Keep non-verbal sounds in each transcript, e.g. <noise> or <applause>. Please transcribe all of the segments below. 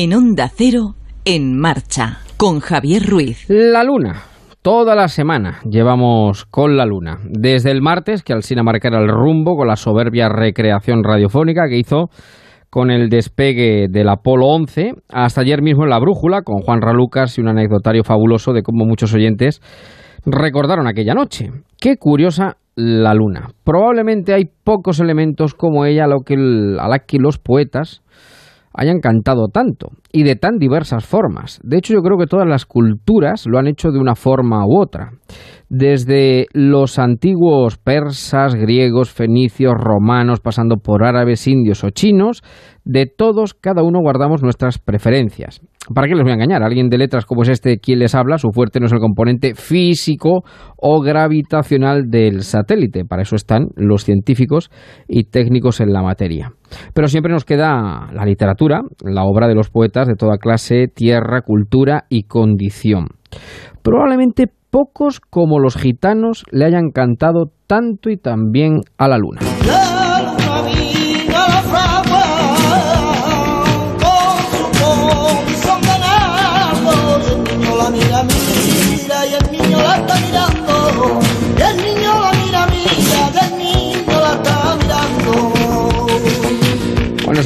En Onda Cero, en marcha, con Javier Ruiz. La luna. Toda la semana llevamos con la luna. Desde el martes, que Alsina marcara el rumbo con la soberbia recreación radiofónica que hizo con el despegue del Apolo 11, hasta ayer mismo en la brújula, con Juan Ralucas y un anecdotario fabuloso de cómo muchos oyentes recordaron aquella noche. Qué curiosa la luna. Probablemente hay pocos elementos como ella a, lo que a la que los poetas hayan cantado tanto y de tan diversas formas. De hecho, yo creo que todas las culturas lo han hecho de una forma u otra. Desde los antiguos persas, griegos, fenicios, romanos, pasando por árabes, indios o chinos, de todos, cada uno guardamos nuestras preferencias. ¿Para qué les voy a engañar? Alguien de letras como es este quien les habla, su fuerte no es el componente físico o gravitacional del satélite. Para eso están los científicos y técnicos en la materia. Pero siempre nos queda la literatura, la obra de los poetas de toda clase, tierra, cultura y condición. Probablemente pocos como los gitanos le hayan cantado tanto y tan bien a la luna.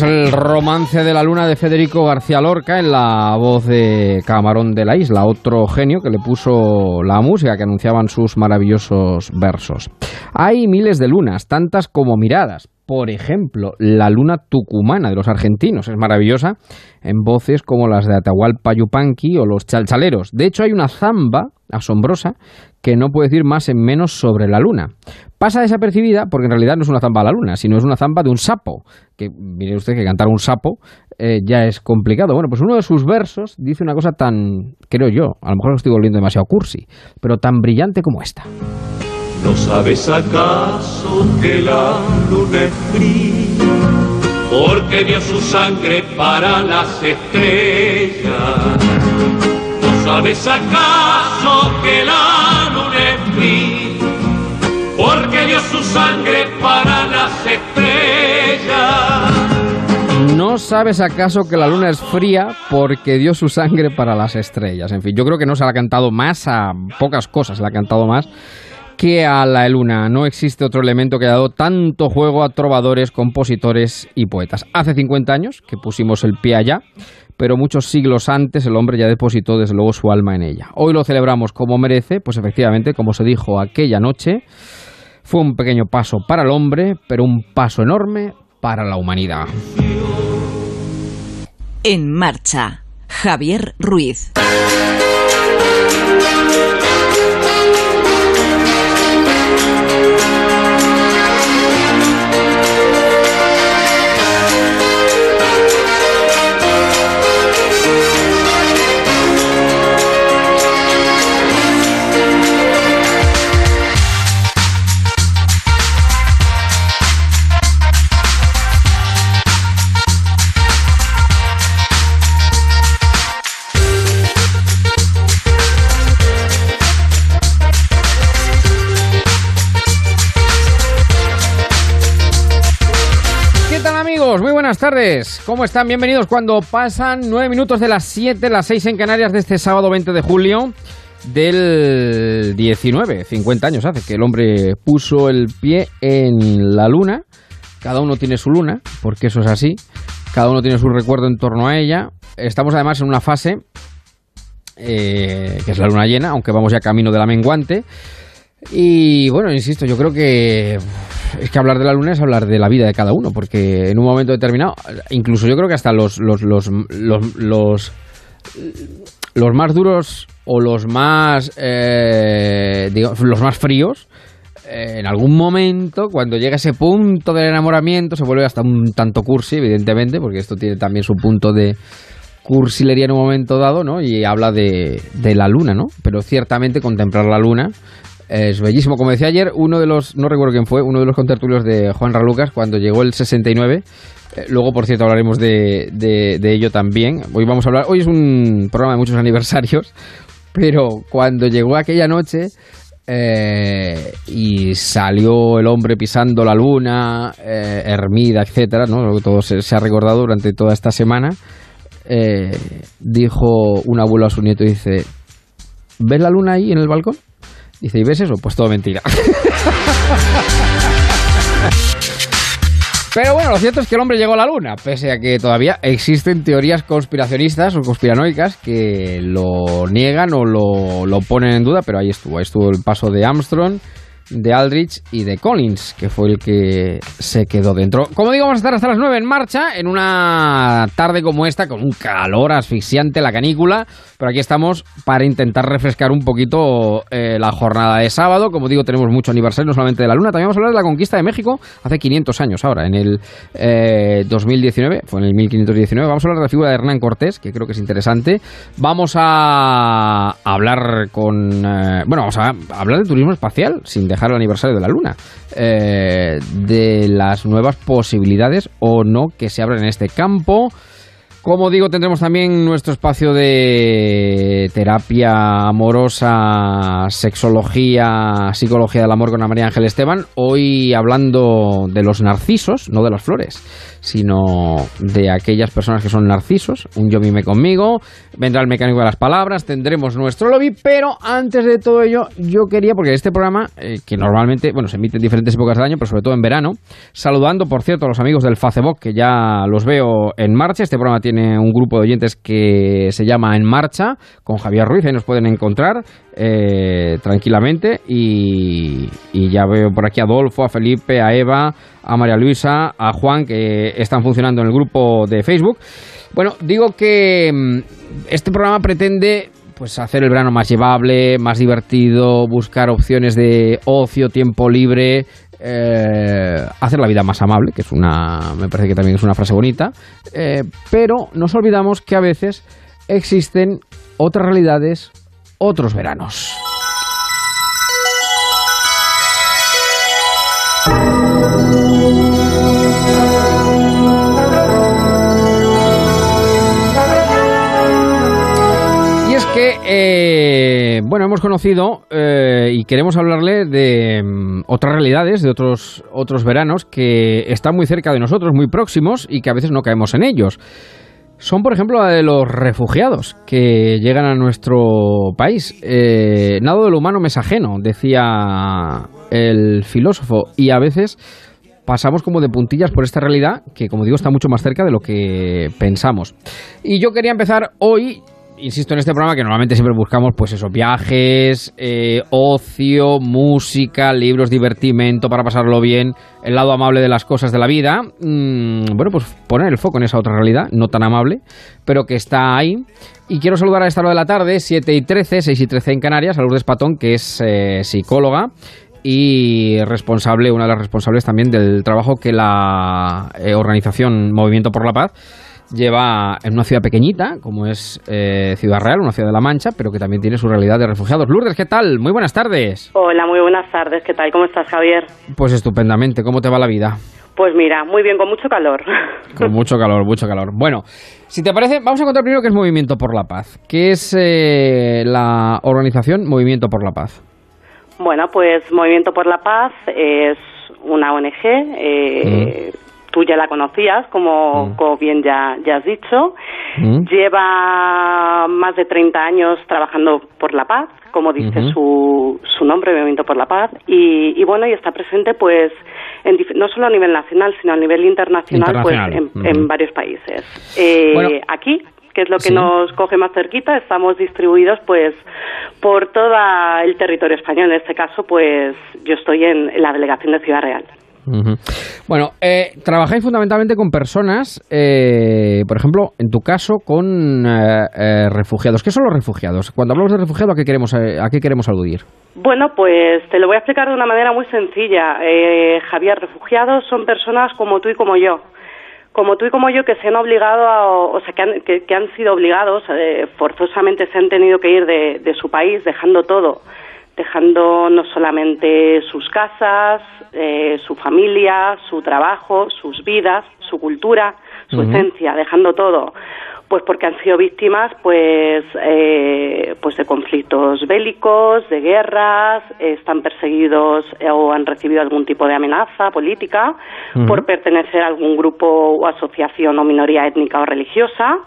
El romance de la luna de Federico García Lorca en la voz de Camarón de la Isla, otro genio que le puso la música que anunciaban sus maravillosos versos. Hay miles de lunas, tantas como miradas. Por ejemplo, la luna tucumana de los argentinos es maravillosa en voces como las de Atahualpa Yupanqui o los chalchaleros. De hecho, hay una zamba asombrosa que no puede decir más en menos sobre la luna. Pasa desapercibida porque en realidad no es una zamba a la luna, sino es una zamba de un sapo. Que mire usted que cantar un sapo eh, ya es complicado. Bueno, pues uno de sus versos dice una cosa tan, creo yo, a lo mejor lo estoy volviendo demasiado cursi, pero tan brillante como esta. ¿No sabes acaso que la luna es fría? Porque dio su sangre para las estrellas. ¿No sabes acaso que la Su sangre para las estrellas. ¿No sabes acaso que la luna es fría porque dio su sangre para las estrellas? En fin, yo creo que no se la ha cantado más a pocas cosas, se la ha cantado más que a la luna. No existe otro elemento que haya dado tanto juego a trovadores, compositores y poetas. Hace 50 años que pusimos el pie allá, pero muchos siglos antes el hombre ya depositó desde luego su alma en ella. Hoy lo celebramos como merece, pues efectivamente, como se dijo aquella noche, fue un pequeño paso para el hombre, pero un paso enorme para la humanidad. En marcha, Javier Ruiz. Buenas tardes. ¿Cómo están? Bienvenidos cuando pasan nueve minutos de las 7, las 6 en Canarias de este sábado 20 de julio del 19. 50 años hace que el hombre puso el pie en la luna. Cada uno tiene su luna, porque eso es así. Cada uno tiene su recuerdo en torno a ella. Estamos además en una fase eh, que es la luna llena, aunque vamos ya camino de la menguante. Y bueno, insisto, yo creo que es que hablar de la luna es hablar de la vida de cada uno, porque en un momento determinado, incluso yo creo que hasta los, los, los, los, los, más duros o los más, eh, los más fríos, eh, en algún momento, cuando llega ese punto del enamoramiento, se vuelve hasta un tanto cursi, evidentemente, porque esto tiene también su punto de cursilería en un momento dado, ¿no? Y habla de, de la luna, ¿no? Pero ciertamente contemplar la luna es bellísimo. Como decía ayer, uno de los, no recuerdo quién fue, uno de los contertulios de Juan Ralucas, cuando llegó el 69. Eh, luego, por cierto, hablaremos de, de, ello también. Hoy vamos a hablar, hoy es un programa de muchos <laughs> aniversarios, pero cuando llegó aquella noche eh, y salió el hombre pisando la luna, eh, Hermida, etcétera, ¿no? Todo se, ha recordado durante toda esta semana. eh, dijo un abuelo a su nieto, dice, ¿ves la luna ahí en el balcón? Dice, ¿y ves eso? Pues todo mentira. <laughs> Pero bueno, lo cierto es que el hombre llegó a la luna, pese a que todavía existen teorías conspiracionistas o conspiranoicas que lo niegan o lo, lo ponen en duda, pero ahí estuvo, ahí estuvo el paso de Armstrong de Aldrich y de Collins, que fue el que se quedó dentro. Como digo, vamos a estar hasta las 9 en marcha, en una tarde como esta, con un calor asfixiante, la canícula, pero aquí estamos para intentar refrescar un poquito eh, la jornada de sábado. Como digo, tenemos mucho aniversario, no solamente de la Luna, también vamos a hablar de la conquista de México hace 500 años ahora, en el 2019, eh, fue en el 1519. Vamos a hablar de la figura de Hernán Cortés, que creo que es interesante. Vamos a hablar con... Eh, bueno, vamos a hablar de turismo espacial, sin dejar el aniversario de la Luna, eh, de las nuevas posibilidades o no que se abren en este campo. Como digo, tendremos también nuestro espacio de terapia amorosa, sexología, psicología del amor con María Ángel Esteban. Hoy hablando de los narcisos, no de las flores sino de aquellas personas que son narcisos, un yo mime conmigo, vendrá el mecánico de las palabras, tendremos nuestro lobby, pero antes de todo ello yo quería, porque este programa, eh, que normalmente, bueno, se emite en diferentes épocas del año, pero sobre todo en verano, saludando, por cierto, a los amigos del Facebook, que ya los veo en marcha, este programa tiene un grupo de oyentes que se llama En Marcha, con Javier Ruiz, ahí nos pueden encontrar eh, tranquilamente, y, y ya veo por aquí a Adolfo, a Felipe, a Eva, a María Luisa, a Juan, que están funcionando en el grupo de Facebook. Bueno, digo que mm, este programa pretende pues hacer el verano más llevable, más divertido, buscar opciones de ocio, tiempo libre, eh, hacer la vida más amable, que es una, me parece que también es una frase bonita, eh, pero nos olvidamos que a veces existen otras realidades, otros veranos. que, eh, bueno, hemos conocido eh, y queremos hablarle de mm, otras realidades, de otros, otros veranos que están muy cerca de nosotros, muy próximos y que a veces no caemos en ellos. Son, por ejemplo, la de los refugiados que llegan a nuestro país. Eh, nada de lo humano me es ajeno, decía el filósofo, y a veces pasamos como de puntillas por esta realidad que, como digo, está mucho más cerca de lo que pensamos. Y yo quería empezar hoy insisto en este programa que normalmente siempre buscamos pues esos viajes, eh, ocio, música, libros, divertimento para pasarlo bien, el lado amable de las cosas de la vida. Mm, bueno, pues poner el foco en esa otra realidad, no tan amable, pero que está ahí. Y quiero saludar a esta hora de la tarde, 7 y 13, 6 y 13 en Canarias, a Lourdes Patón, que es eh, psicóloga y responsable, una de las responsables también del trabajo que la eh, organización Movimiento por la Paz lleva en una ciudad pequeñita, como es eh, Ciudad Real, una ciudad de La Mancha, pero que también tiene su realidad de refugiados. Lourdes, ¿qué tal? Muy buenas tardes. Hola, muy buenas tardes. ¿Qué tal? ¿Cómo estás, Javier? Pues estupendamente. ¿Cómo te va la vida? Pues mira, muy bien, con mucho calor. <laughs> Con mucho calor, mucho calor. Bueno, si te parece, vamos a contar primero qué es Movimiento por la Paz. ¿Qué es eh, la organización Movimiento por la Paz? Bueno, pues Movimiento por la Paz es una ONG eh, tú ya la conocías, como, mm. bien ya, ya has dicho. Mm. Lleva más de 30 años trabajando por la paz, como dice su, su nombre, Movimiento por la Paz. Y, bueno, y está presente pues no solo a nivel nacional, sino a nivel internacional, pues en, varios países. Eh, Aquí, que es lo que nos coge más cerquita, estamos distribuidos pues por todo el territorio español. En este caso, pues yo estoy en la delegación de Ciudad Real. Bueno, eh, trabajáis fundamentalmente con personas, eh, por ejemplo, en tu caso, con eh, refugiados. ¿Qué son los refugiados? Cuando hablamos de refugiados, ¿a qué queremos, a qué queremos aludir? Bueno, pues te lo voy a explicar de una manera muy sencilla. Javier, refugiados son personas como tú y como yo. Como tú y como yo que se han obligado, o sea, que han, que, han sido obligados, forzosamente se han tenido que ir de su país dejando todo dejando no solamente sus casas, eh, su familia, su trabajo, sus vidas, su cultura, su esencia, dejando todo, pues porque han sido víctimas, pues, eh, pues de conflictos bélicos, de guerras, están perseguidos o han recibido algún tipo de amenaza política por pertenecer a algún grupo o asociación o minoría étnica o religiosa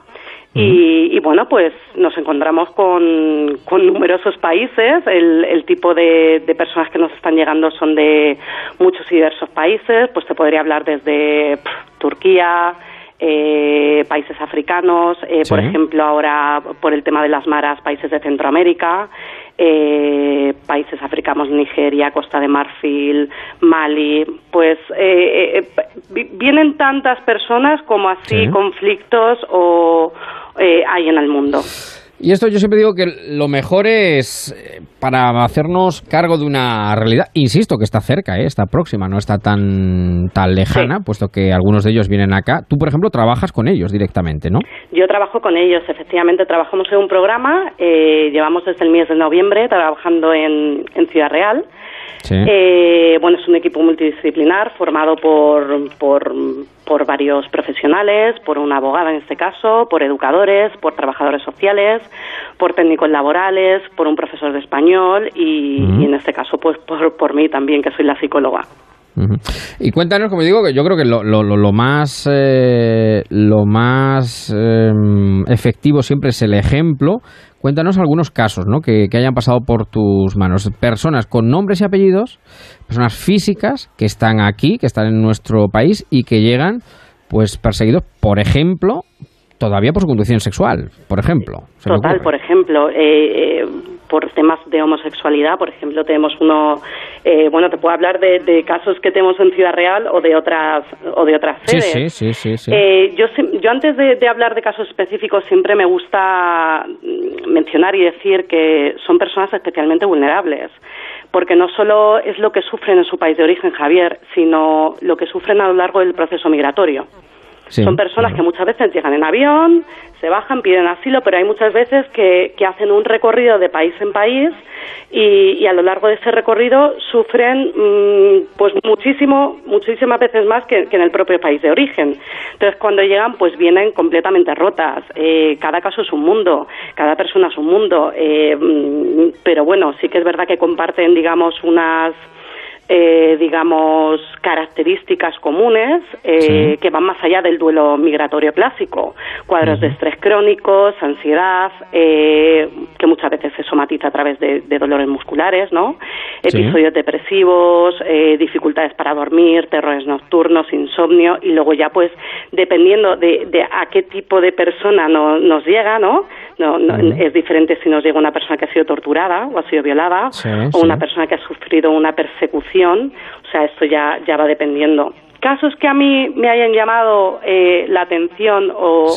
y, bueno, pues nos encontramos con, con numerosos países. El, tipo de, personas que nos están llegando son de muchos y diversos países. Pues te podría hablar desde Turquía, eh, países africanos, eh, por ejemplo, ahora por el tema de las maras, países de Centroamérica, eh, países africanos, Nigeria, Costa de Marfil, Mali, pues vienen tantas personas como así conflictos o hay en el mundo. Y esto yo siempre digo que lo mejor es eh, para hacernos cargo de una realidad, insisto que está cerca, ¿eh? está próxima, no está tan, tan lejana, puesto que algunos de ellos vienen acá. Tú, por ejemplo, trabajas con ellos directamente, ¿no? Yo trabajo con ellos, efectivamente, trabajamos en un programa, eh, llevamos desde el mes de noviembre trabajando en, en Ciudad Real. Eh, bueno, es un equipo multidisciplinar formado por, por, por, varios profesionales, por una abogada en este caso, por educadores, por trabajadores sociales, por técnicos laborales, por un profesor de español y, en este caso pues por, por mí también, que soy la psicóloga. Y cuéntanos, como digo, que yo creo que lo, lo, lo más, eh, lo más em, efectivo siempre es el ejemplo. Cuéntanos algunos casos ¿no? que, que, hayan pasado por tus manos. Personas con nombres y apellidos, personas físicas que están aquí, que están en nuestro país y que llegan pues perseguidos, por ejemplo, todavía por su conducción sexual, por ejemplo. Total, por ejemplo, eh, eh, por temas de homosexualidad, por ejemplo, tenemos uno, eh, bueno, te puedo hablar de, casos que tenemos en Ciudad Real o de otras o de otras sedes. Sí, sí, sí, sí. yo, yo antes de, hablar de casos específicos siempre me gusta mm, mencionar y decir que son personas especialmente vulnerables porque no solo es lo que sufren en su país de origen, Javier, sino lo que sufren a lo largo del proceso migratorio. Son personas que muchas veces llegan en avión, se bajan, piden asilo, pero hay muchas veces que, que hacen un recorrido de país en país y, a lo largo de ese recorrido sufren mm, pues muchísimo, muchísimas veces más que, en el propio país de origen. Entonces cuando llegan pues vienen completamente rotas. Eh, cada caso es un mundo, cada persona es un mundo, eh, mm, pero bueno, sí que es verdad que comparten digamos unas eh, digamos, características comunes eh, que van más allá del duelo migratorio clásico. Cuadros de estrés crónicos, ansiedad, eh, que muchas veces se somatiza a través de, dolores musculares, ¿no? Episodios depresivos, dificultades para dormir, terrores nocturnos, insomnio, y luego ya, pues, dependiendo de, a qué tipo de persona nos llega, ¿no? No, Es diferente si nos llega una persona que ha sido torturada o ha sido violada, o una persona que ha sufrido una persecución o sea, esto ya, ya va dependiendo. Casos que a mí me hayan llamado eh, la atención o,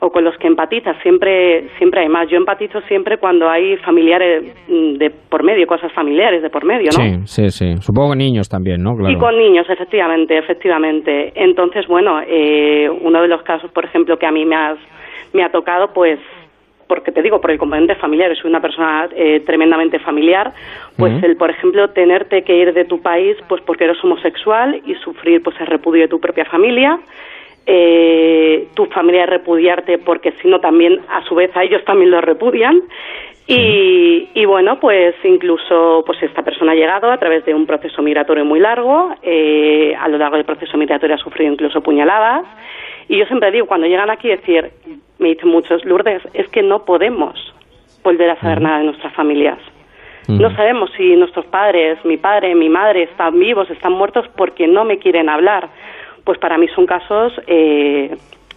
o, con los que empatiza, siempre, siempre hay más. Yo empatizo siempre cuando hay familiares mm, de por medio, cosas familiares de por medio, ¿no? Sí, sí, sí. Supongo que niños también, ¿no? Y con niños, efectivamente, efectivamente. Entonces, bueno, eh, uno de los casos, por ejemplo, que a mí me, me ha tocado, pues porque te digo, por el componente familiar, soy una persona eh, tremendamente familiar, pues el, por ejemplo, tenerte que ir de tu país pues porque eres homosexual y sufrir pues el repudio de tu propia familia, eh, tu familia repudiarte porque si no también a su vez a ellos también lo repudian. Y, y, bueno, pues incluso pues esta persona ha llegado a través de un proceso migratorio muy largo, eh, a lo largo del proceso migratorio ha sufrido incluso puñaladas y yo siempre digo, cuando llegan aquí, decir, me dicen muchos, Lourdes, es que no podemos volver a saber nada de nuestras familias. No sabemos si nuestros padres, mi padre, mi madre están vivos, están muertos porque no me quieren hablar. Pues para mí son casos eh,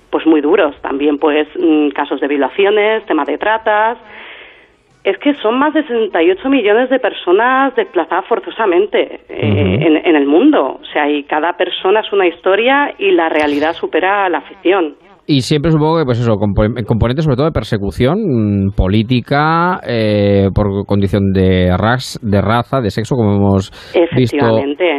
pues muy duros. También pues mm, casos de violaciones, temas de tratas, es que son más de 68 millones de personas desplazadas forzosamente eh, en, en, el mundo. O sea, y cada persona es una historia y la realidad supera la ficción. Y siempre supongo que, pues eso, componentes sobre todo de persecución mm, política, eh, por condición de, ras, de raza, de sexo, como hemos visto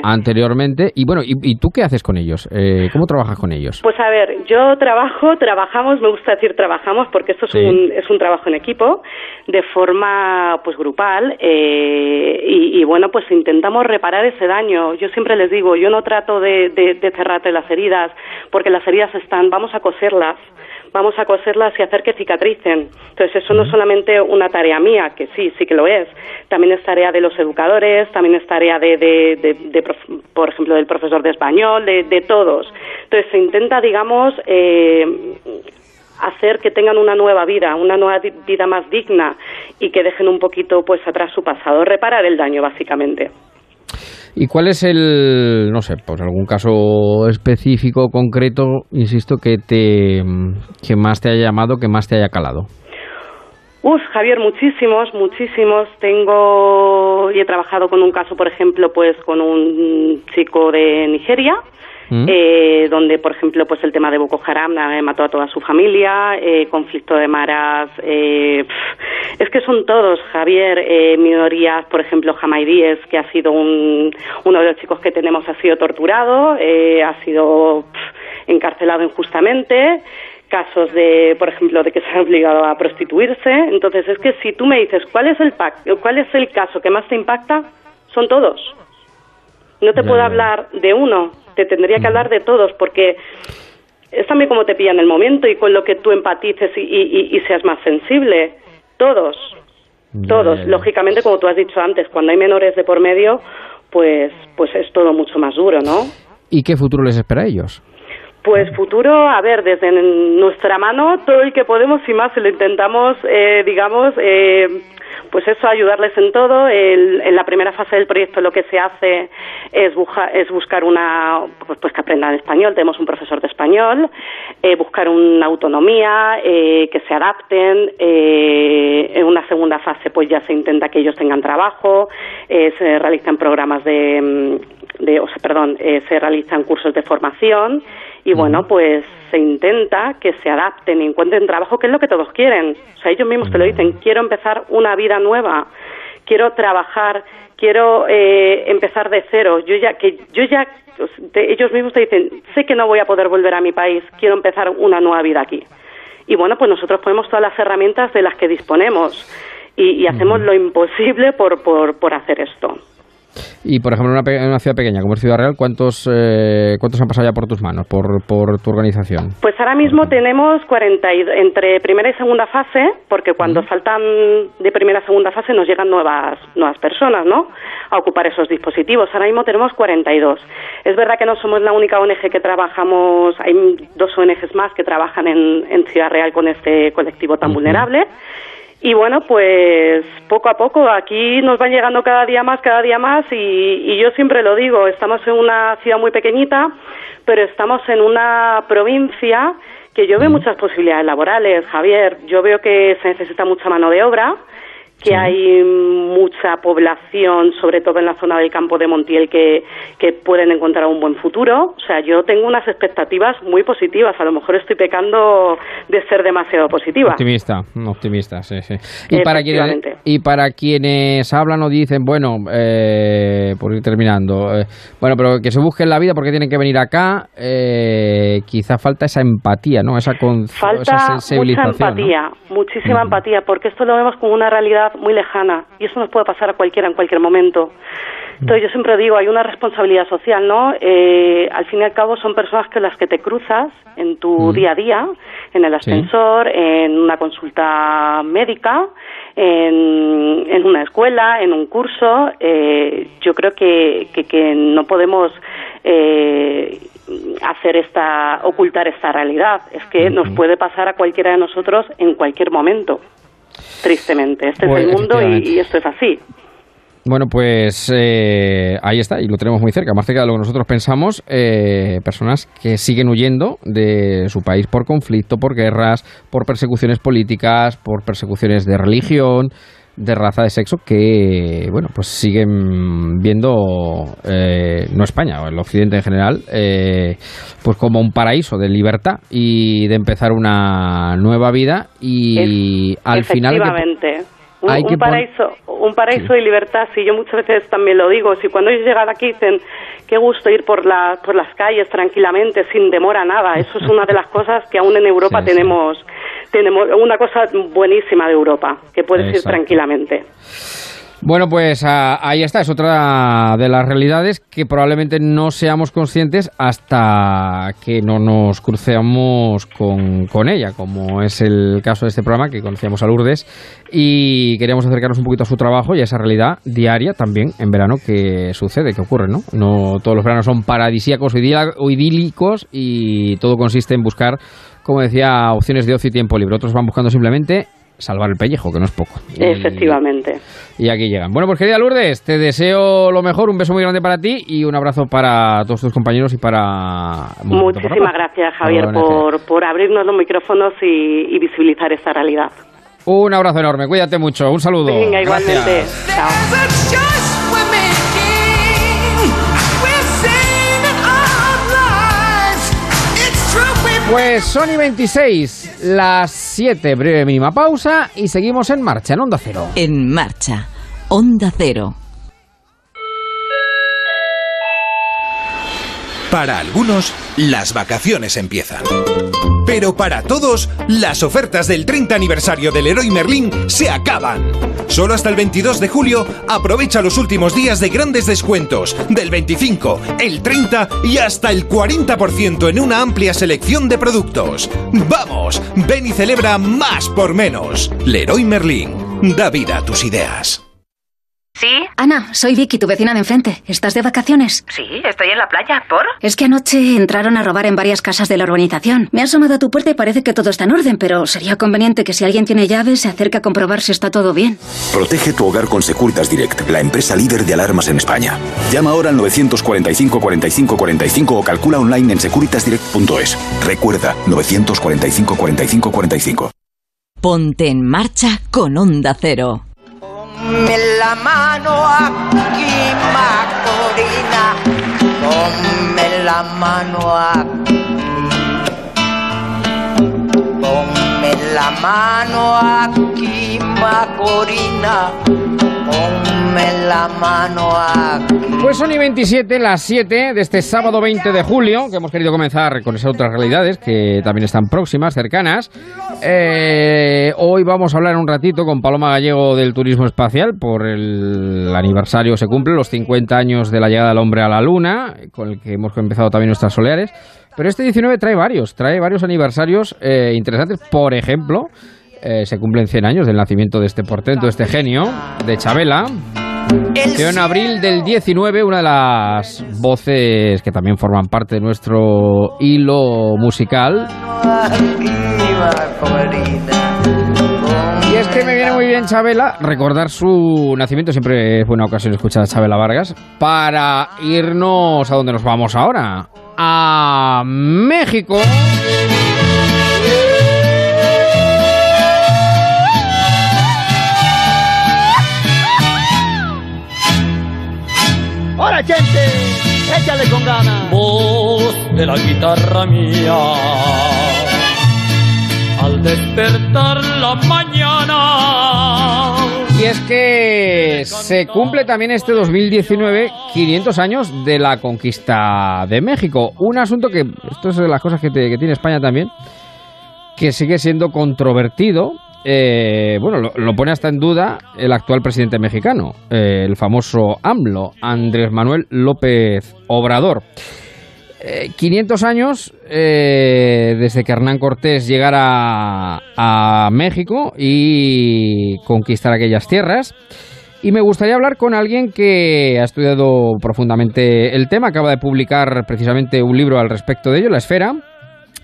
anteriormente. Y bueno, ¿y, tú qué haces con ellos? Eh, ¿Cómo trabajas con ellos? Pues a ver, yo trabajo, trabajamos, me gusta decir trabajamos, porque esto es, un, es un trabajo en equipo, de forma pues grupal, eh, y, bueno, pues intentamos reparar ese daño. Yo siempre les digo, yo no trato de, de, de cerrarte las heridas, porque las heridas están, vamos a vamos a coserlas y hacer que cicatricen. Entonces, eso no es solamente una tarea mía, que sí, sí que lo es, también es tarea de los educadores, también es tarea de, de, por ejemplo, del profesor de español, de, todos. Entonces, se intenta, digamos, eh, hacer que tengan una nueva vida, una nueva vida más digna y que dejen un poquito pues atrás su pasado, reparar el daño básicamente. ¿Y cuál es el, no sé, pues algún caso específico, concreto, insisto, que te que más te haya llamado, que más te haya calado? Uf, Javier, muchísimos, muchísimos. Tengo y he trabajado con un caso, por ejemplo, pues con un chico de Nigeria, mm. eh, donde, por ejemplo, pues el tema de Boko Haram eh, mató a toda su familia, eh, conflicto de maras, es que son todos, Javier, minorías, por ejemplo, jamaidíes, que ha sido un, uno de los chicos que tenemos ha sido torturado, ha sido encarcelado injustamente casos de, por ejemplo, de que se ha obligado a prostituirse. Entonces, es que si tú me dices cuál es el cuál es el caso que más te impacta, son todos. No te puedo hablar de uno, te tendría que hablar de todos, porque es también como te pilla en el momento y con lo que tú empatices y, seas más sensible. Todos, todos. Lógicamente, como tú has dicho antes, cuando hay menores de por medio, pues, pues es todo mucho más duro, ¿no? ¿Y qué futuro les espera a ellos? Pues futuro, a ver, desde nuestra mano todo el que podemos y más lo intentamos, eh, digamos, eh, pues eso, ayudarles en todo. en la primera fase del proyecto lo que se hace es, es buscar una, pues, pues, que aprendan español, tenemos un profesor de español, eh, buscar una autonomía, que se adapten. en una segunda fase pues ya se intenta que ellos tengan trabajo, se realizan programas de, de o sea, perdón, se realizan cursos de formación y bueno, pues se intenta que se adapten y encuentren trabajo, que es lo que todos quieren. O sea, ellos mismos te lo dicen, quiero empezar una vida nueva, quiero trabajar, quiero eh, empezar de cero. Yo ya, que yo ya, ellos mismos te dicen, sé que no voy a poder volver a mi país, quiero empezar una nueva vida aquí. Y bueno, pues nosotros ponemos todas las herramientas de las que disponemos y, hacemos lo imposible por, por, por hacer esto. Y, por ejemplo, en una, ciudad pequeña como es Ciudad Real, ¿cuántos, eh, ¿cuántos han pasado ya por tus manos, por, por tu organización? Pues ahora mismo tenemos 40 entre primera y segunda fase, porque cuando faltan de primera a segunda fase nos llegan nuevas, nuevas personas, ¿no?, a ocupar esos dispositivos. Ahora mismo tenemos 42. Es verdad que no somos la única ONG que trabajamos, hay dos ONGs más que trabajan en, en Ciudad Real con este colectivo tan vulnerable y bueno, pues poco a poco aquí nos van llegando cada día más, cada día más y, yo siempre lo digo, estamos en una ciudad muy pequeñita, pero estamos en una provincia que yo veo muchas posibilidades laborales, Javier. Yo veo que se necesita mucha mano de obra, que hay mucha población, sobre todo en la zona del campo de Montiel, que, que pueden encontrar un buen futuro. O sea, yo tengo unas expectativas muy positivas. A lo mejor estoy pecando de ser demasiado positiva. Optimista, optimista, sí, sí. Y para quienes, y para quienes hablan o dicen, bueno, eh, por ir terminando, eh, bueno, pero que se busquen la vida porque tienen que venir acá, eh, quizá falta esa empatía, ¿no? Esa, con, falta sensibilización. Mucha empatía, muchísima empatía, porque esto lo vemos como una realidad muy lejana y eso nos puede pasar a cualquiera en cualquier momento. Entonces yo siempre digo, hay una responsabilidad social, ¿no? Eh, al fin y al cabo son personas que las que te cruzas en tu día a día, en el ascensor, en una consulta médica, en, en, una escuela, en un curso. Eh, yo creo que, que, no podemos eh, hacer esta, ocultar esta realidad. Es que nos puede pasar a cualquiera de nosotros en cualquier momento tristemente. Este es el mundo y, esto es así. Bueno, pues eh, ahí está, y lo tenemos muy cerca, más cerca de lo que nosotros pensamos, eh, personas que siguen huyendo de su país por conflicto, por guerras, por persecuciones políticas, por persecuciones de religión, de raza, de sexo, que, bueno, pues siguen viendo, eh, no España, o el occidente en general, eh, pues como un paraíso de libertad y de empezar una nueva vida y al final... Efectivamente. Un, un, paraíso, un paraíso de libertad, sí, yo muchas veces también lo digo, si cuando ellos llegan aquí dicen, qué gusto ir por, la, por las calles tranquilamente, sin demora nada, eso es una de las cosas que aún en Europa tenemos tenemos una cosa buenísima de Europa, que puedes ir tranquilamente. Bueno, pues ah, ahí está, es otra de las realidades que probablemente no seamos conscientes hasta que no nos cruceamos con, con ella, como es el caso de este programa que conocíamos a Lourdes y queríamos acercarnos un poquito a su trabajo y a esa realidad diaria también en verano que sucede, que ocurre, ¿no? No todos los veranos son paradisíacos o idílicos y todo consiste en buscar, como decía, opciones de ocio y tiempo libre. Otros van buscando simplemente salvar el pellejo, que no es poco. Efectivamente. Y aquí llegan. Bueno, pues querida Lourdes, te deseo lo mejor, un beso muy grande para ti y un abrazo para todos tus compañeros y para... Muchísimas gracias, Javier, por, por abrirnos los micrófonos y, y, visibilizar esta realidad. Un abrazo enorme, cuídate mucho, un saludo. Venga, igualmente. Chao. Pues Sony 26, las 7, breve mínima pausa y seguimos en marcha, en Onda Cero. En marcha, Onda Cero. Para algunos, las vacaciones empiezan. Pero para todos, las ofertas del 30 aniversario del Leroy Merlin se acaban. Solo hasta el 22 de julio, aprovecha los últimos días de grandes descuentos, del 25, el 30 y hasta el 40% en una amplia selección de productos. ¡Vamos! Ven y celebra más por menos. Leroy Merlin, da vida a tus ideas. ¿Sí? Ana, soy Vicky, tu vecina de enfrente. ¿Estás de vacaciones? Sí, estoy en la playa. ¿Por? Es que anoche entraron a robar en varias casas de la urbanización. Me ha asomado a tu puerta y parece que todo está en orden, pero sería conveniente que si alguien tiene llaves se acerque a comprobar si está todo bien. Protege tu hogar con Securitas Direct, la empresa líder de alarmas en España. Llama ahora al 945 45 45 o calcula online en securitasdirect.es. Recuerda, 945 45 45. Ponte en marcha con Onda Cero. Ponme la mano aquí, Macorina. Ponme la mano aquí. Ponme la mano aquí, Macorina. Ponme la mano aquí. Pues son y 27, las 7 de este sábado 20 de julio, que hemos querido comenzar con esas otras realidades que también están próximas, cercanas. Eh, hoy vamos a hablar un ratito con Paloma Gallego del Turismo Espacial por el aniversario, se cumple los 50 años de la llegada del hombre a la Luna, con el que hemos empezado también nuestras soleares. Pero este 19 trae varios, trae varios aniversarios eh, interesantes. Por ejemplo, eh, se cumplen 100 años del nacimiento de este portento, de este genio, de Chabela. En abril del 19, una de las voces que también forman parte de nuestro hilo musical. Y es que me viene muy bien Chabela recordar su nacimiento. Siempre es buena ocasión escuchar a Chabela Vargas. Para irnos a donde nos vamos ahora. A México. ¡Hola, gente! ¡Échale con ganas! Voz de la guitarra mía al despertar la mañana. Y es que se cumple también este 2019 500 años de la conquista de México. Un asunto que, esto es de las cosas que, te- que tiene España también, que sigue siendo controvertido. Eh, bueno, lo, pone hasta en duda el actual presidente mexicano, eh, el famoso AMLO, Andrés Manuel López Obrador. Eh, 500 años eh, desde que Hernán Cortés llegara a México y conquistar aquellas tierras. Y me gustaría hablar con alguien que ha estudiado profundamente el tema, acaba de publicar precisamente un libro al respecto de ello, La Esfera,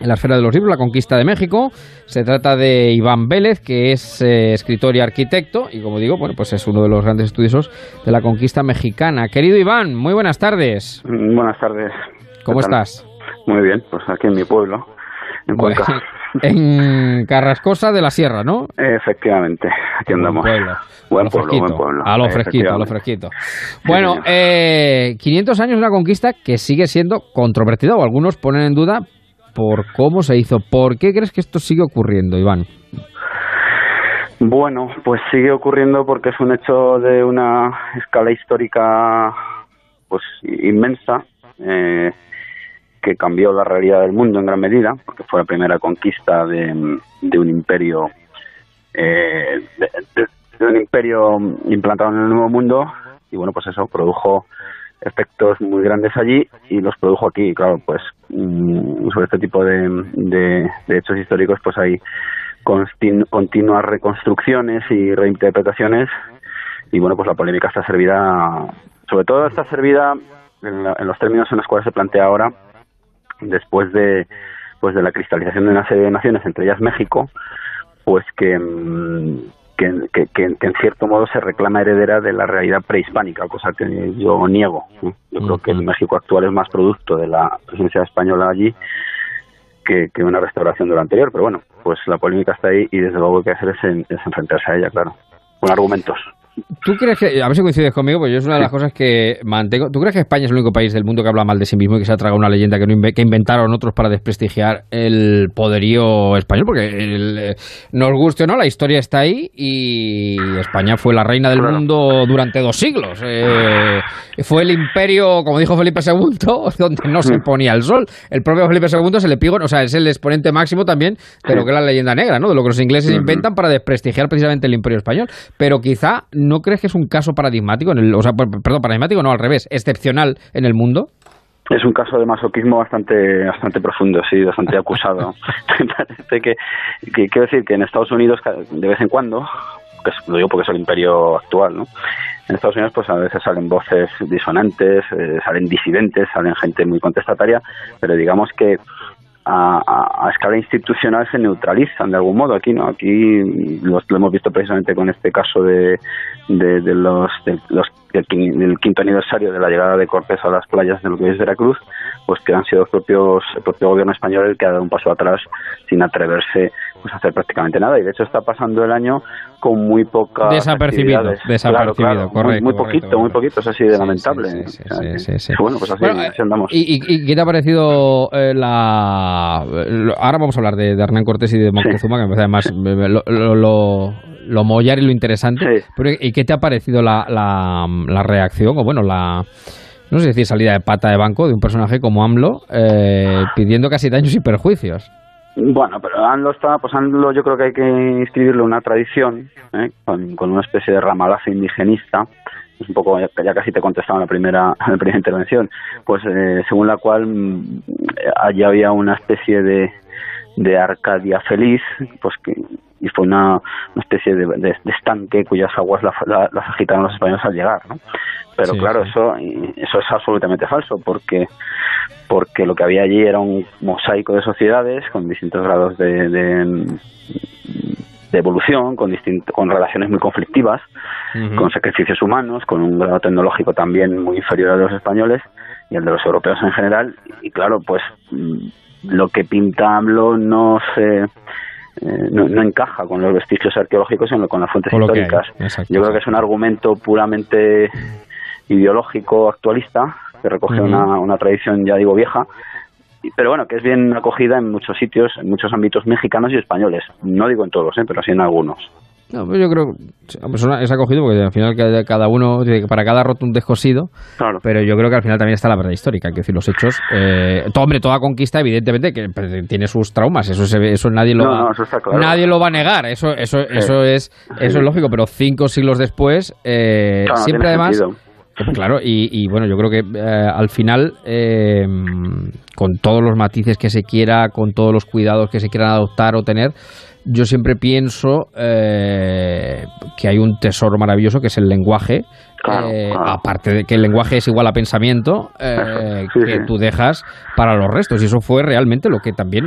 en la Esfera de los Libros, La Conquista de México. Se trata de Iván Vélez, que es eh, escritor y arquitecto, y como digo, bueno, pues es uno de los grandes estudiosos de la conquista mexicana. Querido Iván, muy buenas tardes. Buenas tardes. ¿Cómo estás? Muy bien, pues aquí en mi pueblo, en Bueno, Cuenca. <laughs> en Carrascosa de la Sierra, ¿no? Efectivamente, aquí andamos. Buen pueblo. Buen pueblo, buen pueblo. A lo fresquito, a lo fresquito. <laughs> Bueno, eh, 500 años de una conquista que sigue siendo controvertida o algunos ponen en duda por cómo se hizo. ¿Por qué crees que esto sigue ocurriendo, Iván? Bueno, pues sigue ocurriendo porque es un hecho de una escala histórica pues inmensa eh, que cambió la realidad del mundo en gran medida porque fue la primera conquista de, un imperio eh, de- de un imperio implantado en el Nuevo Mundo y bueno, pues eso, produjo efectos muy grandes allí y los produjo aquí. Claro, pues mm, sobre este tipo de, de, hechos históricos pues hay continuas reconstrucciones y reinterpretaciones y bueno, pues la polémica está servida, sobre todo está servida en, en los términos en los cuales se plantea ahora después de pues de la cristalización de una serie de naciones, entre ellas México, pues que, mm, que, en cierto modo se reclama heredera de la realidad prehispánica, cosa que yo niego. Yo creo que el México actual es más producto de la presencia española allí que, una restauración de lo anterior, pero bueno, pues la polémica está ahí y desde luego lo que hay que hacer es, es enfrentarse a ella, claro, con argumentos. ¿Tú crees que, a ver si coincides conmigo, pues yo es una de las cosas que mantengo. ¿Tú crees que España es el único país del mundo que habla mal de sí mismo y que se ha tragado una leyenda que, no que inventaron otros para desprestigiar el poderío español? Porque el, nos guste o no, la historia está ahí y España fue la reina del mundo durante dos siglos. Eh, fue el imperio, como dijo Felipe II, <laughs> donde no se ponía el sol. El propio Felipe II se le pigó, o sea, es el exponente máximo también de lo que es la leyenda negra, ¿no? De lo que los ingleses inventan para desprestigiar precisamente el imperio español. Pero quizá ¿no crees que es un caso paradigmático, en el, o sea, perdón, paradigmático, no, al revés, excepcional en el mundo? Es un caso de masoquismo bastante bastante profundo, sí, bastante acusado. <laughs> parece que, quiero decir que en Estados Unidos de vez en cuando, que lo digo porque es el imperio actual, ¿no? En Estados Unidos pues a veces salen voces disonantes, eh, salen disidentes, salen gente muy contestataria, pero digamos que a, escala institucional se neutralizan de algún modo. Aquí no, aquí lo, hemos visto precisamente con este caso de, de, los, de los del, quinto aniversario de la llegada de Cortés a las playas de lo que es Veracruz, pues que han sido los propios, el propio gobierno español el que ha dado un paso atrás sin atreverse pues, hacer prácticamente nada. Y de hecho está pasando el año con muy poca desapercibido, desapercibido, correcto, muy, poquito, muy poquito, es así de lamentable. bueno, pues así, andamos. ¿Y, y, qué te ha parecido eh, la ahora vamos a hablar de, Hernán Cortés y de Moctezuma, que me parece además lo, lo, lo, mollar y lo interesante. Pero, ¿Y qué te ha parecido la, la, la reacción, o bueno, la no sé decir salida de pata de banco de un personaje como AMLO eh, pidiendo casi daños y perjuicios? Bueno, pero AMLO está, pues AMLO yo creo que hay que inscribirle una tradición, ¿eh? con, una especie de ramalazo indigenista, es un poco, ya casi te contestaba en la primera, <laughs> la primera intervención, pues eh, según la cual mm, allí había una especie de, de Arcadia feliz, pues que y fue una, especie de, estanque cuyas aguas las agitaron los españoles al llegar, ¿no? Pero claro, eso eso es absolutamente falso porque porque lo que había allí era un mosaico de sociedades con distintos grados de, de, evolución, con con relaciones muy conflictivas, con sacrificios humanos, con un grado tecnológico también muy inferior al de los españoles y al de los europeos en general. Y claro, pues mm, lo que pinta AMLO no se eh, no, encaja con los vestigios arqueológicos, sino con las fuentes históricas. Yo creo que es un argumento puramente ideológico actualista que recoge una, una tradición, ya digo, vieja, pero bueno, que es bien acogida en muchos sitios, en muchos ámbitos mexicanos y españoles. No digo en todos, ¿eh? pero sí en algunos. No, pues yo creo que es acogido porque al final cada uno, para cada roto un descosido, claro. pero yo creo que al final también está la verdad histórica, que decir, los hechos. Eh, todo, hombre, toda conquista, evidentemente, que tiene sus traumas, eso, eso nadie, lo, va, nadie lo va a negar, eso, eso, eso, es, eso es lógico, pero cinco siglos después, eh, siempre además. Claro, y, bueno, yo creo que eh, al final, eh, con todos los matices que se quiera, con todos los cuidados que se quieran adoptar o tener, yo siempre pienso eh, que hay un tesoro maravilloso que es el lenguaje. Aparte de que el lenguaje es igual a pensamiento, <laughs> que tú dejas para los restos. Y eso fue realmente lo que también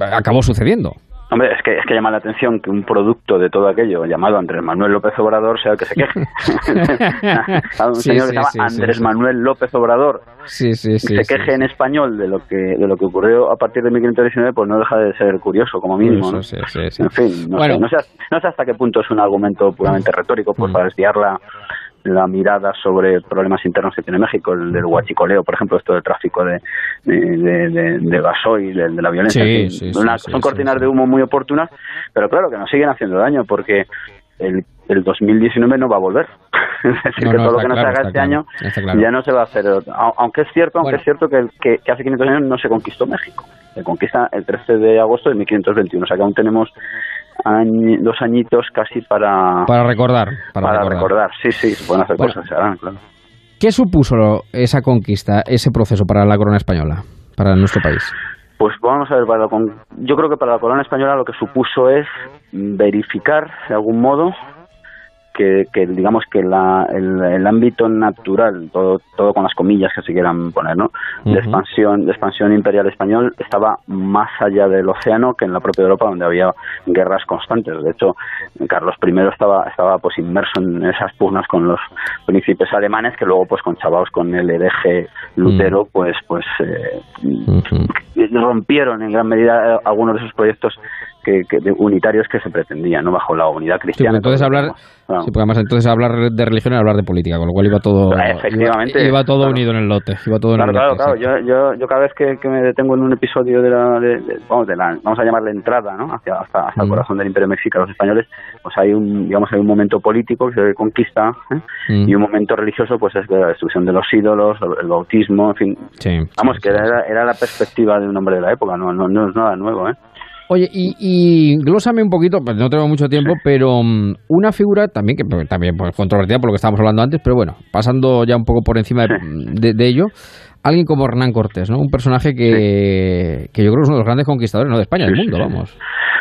acabó sucediendo. Hombre, es que, es que llama la atención que un producto de todo aquello llamado Andrés Manuel López Obrador sea el que se queje. <laughs> <laughs> un señor que se llama Andrés Manuel López Obrador se queje en español de lo que de lo que ocurrió a partir de 1519, pues no deja de ser curioso, como mínimo. En fin, no, sé, no, sé, no sé hasta qué punto es un argumento puramente retórico pues, para desviar la, la mirada sobre problemas internos que tiene México, el del huachicoleo, por ejemplo, esto del tráfico de, de, de, gasoil, de, de, la violencia. son cortinas de humo muy oportunas, pero claro que nos siguen haciendo daño porque el, el 2019 no va a volver. <laughs> es decir, que todo lo que no se haga este año ya no se va a hacer. Aunque es cierto, aunque es cierto que, que, que, hace 500 años no se conquistó México. Se conquista el 13 de agosto de 1521, o sea que aún tenemos dos añitos casi para... Para recordar. Para, recordar. sí, sí, pueden hacer cosas, claro. ¿Qué supuso esa conquista, ese proceso para la corona española, para nuestro país? Pues vamos a ver, para yo creo que para la corona española lo que supuso es verificar, de algún modo, que, digamos que la, el, ámbito natural, todo, todo con las comillas que se quieran poner, ¿no? de expansión, de expansión imperial español estaba más allá del océano que en la propia Europa donde había guerras constantes. De hecho, Carlos I estaba, estaba pues inmerso en esas pugnas con los príncipes alemanes que luego pues con chavaos con el hereje Lutero pues pues eh, rompieron en gran medida algunos de esos proyectos que, unitarios que se pretendían, ¿no? Bajo la unidad cristiana. entonces hablar, entonces hablar de religión y hablar de política, con lo cual iba todo, Efectivamente, iba, todo unido en el lote, iba todo claro, en el claro, Claro, yo, yo, cada vez que, me detengo en un episodio de la, vamos, de la, vamos a llamarle entrada, ¿no? Hacia, hasta, hasta el corazón del Imperio Mexicano, los españoles, pues hay un, digamos, hay un momento político que se conquista ¿eh? y un momento religioso, pues es la destrucción de los ídolos, el bautismo, en fin. vamos, que era, era la perspectiva de un hombre de la época, no, no, no es nada nuevo, ¿eh? Oye, y, y glósame un poquito, pues no tengo mucho tiempo, pero mm, una figura también que pues, también pues, controvertida por lo que estábamos hablando antes, pero bueno, pasando ya un poco por encima de, ello, alguien como Hernán Cortés, ¿no? Un personaje que, que yo creo que es uno de los grandes conquistadores, no de España, del mundo, vamos.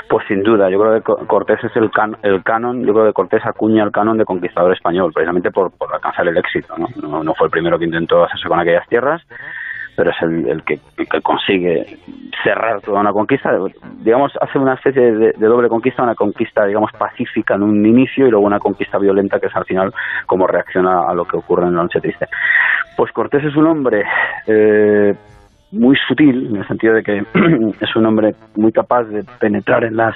Pues sin duda, yo creo que Cortés es el, el canon, yo creo que Cortés acuña el canon de conquistador español, precisamente por, por alcanzar el éxito, ¿no? ¿no? No fue el primero que intentó hacerse con aquellas tierras, pero es el, que, consigue cerrar toda una conquista, digamos, hace una especie de, doble conquista, una conquista, digamos, pacífica en un inicio y luego una conquista violenta que es al final como reacciona a lo que ocurre en la noche triste. Pues Cortés es un hombre eh, muy sutil, en el sentido de que <clears throat> es un hombre muy capaz de penetrar en las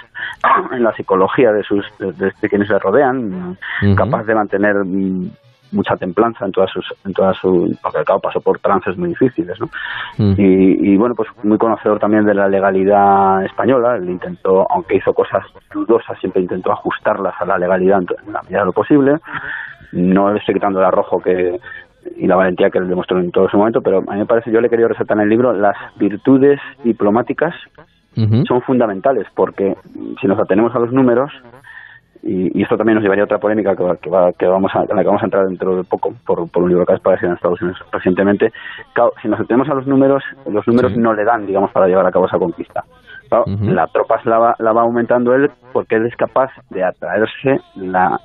en la psicología de sus de, quienes le rodean, capaz de mantener mm, mucha templanza en todas sus, en todas su, porque al cabo pasó por trances muy difíciles, ¿no? Mm. Y, bueno, pues muy conocedor también de la legalidad española, él intentó, aunque hizo cosas dudosas, siempre intentó ajustarlas a la legalidad en la medida de lo posible, no le estoy quitando el arrojo que y la valentía que él demostró en todo ese momento, pero a mí me parece, yo le querido resaltar en el libro, las virtudes diplomáticas son fundamentales, porque si nos atenemos a los números, y, esto también nos llevaría a otra polémica que, va, que, vamos a, en la que vamos a entrar dentro de poco por, un libro que ha aparecido en Estados Unidos recientemente. si nos atendemos a los números, los números no le dan, digamos, para llevar a cabo esa conquista. La tropa la va, la va aumentando él porque él es capaz de atraerse la,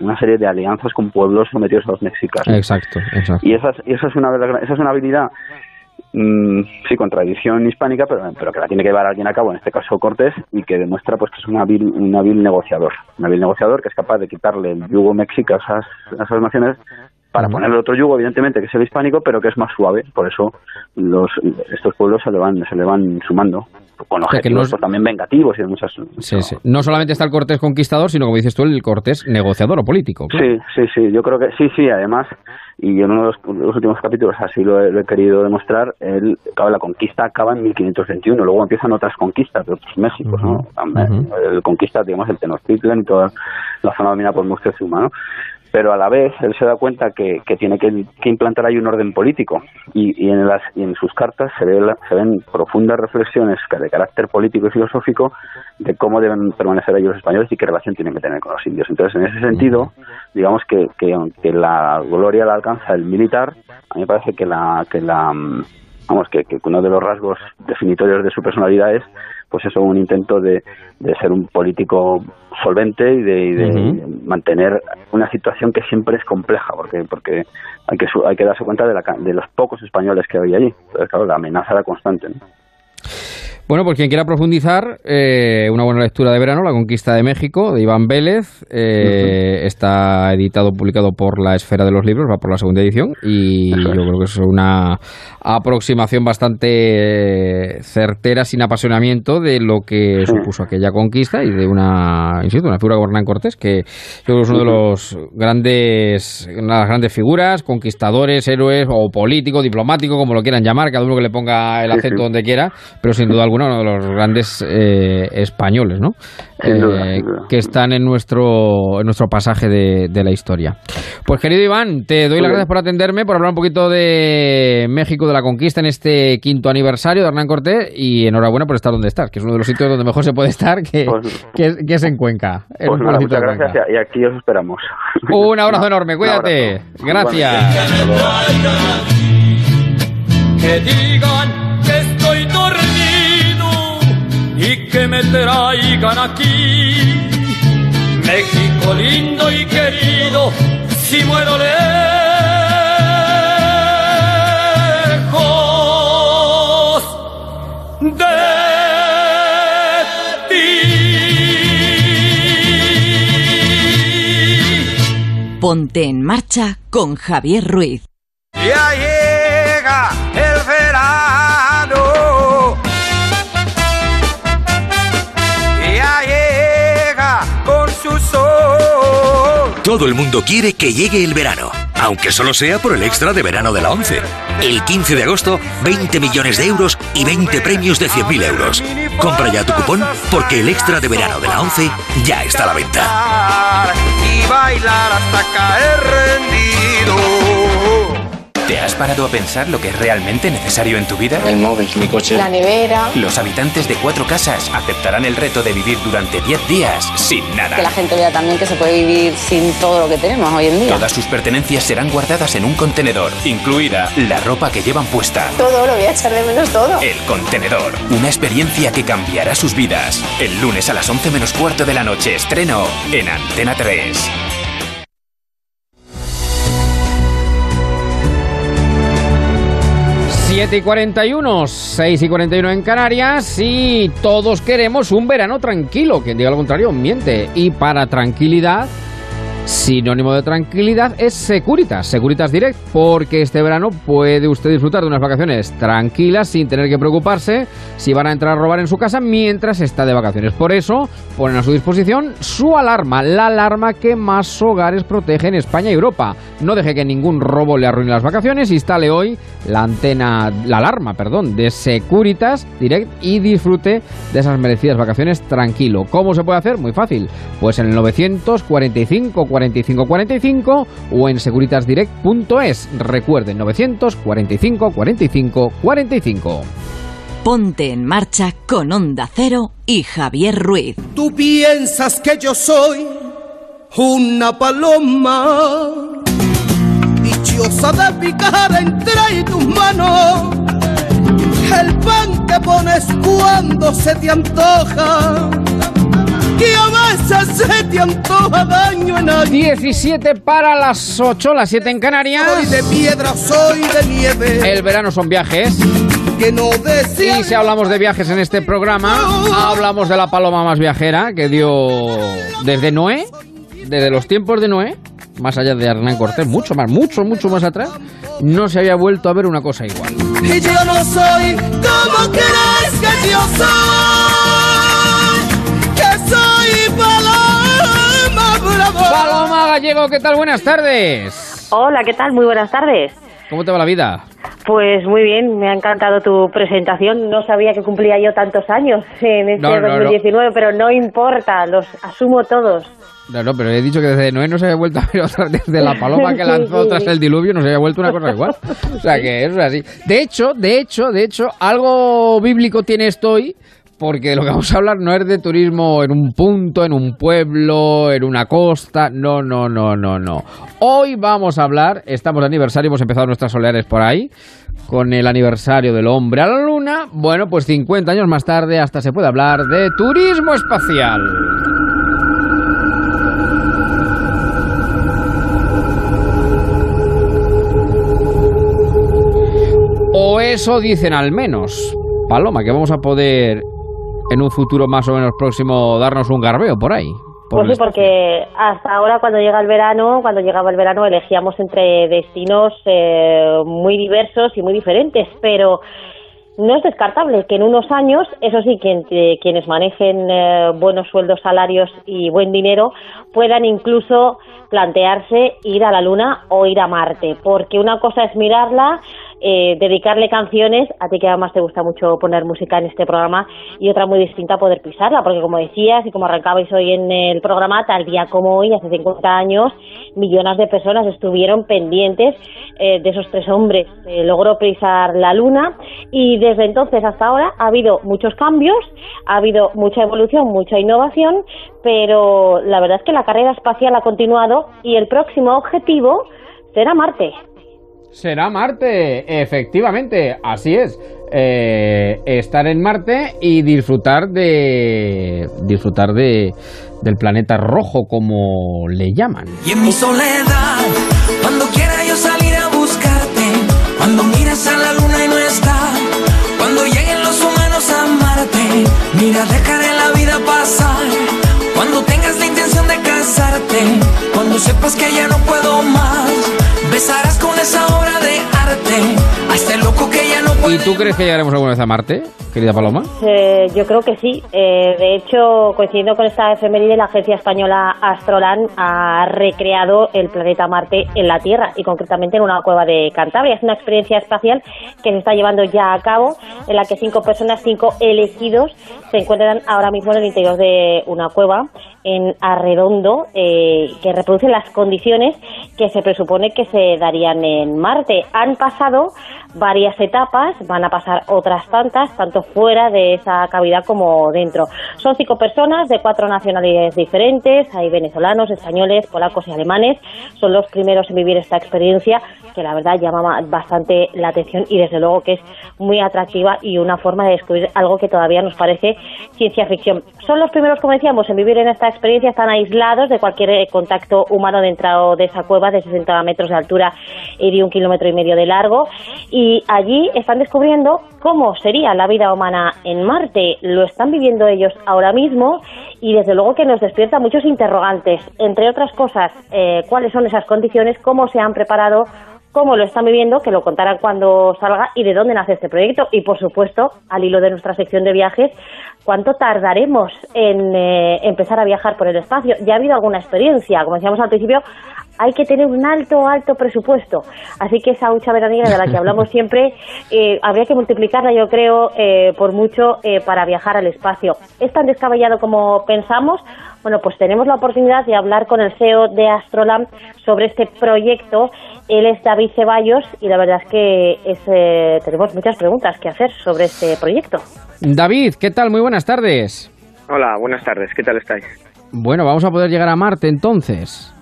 una serie de alianzas con pueblos sometidos a los mexicanos. Exacto, exacto. Y esa, esa, es una, esa es una habilidad Mm, sí, con tradición hispánica, pero, pero que la tiene que llevar alguien a cabo, en este caso Cortés, y que demuestra pues que es un hábil, un hábil negociador, un hábil negociador que es capaz de quitarle el yugo mexica a esas, a esas naciones para ponerle otro yugo, evidentemente, que es el hispánico, pero que es más suave. Por eso los, estos pueblos se le van, se le van sumando con objetivos pues, también vengativos y de muchas... Sí, sí. No solamente está el Cortés conquistador, sino, como dices tú, el Cortés negociador o político. Sí, sí, sí. Yo creo que sí, sí. Además, y en uno de los, últimos capítulos así lo he, querido demostrar, el, la conquista acaba en 1521, luego empiezan otras conquistas de otros Méxicos, ¿no? El conquista, digamos, el Tenochtitlan y toda la zona dominada por Moctezuma, ¿no? Pero a la vez él se da cuenta que, que tiene que, implantar ahí un orden político y, y, en las, y en sus cartas se, ve se ven profundas reflexiones de carácter político y filosófico de cómo deben permanecer ellos los españoles y qué relación tienen que tener con los indios. Entonces, en ese sentido, digamos que, que aunque la gloria la alcanza el militar, a mí me parece que la, que la vamos, que, que uno de los rasgos definitorios de su personalidad es pues eso, un intento de, de ser un político solvente y de, mantener una situación que siempre es compleja, porque porque hay que hay que darse cuenta de, la, de los pocos españoles que había allí. Entonces, claro, la amenaza era constante. Bueno, pues quien quiera profundizar, eh, una buena lectura de verano, La Conquista de México, de Iván Vélez. Eh, está editado, publicado por La Esfera de los Libros, va por la segunda edición. Y yo creo que es una aproximación bastante certera, sin apasionamiento, de lo que supuso aquella conquista y de una, insisto, una figura como Hernán Cortés, que yo creo que es uno de los grandes, una de las grandes figuras, conquistadores, héroes o político, diplomático, como lo quieran llamar, cada uno que le ponga el acento donde quiera, pero sin duda alguna bueno, uno de los grandes eh, españoles, ¿no? Sin duda, Eh, sin duda. que están en nuestro, en nuestro pasaje de, de la historia. Pues querido Iván, te doy las gracias por atenderme, por hablar un poquito de México, de la conquista en este quinto aniversario de Hernán Cortés y enhorabuena por estar donde estás, que es uno de los sitios donde mejor se puede estar, que, Pues- que, es, que es en Cuenca. en Pues nada, muchas Cuenca. gracias y aquí os esperamos. Un abrazo <laughs> enorme, cuídate. abrazo. Gracias. Que digan que estoy dormido y que me traigan aquí. México lindo y querido, si muero lejos de ti. Ponte en marcha con Javier Ruiz. Ya llega el verano. Todo el mundo quiere que llegue el verano, aunque solo sea por el extra de verano de la 11. El 15 de agosto, 20 millones de euros y 20 premios de 100.000 euros. Compra ya tu cupón porque el extra de verano de la 11 ya está a la venta. ¿Te has parado a pensar lo que es realmente necesario en tu vida? El móvil, mi coche. La nevera. Los habitantes de cuatro casas aceptarán el reto de vivir durante 10 días sin nada. Que la gente vea también que se puede vivir sin todo lo que tenemos hoy en día. Todas sus pertenencias serán guardadas en un contenedor, incluida la ropa que llevan puesta. Todo, lo voy a echar de menos todo. El contenedor, una experiencia que cambiará sus vidas. El lunes a las 11 menos cuarto de la noche estreno en Antena 3. Siete y 41, 6 y 41 en Canarias y todos queremos un verano tranquilo. Quien diga lo contrario miente. Y para tranquilidad, sinónimo de tranquilidad es Securitas, Securitas Direct, porque este verano puede usted disfrutar de unas vacaciones tranquilas sin tener que preocuparse si van a entrar a robar en su casa mientras está de vacaciones. Por eso ponen a su disposición su alarma, la alarma que más hogares protege en España y Europa. No deje que ningún robo le arruine las vacaciones, instale hoy la antena, la alarma, perdón, de Securitas Direct y disfrute de esas merecidas vacaciones tranquilo. ¿Cómo se puede hacer? Muy fácil. Pues en el 945 45 45 o en securitasdirect.es. Recuerden 945 45 45. Ponte en marcha con Onda Cero y Javier Ruiz. Tú piensas que yo soy una paloma, dichosa de picar entre tus manos, el pan que pones cuando se te antoja. Que a veces se te antoja daño en alguien. 17 para las 8, las 7 en Canarias. Soy de piedra, soy de nieve. El verano son viajes. Que no Y si hablamos de viajes en este programa, hablamos de la paloma más viajera que dio desde Noé, desde los tiempos de Noé, más allá de Hernán Cortés, mucho más, mucho, mucho más atrás, no se había vuelto a ver una cosa igual. Y yo no soy como crees que yo soy. Paloma Gallego, ¿qué tal? Buenas tardes. Hola, ¿qué tal? Muy buenas tardes. ¿Cómo te va la vida? Pues muy bien, me ha encantado tu presentación. No sabía que cumplía yo tantos años en este No, no, no. 2019, pero no importa, los asumo todos. No, no, pero he dicho que desde Noé no se había vuelto a ver otra, desde la paloma que <laughs> lanzó tras el diluvio no se había vuelto una cosa igual. O sea que eso es así. De hecho, de hecho, de hecho, algo bíblico tiene esto hoy, porque lo que vamos a hablar no es de turismo en un punto, en un pueblo, en una costa. No, no, no, no, no. Hoy vamos a hablar, estamos de aniversario, hemos empezado nuestras soleares por ahí, con el aniversario del hombre a la luna. Bueno, pues 50 años más tarde hasta se puede hablar de turismo espacial. O eso dicen al menos. Paloma, que vamos a poder en un futuro más o menos próximo darnos un garbeo por ahí. Por Pues sí, porque hasta ahora cuando llega el verano, cuando llegaba el verano elegíamos entre destinos eh, muy diversos y muy diferentes, pero no es descartable que en unos años, eso sí, quien- eh, quienes manejen eh, buenos sueldos, salarios y buen dinero puedan incluso plantearse ir a la Luna o ir a Marte, porque una cosa es mirarla eh, dedicarle canciones, a ti que además te gusta mucho poner música en este programa, y otra muy distinta poder pisarla, porque como decías y como arrancabais hoy en el programa, tal día como hoy, hace 50 años, millones de personas estuvieron pendientes eh, de esos tres hombres. logró pisar la luna y desde entonces hasta ahora ha habido muchos cambios, ha habido mucha evolución, mucha innovación, pero la verdad es que la carrera espacial ha continuado y el próximo objetivo será Marte. Será Marte, efectivamente, así es. Eh, estar en Marte y disfrutar de disfrutar de del planeta rojo como le llaman. Y en mi soledad, cuando quiera yo salir a buscarte, cuando miras a la luna y no está, cuando lleguen los humanos a Marte, mira dejaré la vida pasar. Cuando tengas la intención de casarte, cuando sepas que ya no puedo más, besarás con esa de arte a este loco que ya no puede ¿Y tú crees que llegaremos alguna vez a Marte, querida Paloma? Eh, yo creo que sí. Eh, de hecho, coincidiendo con esta efeméride, la agencia española Astroland ha recreado el planeta Marte en la Tierra y concretamente en una cueva de Cantabria. Es una experiencia espacial que se está llevando ya a cabo, en la que cinco personas, cinco elegidos, se encuentran ahora mismo en el interior de una cueva en Arredondo, eh, que reproducen las condiciones que se presupone que se darían en Marte. Han pasado varias etapas, van a pasar otras tantas, tanto fuera de esa cavidad como dentro. Son cinco personas de cuatro nacionalidades diferentes, hay venezolanos, españoles, polacos y alemanes. Son los primeros en vivir esta experiencia que la verdad llama bastante la atención y desde luego que es muy atractiva y una forma de descubrir algo que todavía nos parece ciencia ficción. Son los primeros, como decíamos, en vivir en esta experiencia, están aislados de cualquier eh, contacto humano dentro de esa cueva de 60 metros de altura y de un kilómetro y medio de largo. Y allí están descubriendo cómo sería la vida humana en Marte. Lo están viviendo ellos ahora mismo y desde luego que nos despierta muchos interrogantes, entre otras cosas, eh, cuáles son esas condiciones, cómo se han preparado cómo lo están viviendo, que lo contarán cuando salga y de dónde nace este proyecto. Y por supuesto, al hilo de nuestra sección de viajes, cuánto tardaremos en eh, empezar a viajar por el espacio. Ya ha habido alguna experiencia, como decíamos al principio, hay que tener un alto, alto presupuesto. Así que esa hucha veraniega de la que <laughs> hablamos siempre, eh, habría que multiplicarla, yo creo, eh, por mucho eh, para viajar al espacio. ¿Es tan descabellado como pensamos? Bueno, pues tenemos la oportunidad de hablar con el CEO de Astrolam sobre este proyecto. Él es David Ceballos y la verdad es que es, tenemos muchas preguntas que hacer sobre este proyecto. David, ¿qué tal? Muy buenas tardes. Hola, buenas tardes. ¿Qué tal estáis? Bueno, vamos a poder llegar a Marte entonces.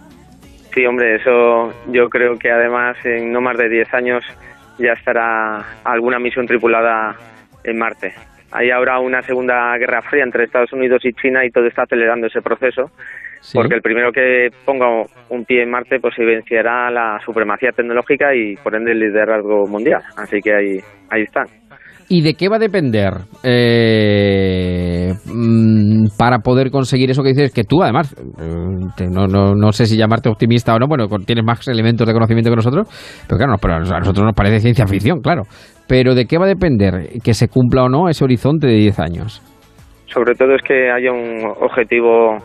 Sí, hombre, eso yo creo que además en no más de 10 años ya estará alguna misión tripulada en Marte. Hay ahora una segunda guerra fría entre Estados Unidos y China y todo está acelerando ese proceso, porque el primero que ponga un pie en Marte pues evidenciará la supremacía tecnológica y por ende el liderazgo mundial. Así que ahí, ahí están. ¿Y de qué va a depender eh, mm, para poder conseguir eso que dices? Que tú, además, eh, no, no, no, sé si llamarte optimista o no, bueno, tienes más elementos de conocimiento que nosotros, pero claro, a nosotros nos parece ciencia ficción, claro. Pero ¿de qué va a depender que se cumpla o no ese horizonte de 10 años? Sobre todo es que haya un objetivo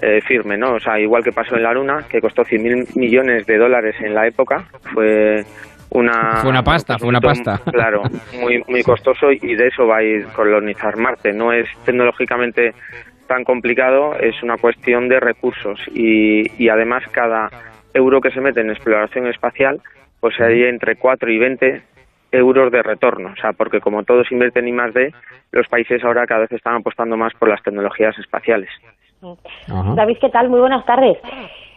eh, firme, ¿no? O sea, igual que pasó en la Luna, que costó 100.000 millones de dólares en la época, fue una... Fue una pasta, fue una pasta. Claro, muy, muy costoso y de eso va a ir colonizar Marte. No es tecnológicamente tan complicado, es una cuestión de recursos y, y además cada euro que se mete en exploración espacial, pues hay entre 4 y 20 euros de retorno. O sea, porque como todos invierten en más de los países ahora cada vez están apostando más por las tecnologías espaciales. David, ¿qué tal? Muy buenas tardes.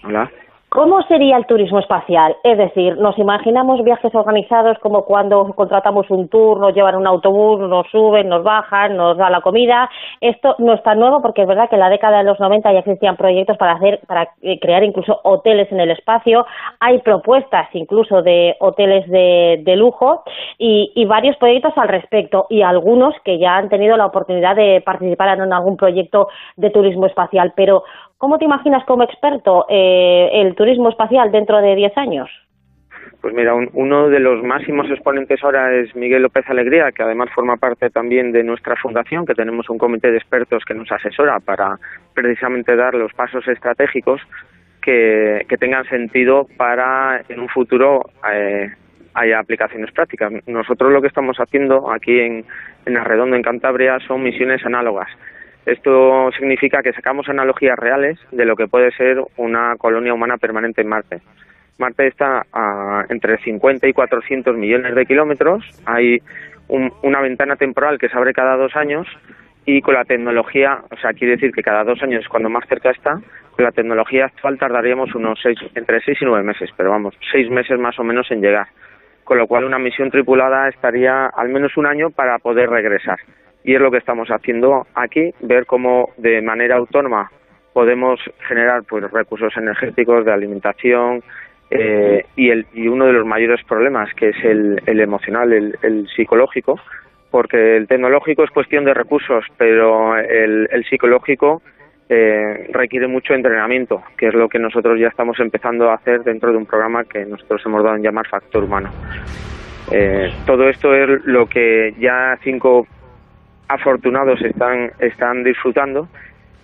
Hola. ¿Cómo sería el turismo espacial? Es decir, nos imaginamos viajes organizados como cuando contratamos un tour, nos llevan un autobús, nos suben, nos bajan, nos da la comida. Esto no es tan nuevo porque es verdad que en la década de los 90 ya existían proyectos para hacer, para eh, crear incluso hoteles en el espacio. Hay propuestas incluso de hoteles de, de lujo y, y varios proyectos al respecto y algunos que ya han tenido la oportunidad de participar en algún proyecto de turismo espacial. Pero ¿Cómo te imaginas como experto eh, el turismo espacial dentro de 10 años? Pues mira, uno de los máximos exponentes ahora es Miguel López Alegría, que además forma parte también de nuestra fundación, que tenemos un comité de expertos que nos asesora para precisamente dar los pasos estratégicos que, tengan sentido para en un futuro eh, haya aplicaciones prácticas. Nosotros lo que estamos haciendo aquí en Arredondo, en Cantabria, son misiones análogas. Esto significa que sacamos analogías reales de lo que puede ser una colonia humana permanente en Marte. Marte está a entre 50 y 400 millones de kilómetros. Hay una ventana temporal que se abre cada dos años y con la tecnología, o sea, quiere decir que cada dos años es cuando más cerca está, con la tecnología actual tardaríamos unos seis, entre seis y nueve meses, pero vamos, seis meses más o menos en llegar. Con lo cual una misión tripulada estaría al menos un año para poder regresar. Y es lo que estamos haciendo aquí, ver cómo de manera autónoma podemos generar pues recursos energéticos de alimentación, eh, y, el, y uno de los mayores problemas, que es el, el emocional, el, el, psicológico, porque el tecnológico es cuestión de recursos, pero el, el psicológico eh, requiere mucho entrenamiento, que es lo que nosotros ya estamos empezando a hacer dentro de un programa que nosotros hemos dado en llamar Factor Humano. Eh, todo esto es lo que ya cinco afortunados están, están disfrutando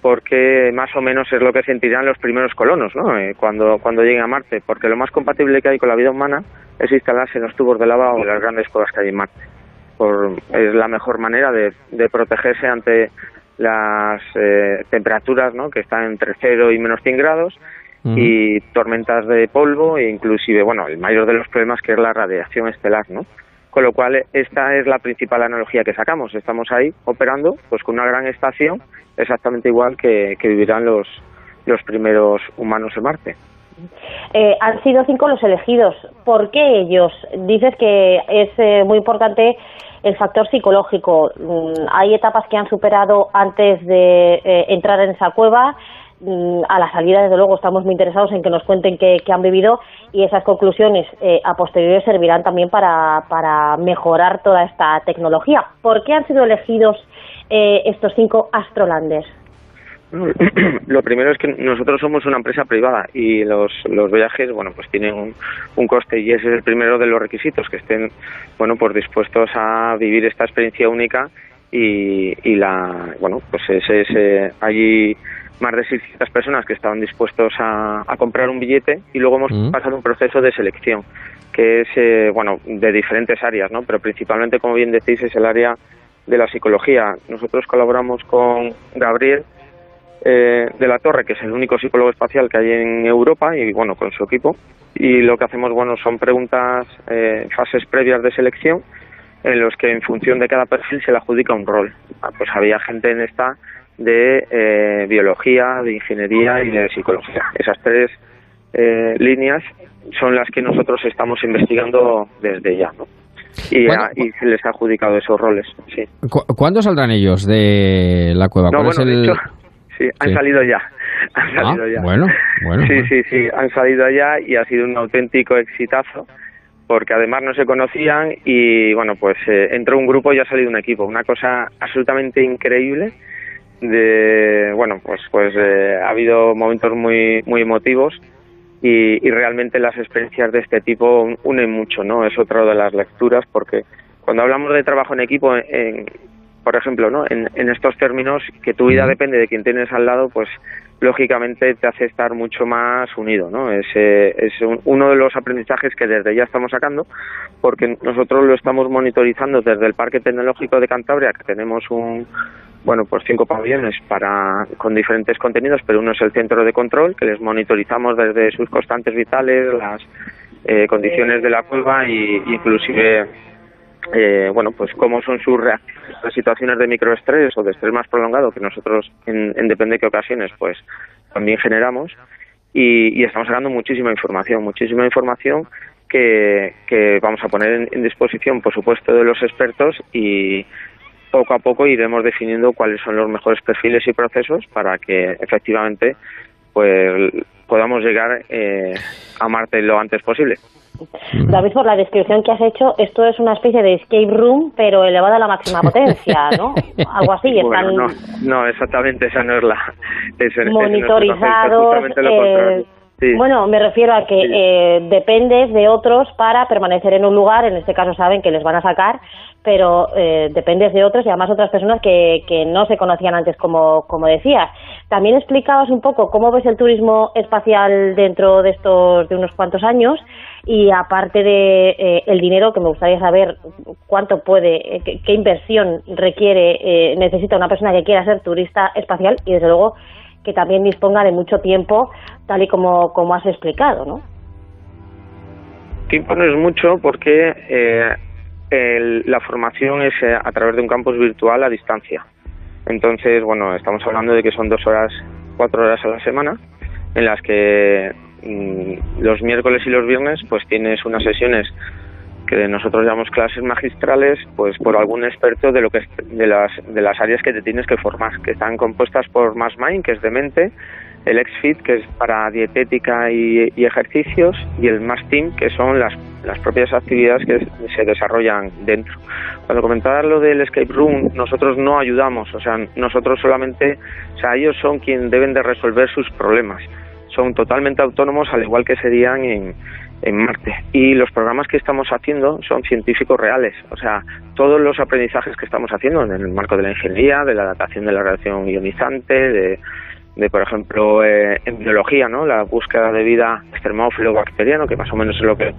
porque más o menos es lo que sentirán los primeros colonos ¿no? Eh, cuando, cuando lleguen a Marte, porque lo más compatible que hay con la vida humana es instalarse en los tubos de lava o en las grandes cuevas que hay en Marte. Por, es la mejor manera de, de protegerse ante las eh, temperaturas ¿no? que están entre 0 y menos 100 grados y tormentas de polvo e inclusive, bueno, el mayor de los problemas que es la radiación estelar, ¿no? Con lo cual, esta es la principal analogía que sacamos. Estamos ahí operando pues con una gran estación exactamente igual que, vivirán los, los primeros humanos en Marte. Eh, han sido cinco los elegidos. ¿Por qué ellos? Dices que es eh, muy importante el factor psicológico. Mm, hay etapas que han superado antes de eh, entrar en esa cueva. Mm, a la salida, desde luego, estamos muy interesados en que nos cuenten qué, han vivido y esas conclusiones a posteriori servirán también para, para mejorar toda esta tecnología. ¿Por qué han sido elegidos eh, estos cinco astrolanders? <clears throat> Lo primero es que nosotros somos una empresa privada y los, los viajes, bueno, pues tienen un, coste y ese es el primero de los requisitos, que estén, bueno, pues dispuestos a vivir esta experiencia única y, y la, bueno, pues ese, ese, allí más de 600 personas que estaban dispuestos a, a comprar un billete y luego hemos mm. pasado un proceso de selección que es, eh, bueno, de diferentes áreas, ¿no? Pero principalmente, como bien decís, es el área de la psicología. Nosotros colaboramos con Gabriel eh, de la Torre, que es el único psicólogo espacial que hay en Europa, y bueno, con su equipo. Y lo que hacemos, bueno, son preguntas, eh, fases previas de selección, en los que en función de cada perfil se le adjudica un rol. Ah, pues había gente en esta de eh, biología, de ingeniería y de psicología. Esas tres líneas son las que nosotros estamos investigando desde ya, ¿no? y, se les ha adjudicado esos roles. Sí. ¿Cuándo saldrán ellos de la cueva? No, bueno, de hecho, <laughs> sí, han salido ya. <laughs> Han ah, salido ya. Bueno, bueno. Sí, sí, sí, han salido ya y ha sido un auténtico exitazo porque además no se conocían y bueno, pues eh, entró un grupo y ha salido un equipo. Una cosa absolutamente increíble. De, bueno, pues, pues eh, ha habido momentos muy, muy emotivos y, realmente las experiencias de este tipo unen mucho, ¿no? Es otra de las lecturas porque cuando hablamos de trabajo en equipo, en, por ejemplo, ¿no? En, estos términos, que tu vida depende de quien tienes al lado, pues lógicamente te hace estar mucho más unido, ¿no? Es, es uno de los aprendizajes que desde ya estamos sacando, porque nosotros lo estamos monitorizando desde el Parque Tecnológico de Cantabria, que tenemos un, bueno, pues cinco pabellones para, con diferentes contenidos, pero uno es el centro de control, que les monitorizamos desde sus constantes vitales, las eh, condiciones de la cueva y inclusive, eh, bueno, pues cómo son sus reacciones a situaciones de microestrés o de estrés más prolongado que nosotros en, en depende de qué ocasiones, pues también generamos y, y estamos sacando muchísima información, muchísima información que, que vamos a poner en, en disposición, por supuesto, de los expertos y poco a poco iremos definiendo cuáles son los mejores perfiles y procesos para que efectivamente pues podamos llegar eh, a Marte lo antes posible. David, por la descripción que has hecho, esto es una especie de escape room, pero elevada a la máxima <laughs> potencia, ¿no? Algo así. Bueno, no, no, exactamente, esa no es la... Monitorizados, Bueno, me refiero a que eh, dependes de otros para permanecer en un lugar, en este caso saben que les van a sacar, pero eh, dependes de otros y además otras personas que, que no se conocían antes, como, como decías. También explicabas un poco cómo ves el turismo espacial dentro de estos de unos cuantos años y aparte de eh, el dinero que me gustaría saber cuánto puede, qué, qué inversión requiere, necesita una persona que quiera ser turista espacial y desde luego que también disponga de mucho tiempo, tal y como, como has explicado, ¿no? Tiempo no es mucho porque eh, la formación es eh, a través de un campus virtual a distancia. Entonces, bueno, estamos hablando de que son dos horas, cuatro horas a la semana, en las que mm, los miércoles y los viernes pues tienes unas sesiones que nosotros llamamos clases magistrales, pues por algún experto de lo que de las de las áreas que te tienes que formar, que están compuestas por Mind, que es de mente, el XFIT, que es para dietética y, ejercicios, y el Team, que son las, las propias actividades que se desarrollan dentro. Cuando comentabas lo del escape room, nosotros no ayudamos, o sea, nosotros solamente, o sea, ellos son quienes deben de resolver sus problemas. Son totalmente autónomos, al igual que serían en, en Marte. Y los programas que estamos haciendo son científicos reales, o sea, todos los aprendizajes que estamos haciendo en el marco de la ingeniería, de la adaptación de la radiación ionizante, de, de por ejemplo, eh, en biología, ¿no? La búsqueda de vida extremófilo bacteriano, que más o menos es lo que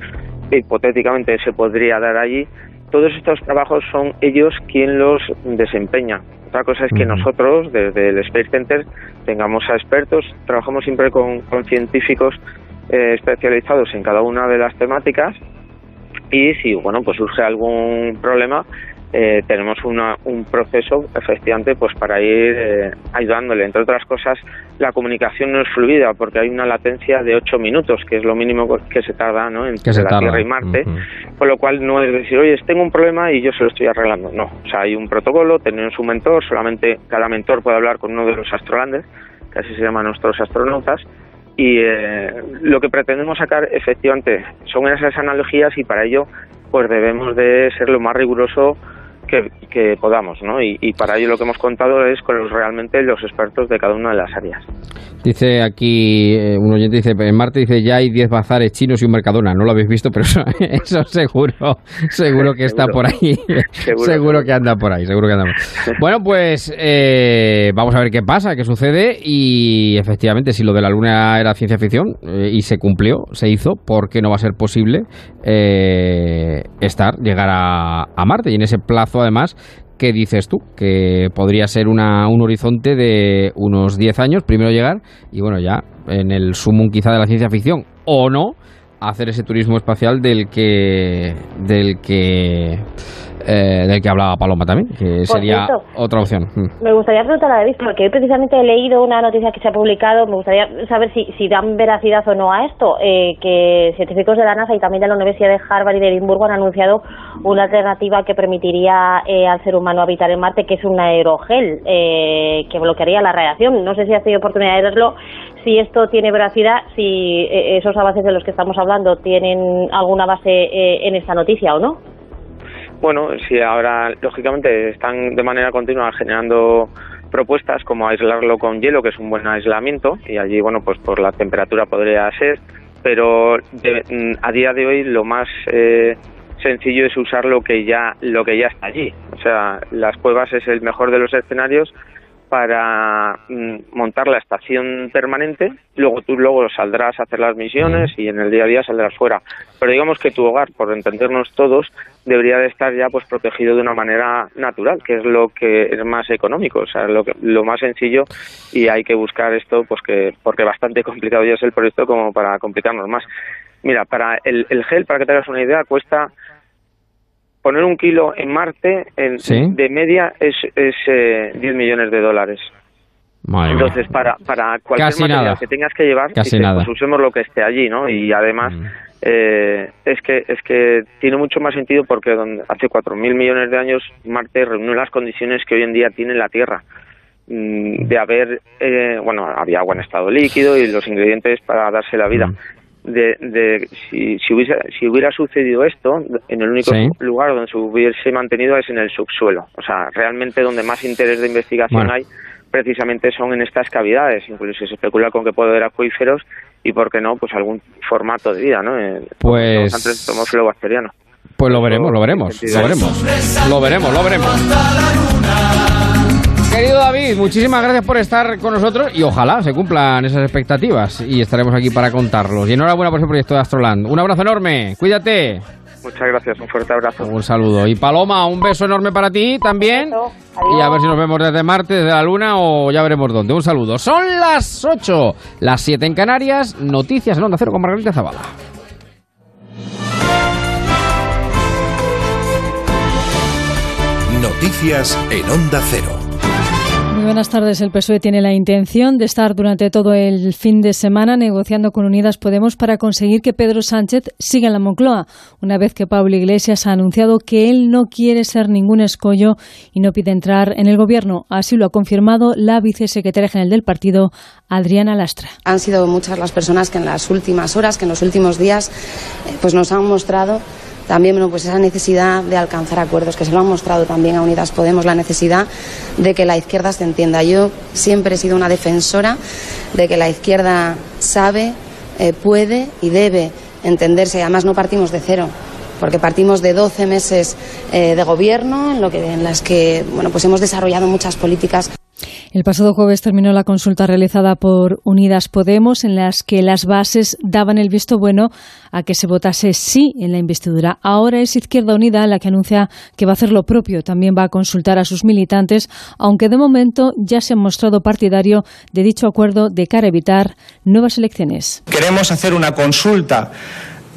hipotéticamente se podría dar allí. Todos estos trabajos son ellos quien los desempeñan. Otra cosa es que nosotros, desde el Space Center, tengamos a expertos, trabajamos siempre con, con científicos eh, especializados en cada una de las temáticas y si bueno pues surge algún problema eh, tenemos una, un proceso efectivamente pues para ir eh, ayudándole. Entre otras cosas la comunicación no es fluida porque hay una latencia de 8 minutos que es lo mínimo que se tarda ¿no? entre la Tierra y Marte. Por lo cual no es decir oye tengo un problema y yo se lo estoy arreglando no. O sea hay un protocolo tenemos un mentor solamente cada mentor puede hablar con uno de los astrolanders que así se llaman nuestros astronautas y eh, lo que pretendemos sacar efectivamente son esas analogías y para ello pues debemos de ser lo más riguroso que, podamos, ¿no? Y, para ello lo que hemos contado es con los, realmente los expertos de cada una de las áreas. Dice aquí, eh, un oyente dice, en Marte dice, ya hay 10 bazares chinos y un Mercadona. No lo habéis visto, pero eso, <laughs> seguro, seguro que está <laughs> por ahí. seguro, que anda por ahí, seguro que anda Bueno, pues eh, vamos a ver qué pasa, qué sucede y efectivamente si lo de la Luna era ciencia ficción eh, y se cumplió, se hizo, ¿por qué no va a ser posible estar, llegar a, a Marte? Y en ese plazo además ¿qué dices tú? Que podría ser una, un horizonte de unos 10 años, primero llegar y bueno, ya en el sumum quizá de la ciencia ficción o no, hacer ese turismo espacial del que del que eh, del que hablaba Paloma también, que sería otra opción. Mm. Me gustaría preguntar a David, porque hoy precisamente he leído una noticia que se ha publicado, me gustaría saber si, si dan veracidad o no a esto, eh, que científicos de la NASA y también de la Universidad de Harvard y de Edimburgo han anunciado una alternativa que permitiría eh, al ser humano habitar en Marte, que es un aerogel que bloquearía la radiación. No sé si has tenido oportunidad de verlo, si esto tiene veracidad, si esos avances de los que estamos hablando tienen alguna base en esta noticia o no. Bueno, si ahora, lógicamente, están de manera continua generando propuestas como aislarlo con hielo, que es un buen aislamiento, y allí, bueno, pues por la temperatura podría ser, pero mm, a día de hoy lo más eh, sencillo es usar lo que ya lo que ya está allí. O sea, las cuevas es el mejor de los escenarios para mm, montar la estación permanente, luego tú luego saldrás a hacer las misiones y en el día a día saldrás fuera. Pero digamos que tu hogar, por entendernos todos, debería de estar ya pues protegido de una manera natural, que es lo que es más económico, o sea, lo, que, lo más sencillo y hay que buscar esto pues que porque bastante <laughs> complicado ya es el proyecto como para complicarnos más. Mira, para el, el gel, para que te hagas una idea, cuesta poner un kilo en Marte en, de media es, es 10 eh, millones de dólares. Entonces, para, para cualquier material que tengas que llevar, pues usemos lo que esté allí, ¿no? Y además, mm. eh, es que es que tiene mucho más sentido porque donde, hace 4.000 millones de años Marte reunió las condiciones que hoy en día tiene la Tierra. Mm, de haber, eh, bueno, había agua en estado líquido y los ingredientes para darse la vida. Mm de, de si, si, hubiera, si hubiera sucedido esto, en el único lugar donde se hubiese mantenido es en el subsuelo. O sea, realmente donde más interés de investigación hay precisamente son en estas cavidades. Incluso se especula con que puede haber acuíferos y, ¿por qué no?, pues algún formato de vida, ¿no? Pues... Antes tomófilo bacteriano. Pues lo veremos, lo veremos, lo veremos. Lo veremos, lo veremos. Querido David, muchísimas gracias por estar con nosotros y ojalá se cumplan esas expectativas y estaremos aquí para contarlos. Y enhorabuena por ese proyecto de Astroland. Un abrazo enorme, cuídate. Muchas gracias, un fuerte abrazo. Un saludo. Y Paloma, un beso enorme para ti también. Y a ver si nos vemos desde Marte, desde la Luna o ya veremos dónde. Un saludo. Son las 8, las 7 en Canarias. Noticias en Onda Cero con Margarita Zavala. Noticias en Onda Cero. Buenas tardes. El PSOE tiene la intención de estar durante todo el fin de semana negociando con Unidas Podemos para conseguir que Pedro Sánchez siga en la Moncloa, una vez que Pablo Iglesias ha anunciado que él no quiere ser ningún escollo y no pide entrar en el gobierno. Así lo ha confirmado la vicesecretaria general del partido, Adriana Lastra. Han sido muchas las personas que en las últimas horas, que en los últimos días, eh, pues nos han mostrado también bueno, pues esa necesidad de alcanzar acuerdos, que se lo han mostrado también a Unidas Podemos, la necesidad de que la izquierda se entienda. Yo siempre he sido una defensora de que la izquierda sabe, eh, puede y debe entenderse. Además, no partimos de cero porque partimos de 12 meses eh, de gobierno en, lo que, en las que bueno, pues hemos desarrollado muchas políticas. El pasado jueves terminó la consulta realizada por Unidas Podemos en las que las bases daban el visto bueno a que se votase sí en la investidura. Ahora es Izquierda Unida la que anuncia que va a hacer lo propio. También va a consultar a sus militantes, aunque de momento ya se ha mostrado partidario de dicho acuerdo de cara a evitar nuevas elecciones. Queremos hacer una consulta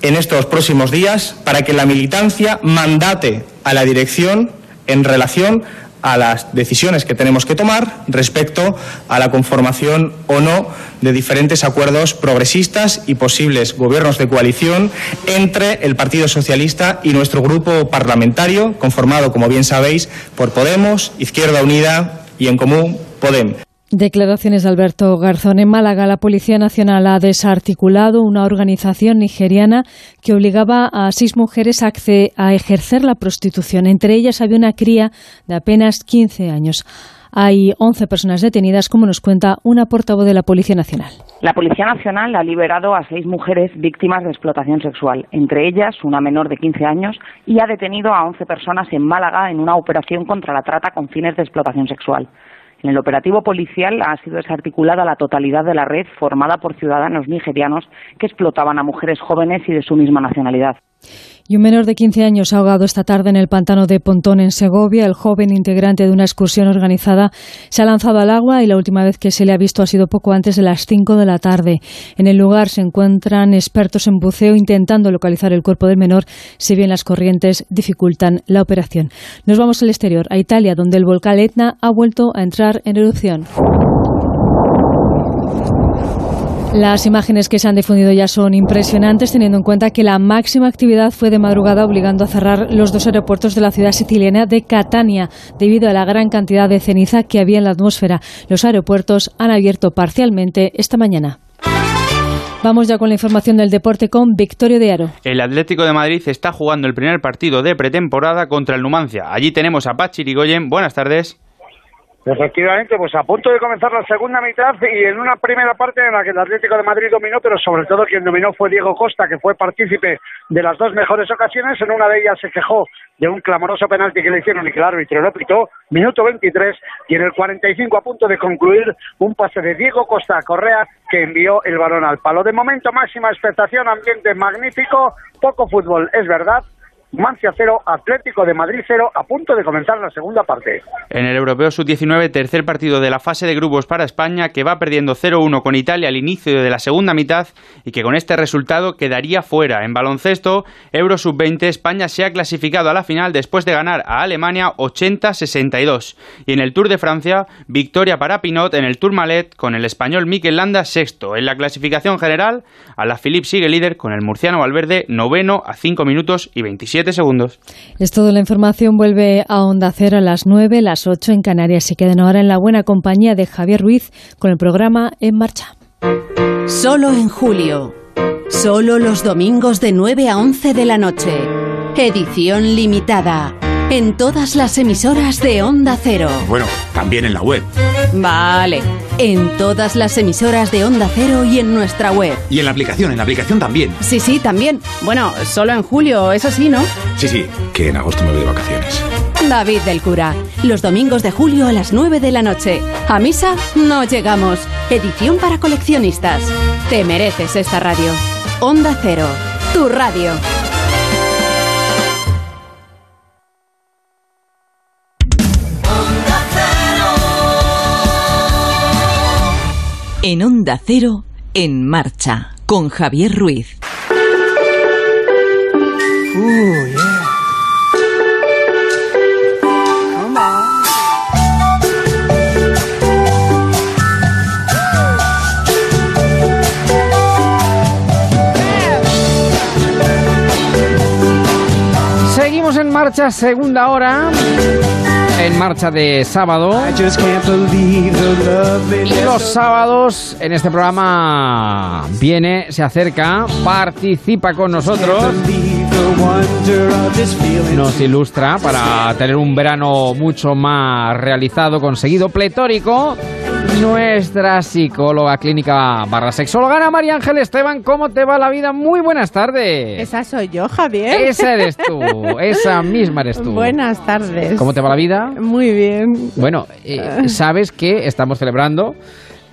en estos próximos días para que la militancia mandate a la dirección en relación a las decisiones que tenemos que tomar respecto a la conformación o no de diferentes acuerdos progresistas y posibles gobiernos de coalición entre el Partido Socialista y nuestro grupo parlamentario, conformado, como bien sabéis, por Podemos, Izquierda Unida y En Común Podem. Declaraciones de Alberto Garzón. En Málaga, la Policía Nacional ha desarticulado una organización nigeriana que obligaba a seis mujeres a, a, ejercer la prostitución. Entre ellas había una cría de apenas 15 años. Hay 11 personas detenidas, como nos cuenta una portavoz de la Policía Nacional. La Policía Nacional ha liberado a seis mujeres víctimas de explotación sexual, entre ellas una menor de 15 años, y ha detenido a 11 personas en Málaga en una operación contra la trata con fines de explotación sexual. En el operativo policial ha sido desarticulada la totalidad de la red formada por ciudadanos nigerianos que explotaban a mujeres jóvenes y de su misma nacionalidad. Y un menor de 15 años ahogado esta tarde en el pantano de Pontón, en Segovia. El joven integrante de una excursión organizada se ha lanzado al agua y la última vez que se le ha visto ha sido poco antes de las 5 de la tarde. En el lugar se encuentran expertos en buceo intentando localizar el cuerpo del menor, si bien las corrientes dificultan la operación. Nos vamos al exterior, a Italia, donde el volcán Etna ha vuelto a entrar en erupción. Las imágenes que se han difundido ya son impresionantes, teniendo en cuenta que la máxima actividad fue de madrugada, obligando a cerrar los dos aeropuertos de la ciudad siciliana de Catania, debido a la gran cantidad de ceniza que había en la atmósfera. Los aeropuertos han abierto parcialmente esta mañana. Vamos ya con la información del deporte con Victorio de Aro. El Atlético de Madrid está jugando el primer partido de pretemporada contra el Numancia. Allí tenemos a Pachi Rigoyen. Buenas tardes. Efectivamente, pues a punto de comenzar la segunda mitad y en una primera parte en la que el Atlético de Madrid dominó, pero sobre todo quien dominó fue Diego Costa, que fue partícipe de las dos mejores ocasiones. En una de ellas se quejó de un clamoroso penalti que le hicieron y que el árbitro lo pitó, minuto 23, y en el 45 a punto de concluir un pase de Diego Costa a Correa que envió el balón al palo. De momento, máxima expectación, ambiente magnífico, poco fútbol, es verdad, Mancia 0, Atlético de Madrid 0, a punto de comenzar la segunda parte. En el Europeo Sub-19, tercer partido de la fase de grupos para España, que va perdiendo 0-1 con Italia al inicio de la segunda mitad y que con este resultado quedaría fuera. En baloncesto, Euro Sub-20, España se ha clasificado a la final después de ganar a Alemania 80-62. Y en el Tour de Francia, victoria para Pinot en el Tour Malet con el español Mikel Landa sexto. En la clasificación general, a la Philippe sigue líder con el murciano Valverde noveno a 5 minutos y 27 segundos. Es todo. La información vuelve a Onda Cero a las 9, las 8 en Canarias. Y queden ahora en la buena compañía de Javier Ruiz con el programa En Marcha. Solo en julio. Solo los domingos de 9 a 11 de la noche. Edición limitada. En todas las emisoras de Onda Cero. Bueno, también en la web. Vale, en todas las emisoras de Onda Cero y en nuestra web. Y en la aplicación, en la aplicación también. Sí, sí, también. Bueno, solo en julio, eso sí, ¿no? Sí, sí, que en agosto me voy de vacaciones. David del Cura, los domingos de julio a las 9 de la noche. A misa no llegamos. Edición para coleccionistas. Te mereces esta radio. Onda Cero, tu radio. En Onda Cero, en marcha, con Javier Ruiz. Marcha, segunda hora. En marcha de sábado. Y los sábados en este programa viene, se acerca, participa con nosotros. Nos ilustra para tener un verano mucho más realizado, conseguido, pletórico. Nuestra psicóloga clínica barra sexóloga Ana María Ángel Esteban, ¿cómo te va la vida? Muy buenas tardes. Esa soy yo, Javier. Esa eres tú, esa misma eres tú. Buenas tardes. ¿Cómo te va la vida? Muy bien. Bueno, eh, sabes que estamos celebrando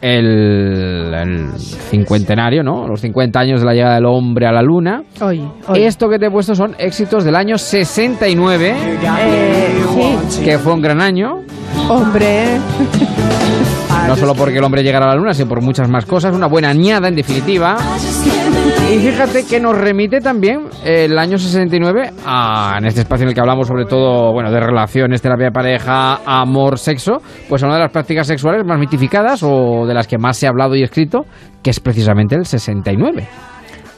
el, el cincuentenario, ¿no? Los 50 años de la llegada del hombre a la luna. Hoy, hoy. Esto que te he puesto son éxitos del año 69, Eh, sí. que fue un gran año. Hombre. No solo porque el hombre llegara a la luna, sino por muchas más cosas. Una buena añada, en definitiva. Y fíjate que nos remite también el año 69 a, en este espacio en el que hablamos sobre todo, bueno, de relaciones, terapia de pareja, amor, sexo, pues a una de las prácticas sexuales más mitificadas o de las que más se ha hablado y escrito, que es precisamente el 69.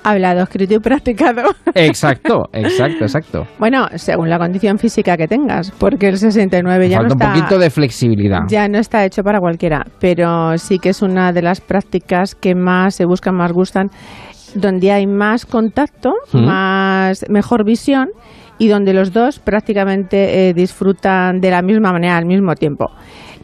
Hablado, escrito y practicado. <laughs> Exacto, exacto, exacto. Bueno, según la condición física que tengas, porque el 69 ya Falta no está... un poquito de flexibilidad. Ya no está hecho para cualquiera, pero sí que es una de las prácticas que más se buscan, más gustan, donde hay más contacto, Mm. más mejor visión y donde los dos prácticamente eh, disfrutan de la misma manera al mismo tiempo.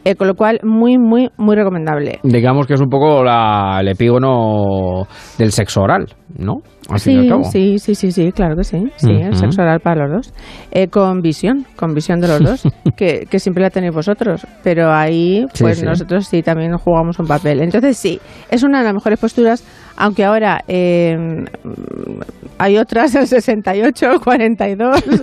Eh, con lo cual, muy, muy, muy recomendable. Digamos que es un poco la- el epígono del sexo oral, ¿no? Al fin y al Sí, cabo. sí, sí, sí, sí, claro que sí. Sí, el Ujú. sexo oral para los dos. Eh, con visión, con visión de los dos, <laughs> que, que siempre la tenéis vosotros. Pero ahí, pues sí. nosotros sí también jugamos un papel. Entonces, sí, es una de las mejores posturas, aunque ahora eh, hay otras, el 68, el 42. <laughs>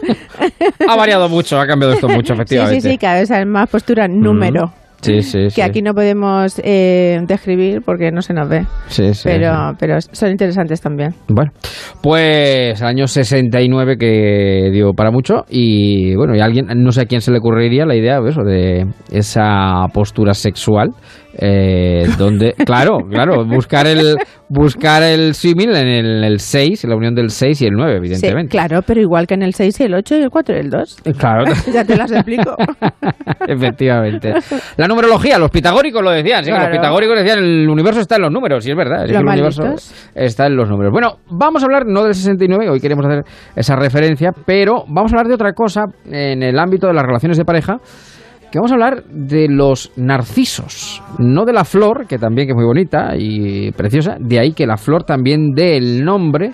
Ha variado mucho, ha cambiado esto mucho, efectivamente. sí, sí, cada vez hay más postura número. Sí, sí. Que aquí no podemos eh, describir porque no se nos ve. Pero, pero son interesantes también. Bueno, pues el año 69 que dio para mucho y bueno, y alguien, no sé a quién se le ocurriría la idea eso, de esa postura sexual eh, donde, <laughs> claro, claro, buscar el buscar el símil en el, el 6, en la unión del 6 y el 9, Sí, evidentemente. claro, pero igual que en el 6 y el 8 y el 4 y el 2. Claro, <laughs> ya te las explico. <laughs> efectivamente. La numerología, los pitagóricos lo decían, sí, Claro. los pitagóricos decían el universo está en los números, y es verdad, es que el universo está en los números. Bueno, vamos a hablar no del 69, hoy queremos hacer esa referencia, pero vamos a hablar de otra cosa en el ámbito de las relaciones de pareja, que vamos a hablar de los narcisos, no de la flor, que también que es muy bonita y preciosa, de ahí que la flor también dé el nombre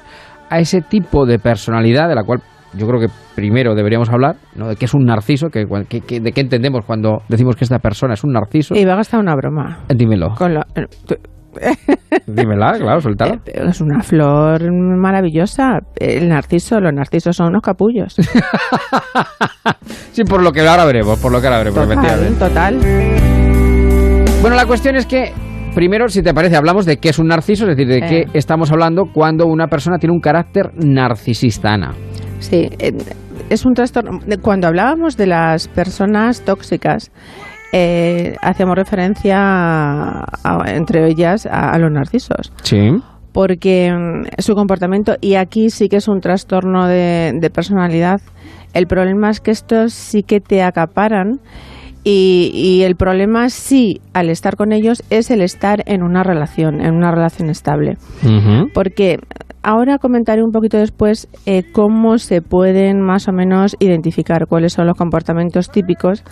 a ese tipo de personalidad de la cual yo creo que primero deberíamos hablar, ¿no? De qué es un narciso, que, que- que- de qué entendemos cuando decimos que esta persona es un narciso. Y va a gastar una broma. Dímelo. Con tú- Dímela, claro, suéltala. es una flor maravillosa. El narciso, los narcisos son unos capullos. <laughs> Sí, por lo que ahora veremos, por lo que ahora veremos, Total. Bueno, la cuestión es que, primero, si te parece, hablamos de qué es un narciso, es decir, de Eh. qué estamos hablando cuando una persona tiene un carácter narcisista, Ana. Sí, eh, es un trastorno. Cuando hablábamos de las personas tóxicas, eh, hacíamos referencia a- a- entre ellas a, a los narcisos. Sí. porque mm, su comportamiento, y aquí sí que es un trastorno de, de personalidad, el problema es que estos sí que te acaparan y, y el problema sí, al estar con ellos, es el estar en una relación, en una relación estable. Porque ahora comentaré un poquito después eh, cómo se pueden más o menos identificar cuáles son los comportamientos típicos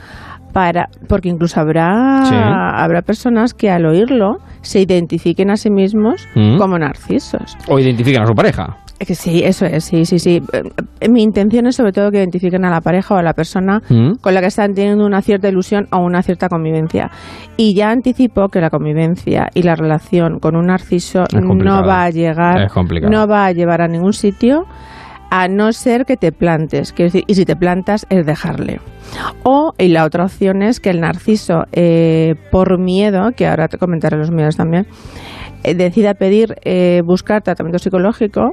para porque incluso habrá Sí. habrá personas que al oírlo se identifiquen a sí mismos Mm. como narcisos. O identifican a su pareja. Es que sí, eso es, sí, sí, sí. Eh, Mi intención es sobre todo que identifiquen a la pareja o a la persona Mm. con la que están teniendo una cierta ilusión o una cierta convivencia. Y ya anticipo que la convivencia y la relación con un narciso no va a llegar, no va a llevar a ningún sitio a no ser que te plantes. Quiero decir, y si te plantas es dejarle. O, y la otra opción es que el narciso, eh, por miedo, que ahora te comentaré los miedos también, eh, decida pedir, eh, buscar tratamiento psicológico,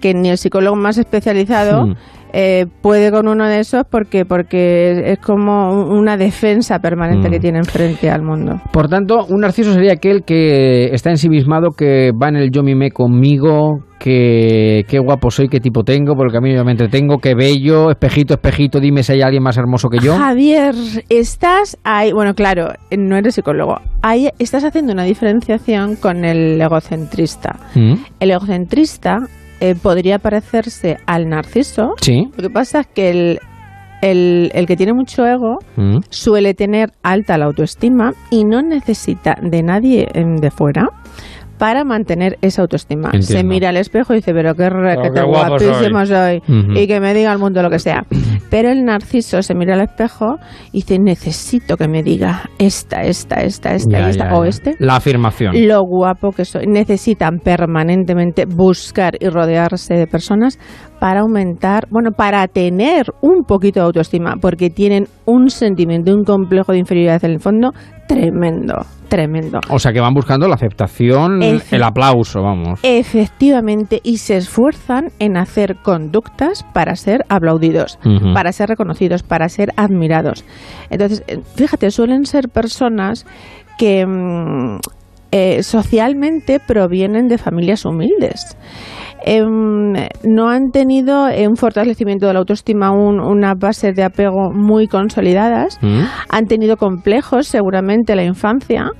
que ni el psicólogo más especializado Hmm. Eh, puede con uno de esos porque, porque es como un- una defensa permanente Mm. que tienen frente al mundo. Por tanto, un narciso sería aquel que está ensimismado, que va en el yo mime conmigo, que qué guapo soy, qué tipo tengo, por el camino yo me entretengo, qué bello, espejito, espejito, dime si hay alguien más hermoso que yo. Javier, estás ahí, bueno, claro, no eres psicólogo, ahí estás haciendo una diferenciación con el egocentrista. Mm. El egocentrista eh, podría parecerse al narciso. Sí. Lo que pasa es que el, el, el que tiene mucho ego Mm. suele tener alta la autoestima y no necesita de nadie em, de fuera para mantener esa autoestima. Se mira al espejo y dice, pero qué, re- que qué guapísimo soy. Y que me diga el mundo lo que sea. Pero el narciso se mira al espejo y dice, necesito que me diga esta, esta, esta, esta Ya, y esta, ya, o este La afirmación. lo guapo que soy. Necesitan permanentemente buscar y rodearse de personas para aumentar, bueno, para tener un poquito de autoestima, porque tienen un sentimiento, un complejo de inferioridad en el fondo tremendo, tremendo. O sea que van buscando la aceptación, Efe- el aplauso, vamos. Efectivamente, y se esfuerzan en hacer conductas para ser aplaudidos, para ser reconocidos, para ser admirados. Entonces, eh, fíjate, suelen ser personas que mm, eh, socialmente provienen de familias humildes. Em, no han tenido un fortalecimiento de la autoestima, un- una base de apego muy consolidadas, Mm. han tenido complejos seguramente en la infancia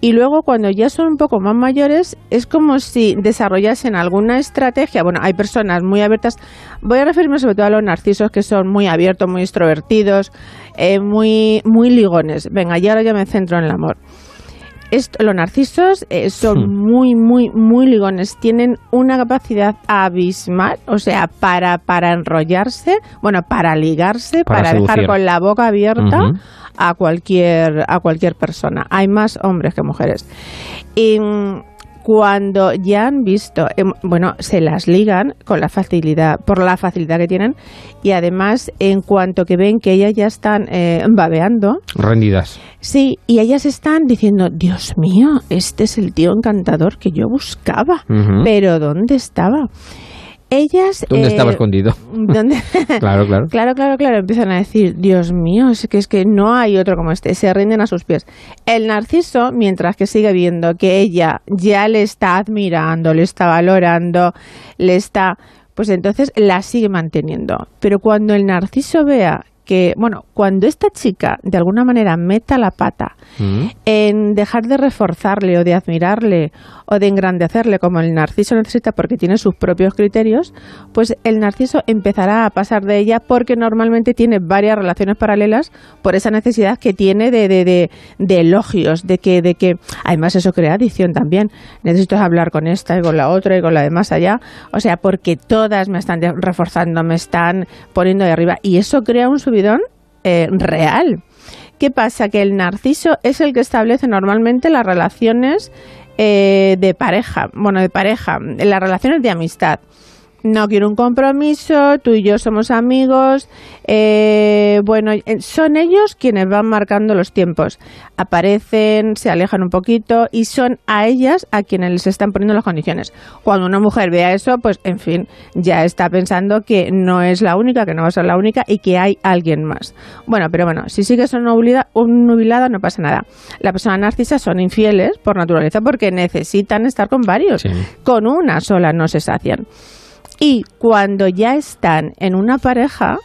y luego cuando ya son un poco más mayores es como si desarrollasen alguna estrategia. Bueno, hay personas muy abiertas, voy a referirme sobre todo a los narcisos que son muy abiertos, muy extrovertidos, eh, muy, muy ligones. Venga, y ahora ya me centro en el amor. Esto- los narcisos eh, son Hmm. muy, muy, muy ligones. Tienen una capacidad abismal, o sea, para, para enrollarse, bueno, para ligarse, Para para, dejar con la boca abierta a cualquier, a cualquier persona. Hay más hombres que mujeres. Y cuando ya han visto, em, bueno, se las ligan con la facilidad, por la facilidad que tienen, y además, en cuanto que ven que ellas ya están eh, babeando, Rendidas. Sí, y ellas están diciendo, Dios mío, este es el tío encantador que yo buscaba. Pero ¿dónde estaba? Ellas... ¿Dónde eh, estaba escondido? <laughs> ¿dónde? <laughs> Claro, claro. <laughs> Claro, claro, claro. Empiezan a decir, Dios mío, es que es que no hay otro como este. Se rinden a sus pies. El narciso, mientras que sigue viendo que ella ya le está admirando, le está valorando, le está, pues entonces la sigue manteniendo. Pero cuando el narciso vea que, bueno, cuando esta chica de alguna manera meta la pata Mm. en dejar de reforzarle o de admirarle o de engrandecerle como el narciso necesita porque tiene sus propios criterios, pues el narciso empezará a pasar de ella porque normalmente tiene varias relaciones paralelas por esa necesidad que tiene de, de, de, de elogios, de que, de que además eso crea adicción también. Necesito hablar con esta y con la otra y con la de más allá. O sea, porque todas me están reforzando, me están poniendo de arriba y eso crea un subidón eh, real. ¿Qué pasa? Que el narciso es el que establece normalmente las relaciones eh, de pareja, bueno, de pareja, las relaciones de amistad. No quiero un compromiso, tú y yo somos amigos. eh, bueno, eh, son ellos quienes van marcando los tiempos. Aparecen, se alejan un poquito y son a ellas a quienes les están poniendo las condiciones. Cuando una mujer vea eso, pues en fin, ya está pensando que no es la única, que no va a ser la única y que hay alguien más. Bueno, pero bueno, si sigues nubilada, no pasa nada. Las personas narcisas son infieles por naturaleza porque necesitan estar con varios. Con una sola no se sacian. Y cuando ya están en una pareja,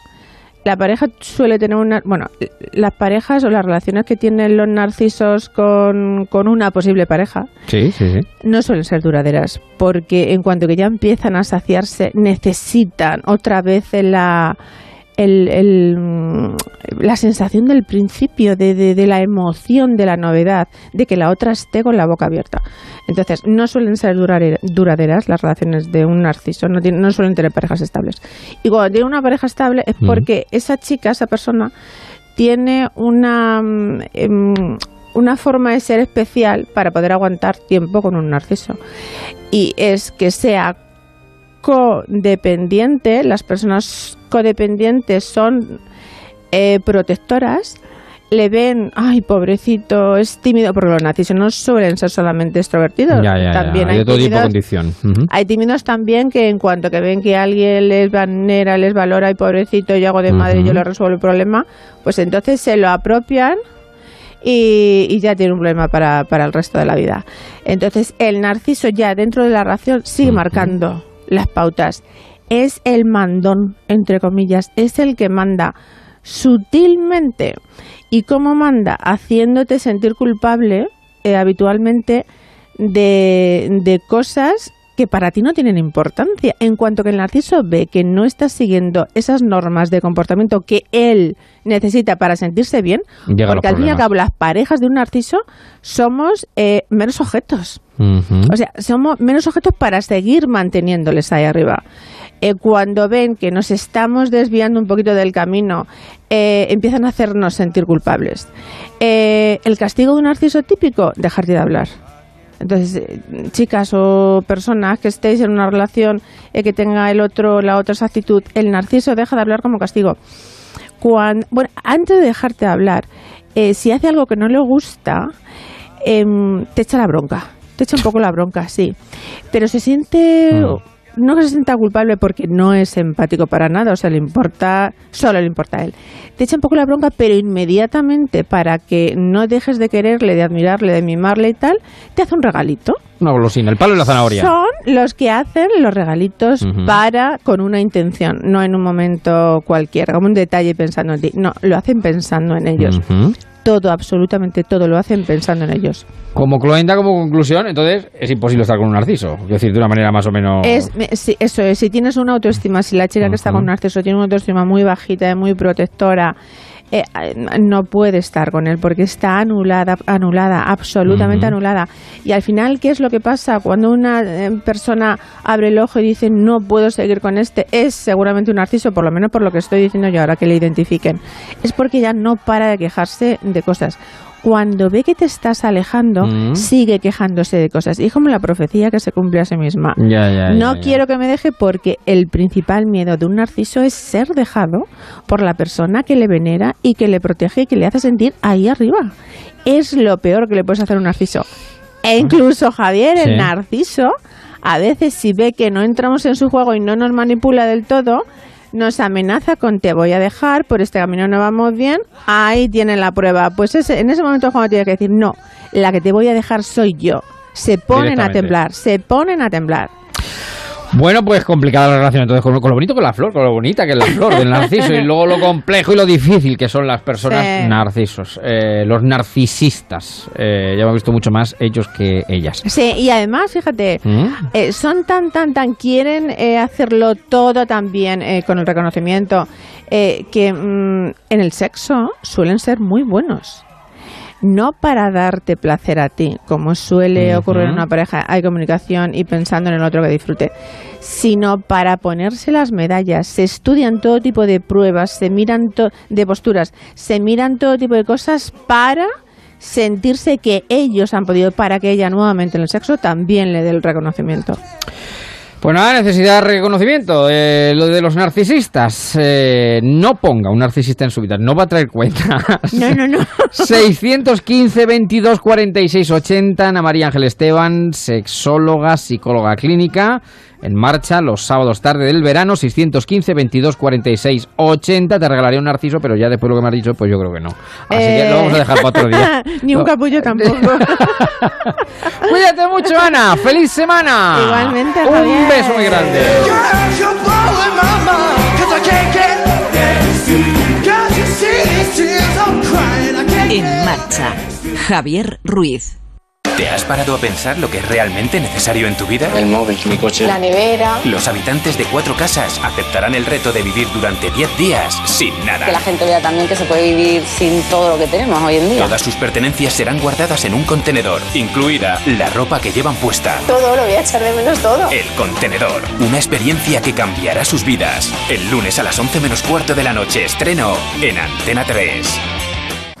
la pareja suele tener una... Bueno, las parejas o las relaciones que tienen los narcisos con, con una posible pareja Sí, sí, sí. no suelen ser duraderas, porque en cuanto que ya empiezan a saciarse, necesitan otra vez la, el, el, mm, la sensación del principio, de, de, de la emoción, de la novedad, de que la otra esté con la boca abierta. Entonces, no suelen ser duraderas las relaciones de un narciso, no, tienen- no suelen tener parejas estables. Y cuando tiene una pareja estable es Ujú. porque esa chica, esa persona, tiene una, mm, em, una forma de ser especial para poder aguantar tiempo con un narciso. Y es que sea codependiente, las personas codependientes son eh, protectoras, le ven, ay, pobrecito, es tímido, porque los narcisos no suelen ser solamente extrovertidos, Ya, ya, ya. también Hay hay de tipo de tímidos. Ujú. hay tímidos también que en cuanto que ven que alguien les vanera, les valora y pobrecito, yo hago de madre y yo Ujú. le resuelvo el problema, pues entonces se lo apropian y, y ya tiene un problema para, para el resto de la vida. Entonces el narciso ya dentro de la relación sigue marcando las pautas. Es el mandón, entre comillas, es el que manda sutilmente. ¿Y cómo manda? Haciéndote sentir culpable eh, habitualmente de, de cosas que para ti no tienen importancia. En cuanto que el narciso ve que no estás siguiendo esas normas de comportamiento que él necesita para sentirse bien, porque al fin y al cabo las parejas de un narciso somos eh, meros objetos. O sea, somos menos objetos para seguir manteniéndoles ahí arriba. Eh, cuando ven que nos estamos desviando un poquito del camino, eh, empiezan a hacernos sentir culpables. Eh, el castigo de un narciso típico, dejarte de hablar. Entonces, chicas o personas que estéis en una relación que tenga el otro, la otra esa actitud, el narciso deja de hablar como castigo. Bueno, antes de dejarte de hablar, si hace algo que no le gusta, em, te echa la bronca. Te echa un poco la bronca, sí. Pero se siente. No se sienta culpable porque no es empático para nada, o sea, le importa, solo le importa a él. Te echa un poco la bronca, pero inmediatamente para que no dejes de quererle, de admirarle, de mimarle y tal, te hace un regalito. Una golosina, el palo y la zanahoria. Son los que hacen los regalitos para con una intención, no en un momento cualquiera, como un detalle pensando en ti. No, lo hacen pensando en ellos. Todo, absolutamente todo, lo hacen pensando en ellos. Como cloenda, como conclusión, entonces es imposible estar con un narciso. Es decir, de una manera más o menos... Es, me- sí, eso es, si tienes una autoestima, si la chica que está con un narciso tiene una autoestima muy bajita, muy protectora, eh, eh, no puede estar con él porque está anulada, anulada, absolutamente anulada. Y al final, ¿qué es lo que pasa? Cuando una eh, persona abre el ojo y dice no puedo seguir con este, es seguramente un narciso, por lo menos por lo que estoy diciendo yo ahora que le identifiquen. Es porque ya no para de quejarse de cosas. Cuando ve que te estás alejando, Mm. sigue quejándose de cosas. Y es como la profecía que se cumple a sí misma. Ya, ya, No ya, quiero que me deje porque el principal miedo de un narciso es ser dejado por la persona que le venera y que le protege y que le hace sentir ahí arriba. Es lo peor que le puedes hacer a un narciso. E incluso Javier, Sí. el narciso, a veces si ve que no entramos en su juego y no nos manipula del todo, nos amenaza con te voy a dejar, por este camino no vamos bien, ahí tienen la prueba. Pues ese, en ese momento cuando tiene que decir, no, la que te voy a dejar soy yo. Se ponen a temblar, se ponen a temblar. Bueno, pues complicada la relación entonces con, con lo bonito que es la flor, con lo bonita que es la flor del narciso y <laughs> luego lo complejo y lo difícil que son las personas Sí. narcisos, eh, los narcisistas. Eh, ya hemos visto mucho más ellos que ellas. Sí, y además, fíjate, ¿Mm? eh, son tan, tan, tan, quieren eh, hacerlo todo también eh, con el reconocimiento, eh, que mm, en el sexo suelen ser muy buenos. No para darte placer a ti, como suele ocurrir en una pareja, hay comunicación y pensando en el otro que disfrute, sino para ponerse las medallas. Se estudian todo tipo de pruebas, se miran de posturas, se miran todo tipo de cosas para sentirse que ellos han podido, para que ella nuevamente en el sexo también le dé el reconocimiento. Pues nada, necesidad de reconocimiento. Eh, lo de los narcisistas. eh, no ponga un narcisista en su vida. No va a traer cuentas. No, no, no. 615 22 46 80. Ana María Ángel Esteban, sexóloga, psicóloga clínica en marcha los sábados tarde del verano, 615 22 46 80. Te regalaré un narciso, pero ya después de lo que me has dicho, pues yo creo que no. Así que lo vamos a dejar para otro día. <laughs> Ni un capullo tampoco. <laughs> Cuídate mucho, Ana. ¡Feliz semana! Igualmente, Un beso muy grande. En marcha, Javier Ruiz. ¿Te has parado a pensar lo que es realmente necesario en tu vida? El móvil, mi coche. La nevera. Los habitantes de cuatro casas aceptarán el reto de vivir durante 10 días sin nada. Que la gente vea también que se puede vivir sin todo lo que tenemos hoy en día. Todas sus pertenencias serán guardadas en un contenedor, incluida la ropa que llevan puesta. Todo, lo voy a echar de menos todo. El contenedor, una experiencia que cambiará sus vidas. El lunes a las 11 menos cuarto de la noche estreno en Antena 3.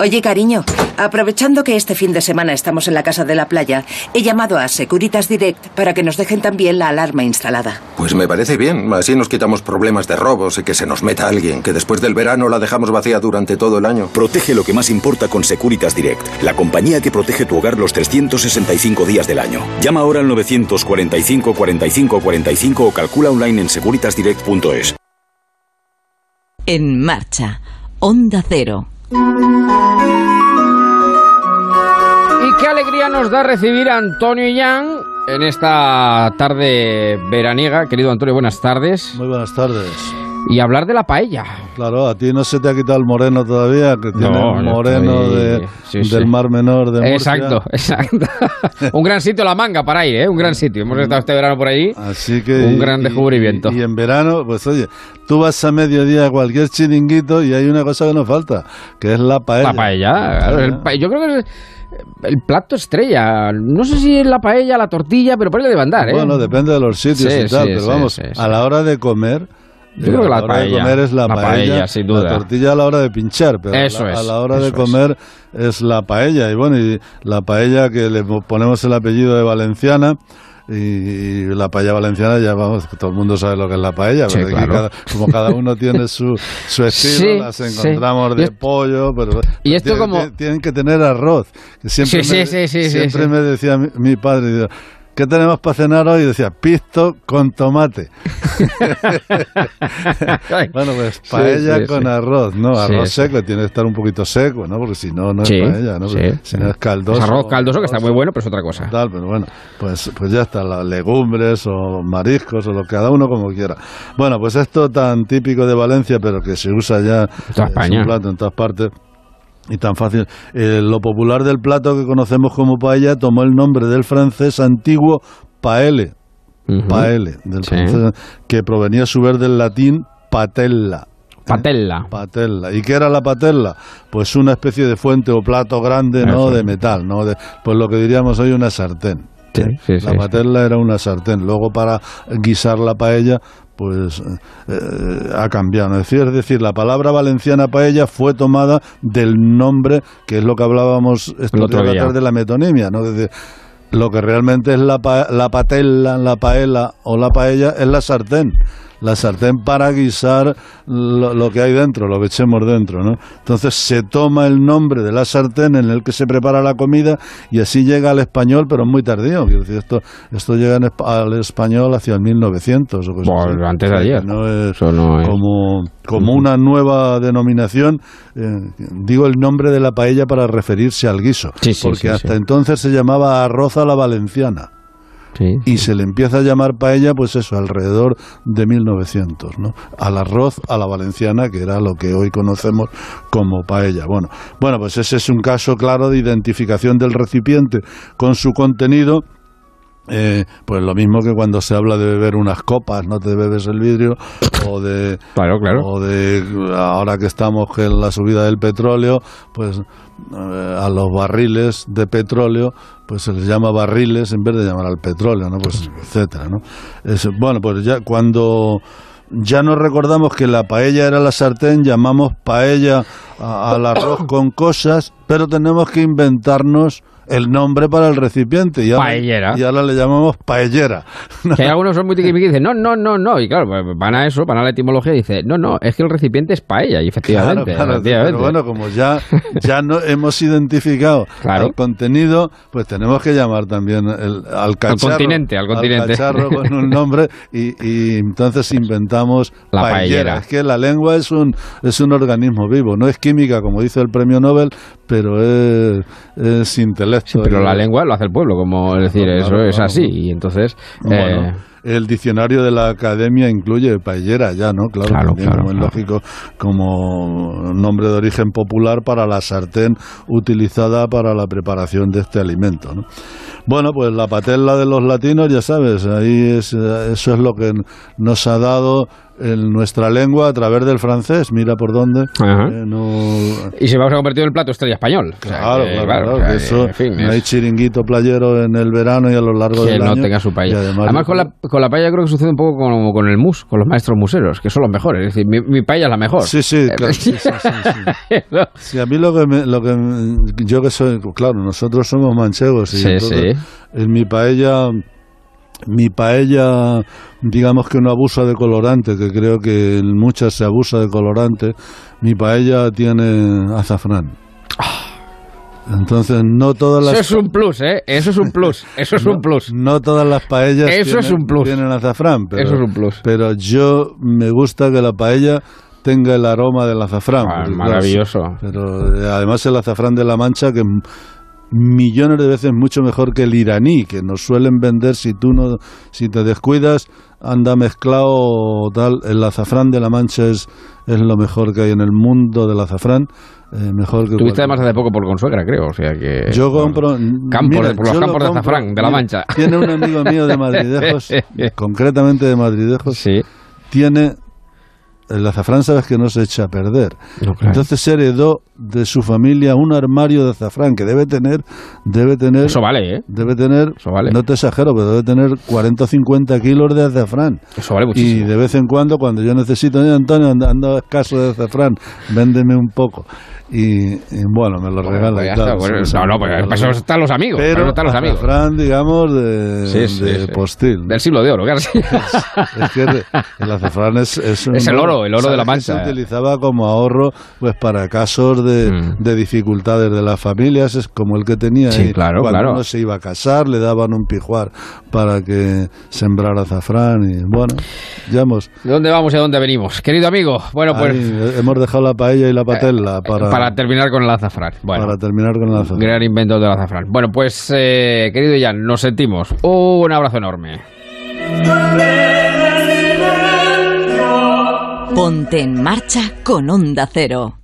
Oye, cariño, aprovechando que este fin de semana estamos en la casa de la playa, he llamado a Securitas Direct para que nos dejen también la alarma instalada. Pues me parece bien, así nos quitamos problemas de robos y que se nos meta alguien, que después del verano la dejamos vacía durante todo el año. Protege lo que más importa con Securitas Direct, la compañía que protege tu hogar los 365 días del año. Llama ahora al 945 45 45 o calcula online en securitasdirect.es. En marcha, Onda Cero. Y qué alegría nos da recibir a Antonio Yang en esta tarde veraniega. Querido Antonio, buenas tardes. Muy buenas tardes. Y hablar de la paella. Claro, a ti no se te ha quitado el moreno todavía, que tiene No, el no moreno estoy- de- sí, del. Mar Menor de Murcia. Exacto, <laughs> exacto. <laughs> un gran sitio la manga para ir, ¿eh? Un gran sitio. Hemos estado este verano por allí. Así que Un gran y- descubrimiento. Y, en verano, pues oye, tú vas a mediodía a cualquier chiringuito y hay una cosa que nos falta, que es la paella. La paella. claro, el pa- yo creo que es el plato estrella. No sé si es la paella, la tortilla, pero por ahí le debe andar, ¿eh? Bueno, depende de los sitios Sí, y tal, sí, pero sí, vamos, a la hora de comer. Yo creo que a la hora de comer es la, la paella, sin duda. La tortilla a la hora de pinchar, pero a Eso la- a, la hora de comer es. la paella. Y bueno, y la paella que le ponemos el apellido de Valenciana. Y, y la paella valenciana ya vamos, todo el mundo sabe lo que es la paella, Sí, pero aquí claro. cada- como cada uno tiene su, <laughs> su estilo, Sí, las encontramos de pollo, pero y esto tienen, como- tienen- que tener arroz. Siempre Sí, me, siempre me decía mi, mi padre, ¿qué tenemos para cenar hoy? Y decía, pisto con tomate. <laughs> bueno, pues Sí, paella sí, con sí. arroz, ¿no? Sí, Arroz sí. seco, tiene que estar un poquito seco, ¿no? Porque si no, no Sí, es paella, ¿no? sí, si sí. no es caldoso. Es arroz caldoso, que está muy bueno, pero es otra cosa. Tal, pero bueno, pues, pues ya está, las legumbres o mariscos o lo cada uno como quiera. Bueno, pues esto tan típico de Valencia, pero que se usa ya España. un plato en todas partes. Y tan fácil. Eh, lo popular del plato que conocemos como paella tomó el nombre del francés antiguo del Sí. francés, que provenía a su vez del latín patella. Patella. Patella. ¿Y qué era la patella? Pues una especie de fuente o plato grande, ¿no? Eso. De metal, ¿no? De, pues lo que diríamos hoy una sartén. Sí, sí, la patella era una sartén. Luego para guisar la paella, pues eh, eh, ha cambiado. ¿no? Es decir, es decir, la palabra valenciana paella fue tomada del nombre, que es lo que hablábamos El otro día. de la metonimia, ¿no? Lo que realmente es la, pa- la patella, la paella o la paella es la sartén. La sartén para guisar lo, lo que hay dentro, lo que echemos dentro, ¿no? Entonces se toma el nombre de la sartén en el que se prepara la comida y así llega al español, pero muy tardío. Quiero decir, esto, esto llega en al español hacia el 1900 o Bueno, así. antes de ayer. no es Eso no es- como, como una nueva denominación. eh, digo el nombre de la paella para referirse al guiso, Sí, sí, porque sí, hasta entonces se llamaba arroz a la valenciana. Y se le empieza a llamar paella, pues eso, alrededor de 1900, ¿no? Al arroz a la valenciana, que era lo que hoy conocemos como paella. Bueno, bueno, pues ese es un caso claro de identificación del recipiente con su contenido. Eh, pues lo mismo que cuando se habla de beber unas copas, no te bebes el vidrio, o de, Claro, claro. o de ahora que estamos en la subida del petróleo, pues eh, a los barriles de petróleo, pues se les llama barriles en vez de llamar al petróleo, ¿no? Pues etcétera, ¿no? Es- bueno, pues ya cuando ya no recordamos que la paella era la sartén, llamamos paella a- al arroz con cosas, pero tenemos que inventarnos el nombre para el recipiente y ahora, Paellera. y ahora le llamamos paellera. <laughs> Que hay algunos son muy tiquismiquis y dicen, no, no, no, no. Y claro, pues van a eso, van a la etimología y dicen, no, no, es que el recipiente es paella. Y efectivamente, Claro, claro, efectivamente. pero bueno, como ya, ya no hemos identificado <laughs> Claro. el contenido, pues tenemos que llamar también el, al cacharro. continente, al continente. cacharro con un nombre y, y entonces inventamos La paellera. paellera. Es que la lengua es un, es un organismo vivo, no es química como dice el premio Nobel, pero es, es intelecto. Pero la lengua lo hace el pueblo, como es decir, Claro, eso claro, es claro. así. Y entonces, Bueno, eh, el diccionario de la academia incluye paellera ya, ¿no? Claro, Claro, también claro, como es lógico como nombre de origen popular para la sartén utilizada para la preparación de este alimento, ¿no? Bueno, pues la patella de los latinos, ya sabes, ahí es, eso es lo que nos ha dado en nuestra lengua a través del francés. Mira por dónde. Eh, no, Y se va a convertir en el plato estrella español. O sea, Claro, que, claro, que que, eso en fin, no es- hay chiringuito playero en el verano y a lo largo que del no año. tenga su paella. Además, además, con, la, con la paella creo que sucede un poco como con el mus, con los maestros museros, que son los mejores. Es decir, mi, mi paella es la mejor. Sí, sí, claro, sí, sí, sí, <laughs> sí. A mí lo que, me- lo que me- yo que soy, claro, nosotros somos manchegos y Sí, entonces sí. en mi paella, mi paella, digamos que no abusa de colorante, que creo que en muchas se abusa de colorante, mi paella tiene azafrán. Entonces no todas las Eso es un plus, ¿eh? Eso es un plus. Eso es <laughs> un plus. no todas las paellas Eso es tienen, un plus. tienen azafrán, pero, Eso es un plus. pero yo me gusta que la paella tenga el aroma del azafrán. Ah, porque, maravilloso. Pero eh, además el azafrán de la Mancha que millones de veces mucho mejor que el iraní, que nos suelen vender si tú no si te descuidas anda mezclado o tal, el azafrán de la Mancha es es lo mejor que hay en el mundo del azafrán, eh, mejor que Tuviste además hace poco por consuegra, creo. O sea que. yo compro Campos mira, de- por los lo campos de azafrán, de la Mancha. Tiene un amigo mío de <laughs> Madridejos, concretamente de Madridejos, Sí. tiene el azafrán sabes que no se echa a perder. No, claro. Entonces heredó de su familia un armario de azafrán que debe tener, debe tener, Eso vale, ¿eh? debe tener, Eso vale. no te exagero, pero debe tener 40 o 50 kilos de azafrán. Eso vale Y muchísimo. de vez en cuando, cuando yo necesito, "Oye, Antonio, ando, escaso de azafrán, véndeme un poco. Y, y bueno, me lo regala. pues y claro, está, bueno, sí, no, no, lo para eso están los amigos. para eso Pero están los amigos. azafrán, digamos, de, Sí, sí, de postil. Del siglo de oro, claro. sí. Es que el azafrán es, es, un <laughs> Es el oro, el oro de la ¿sabes que Mancha. Se utilizaba como ahorro pues para casos de, Mm. de dificultades de las familias, es como el que tenía Sí, ahí. claro, Cuando claro. uno se iba a casar, le daban un pijuar para que sembrara azafrán y bueno, ya hemos, ¿De dónde vamos y a dónde venimos? Querido amigo, bueno, pues ahí hemos dejado la paella y la patella para, para terminar con el azafrán. Bueno, para terminar con el azafrán. gran invento del azafrán. Bueno, pues, eh, querido Jan, nos sentimos. Un abrazo enorme. Ponte en marcha con Onda Cero.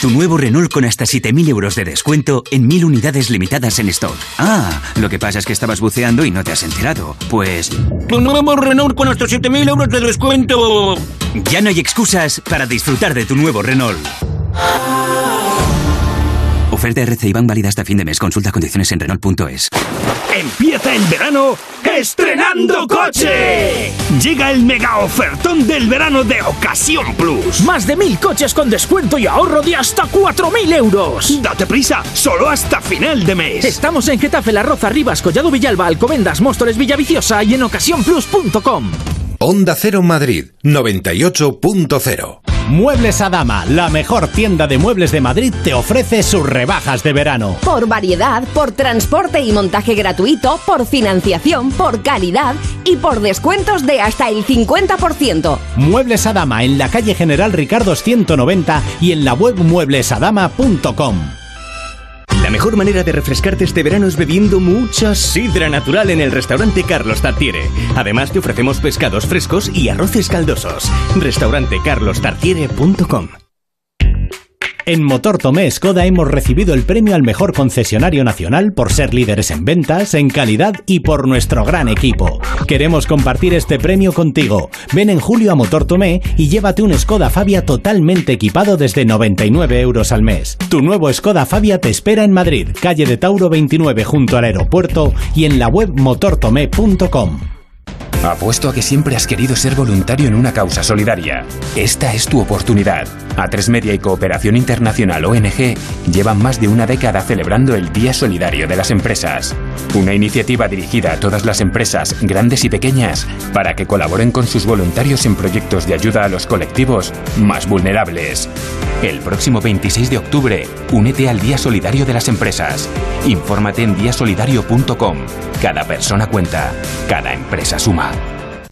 Tu nuevo Renault con hasta 7.000 euros de descuento en 1.000 unidades limitadas en stock. Ah, lo que pasa es que estabas buceando y no te has enterado. Pues... Tu nuevo Renault con hasta 7.000 euros de descuento. Ya no hay excusas para disfrutar de tu nuevo Renault. Oferta RC Iván válida hasta fin de mes. Consulta condiciones en Renault.es. Empieza el verano estrenando coche. Llega el mega ofertón del verano de Ocasión Plus. Más de mil coches con descuento y ahorro de hasta 4.000 euros. Date prisa, solo hasta final de mes. Estamos en Getafe, La Roza, Rivas, Collado Villalba, Alcobendas, Móstoles, Villaviciosa y en ocasiónplus.com. Onda Cero Madrid 98.0 Muebles Adama, la mejor tienda de muebles de Madrid, te ofrece sus rebajas de verano. Por variedad, por transporte y montaje gratuito, por financiación, por calidad y por descuentos de hasta el 50%. Muebles Adama en la calle General Ricardo 190 y en la web mueblesadama.com. La mejor manera de refrescarte este verano es bebiendo mucha sidra natural en el restaurante Carlos Tartiere. Además te ofrecemos pescados frescos y arroces caldosos. Restaurantecarlostartiere.com En Motor Tomé Skoda hemos recibido el premio al mejor concesionario nacional por ser líderes en ventas, en calidad y por nuestro gran equipo. Queremos compartir este premio contigo. Ven en julio a Motor Tomé y llévate un Skoda Fabia totalmente equipado desde 99 euros al mes. Tu nuevo Skoda Fabia te espera en Madrid, calle de Tauro 29 junto al aeropuerto y en la web motortomé.com. Apuesto a que siempre has querido ser voluntario en una causa solidaria. Esta es tu oportunidad. A3 Media y Cooperación Internacional ONG llevan más de una década celebrando el Día Solidario de las Empresas. Una iniciativa dirigida a todas las empresas, grandes y pequeñas, para que colaboren con sus voluntarios en proyectos de ayuda a los colectivos más vulnerables. El próximo 26 de octubre, únete al Día Solidario de las Empresas. Infórmate en diasolidario.com. Cada persona cuenta, cada empresa suma.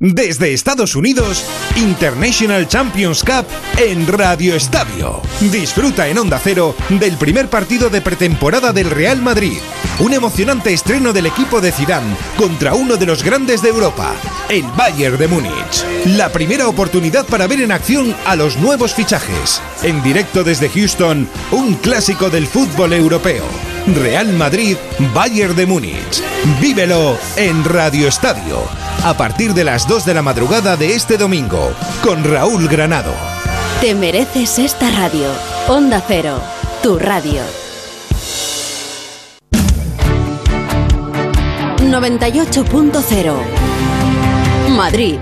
Desde Estados Unidos, International Champions Cup en Radio Estadio. Disfruta en Onda Cero del primer partido de pretemporada del Real Madrid. un emocionante estreno del equipo de Zidane contra uno de los grandes de Europa, el Bayern de Múnich. La primera oportunidad para ver en acción a los nuevos fichajes. En directo desde Houston, un clásico del fútbol europeo. Real Madrid, Bayern de Múnich. Vívelo en Radio Estadio, a partir de las 2 de la madrugada de este domingo, con Raúl Granado. Te mereces esta radio. Onda Cero, tu radio. 98.0 Madrid.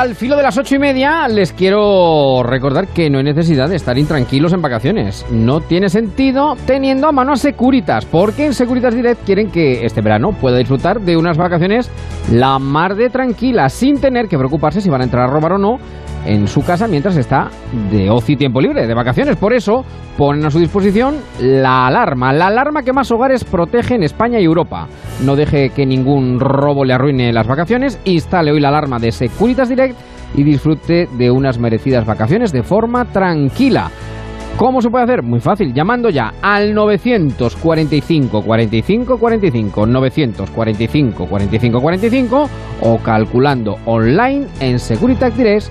Al filo de las ocho y media les quiero recordar que no hay necesidad de estar intranquilos en vacaciones. No tiene sentido teniendo a mano a Securitas, porque en Securitas Direct quieren que este verano pueda disfrutar de unas vacaciones la mar de tranquilas, sin tener que preocuparse si van a entrar a robar o no en su casa mientras está de ocio y tiempo libre, de vacaciones. Por eso ponen a su disposición la alarma, la alarma que más hogares protege en España y Europa. No deje que ningún robo le arruine las vacaciones, instale hoy la alarma de Securitas Direct y disfrute de unas merecidas vacaciones de forma tranquila. ¿Cómo se puede hacer? Muy fácil, llamando ya al 945 45 45 945 45 45 o calculando online en Securitas es.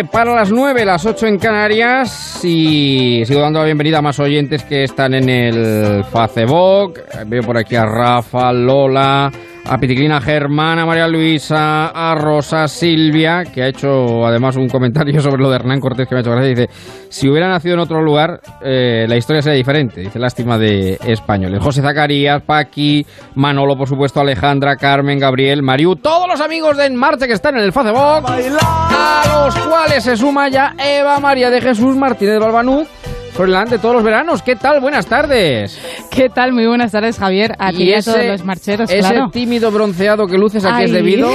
29 para las 9, las 8 en Canarias. Y sigo dando la bienvenida a más oyentes que están en el Facebook. Veo por aquí a Rafa, Lola, a Piticlina Germán, a María Luisa, a Rosa Silvia, que ha hecho además un comentario <laughs> sobre lo de Hernán Cortés que me ha hecho gracia. Dice: Si hubiera nacido en otro lugar, eh, la historia sería diferente. Dice: Lástima de españoles. José Zacarías, Paqui, Manolo, por supuesto, Alejandra, Carmen, Gabriel, Mariu, todos los amigos de En Marcha que están en el Facebook, a los cuales se suma ya Eva María de Jesús Martínez Balbanuz. Froilán de todos los veranos, ¿qué tal? Buenas tardes. ¿Qué tal? Muy buenas tardes, Javier. A ti y a todos los marcheros, ese claro. tímido bronceado que luces aquí es Ay. debido.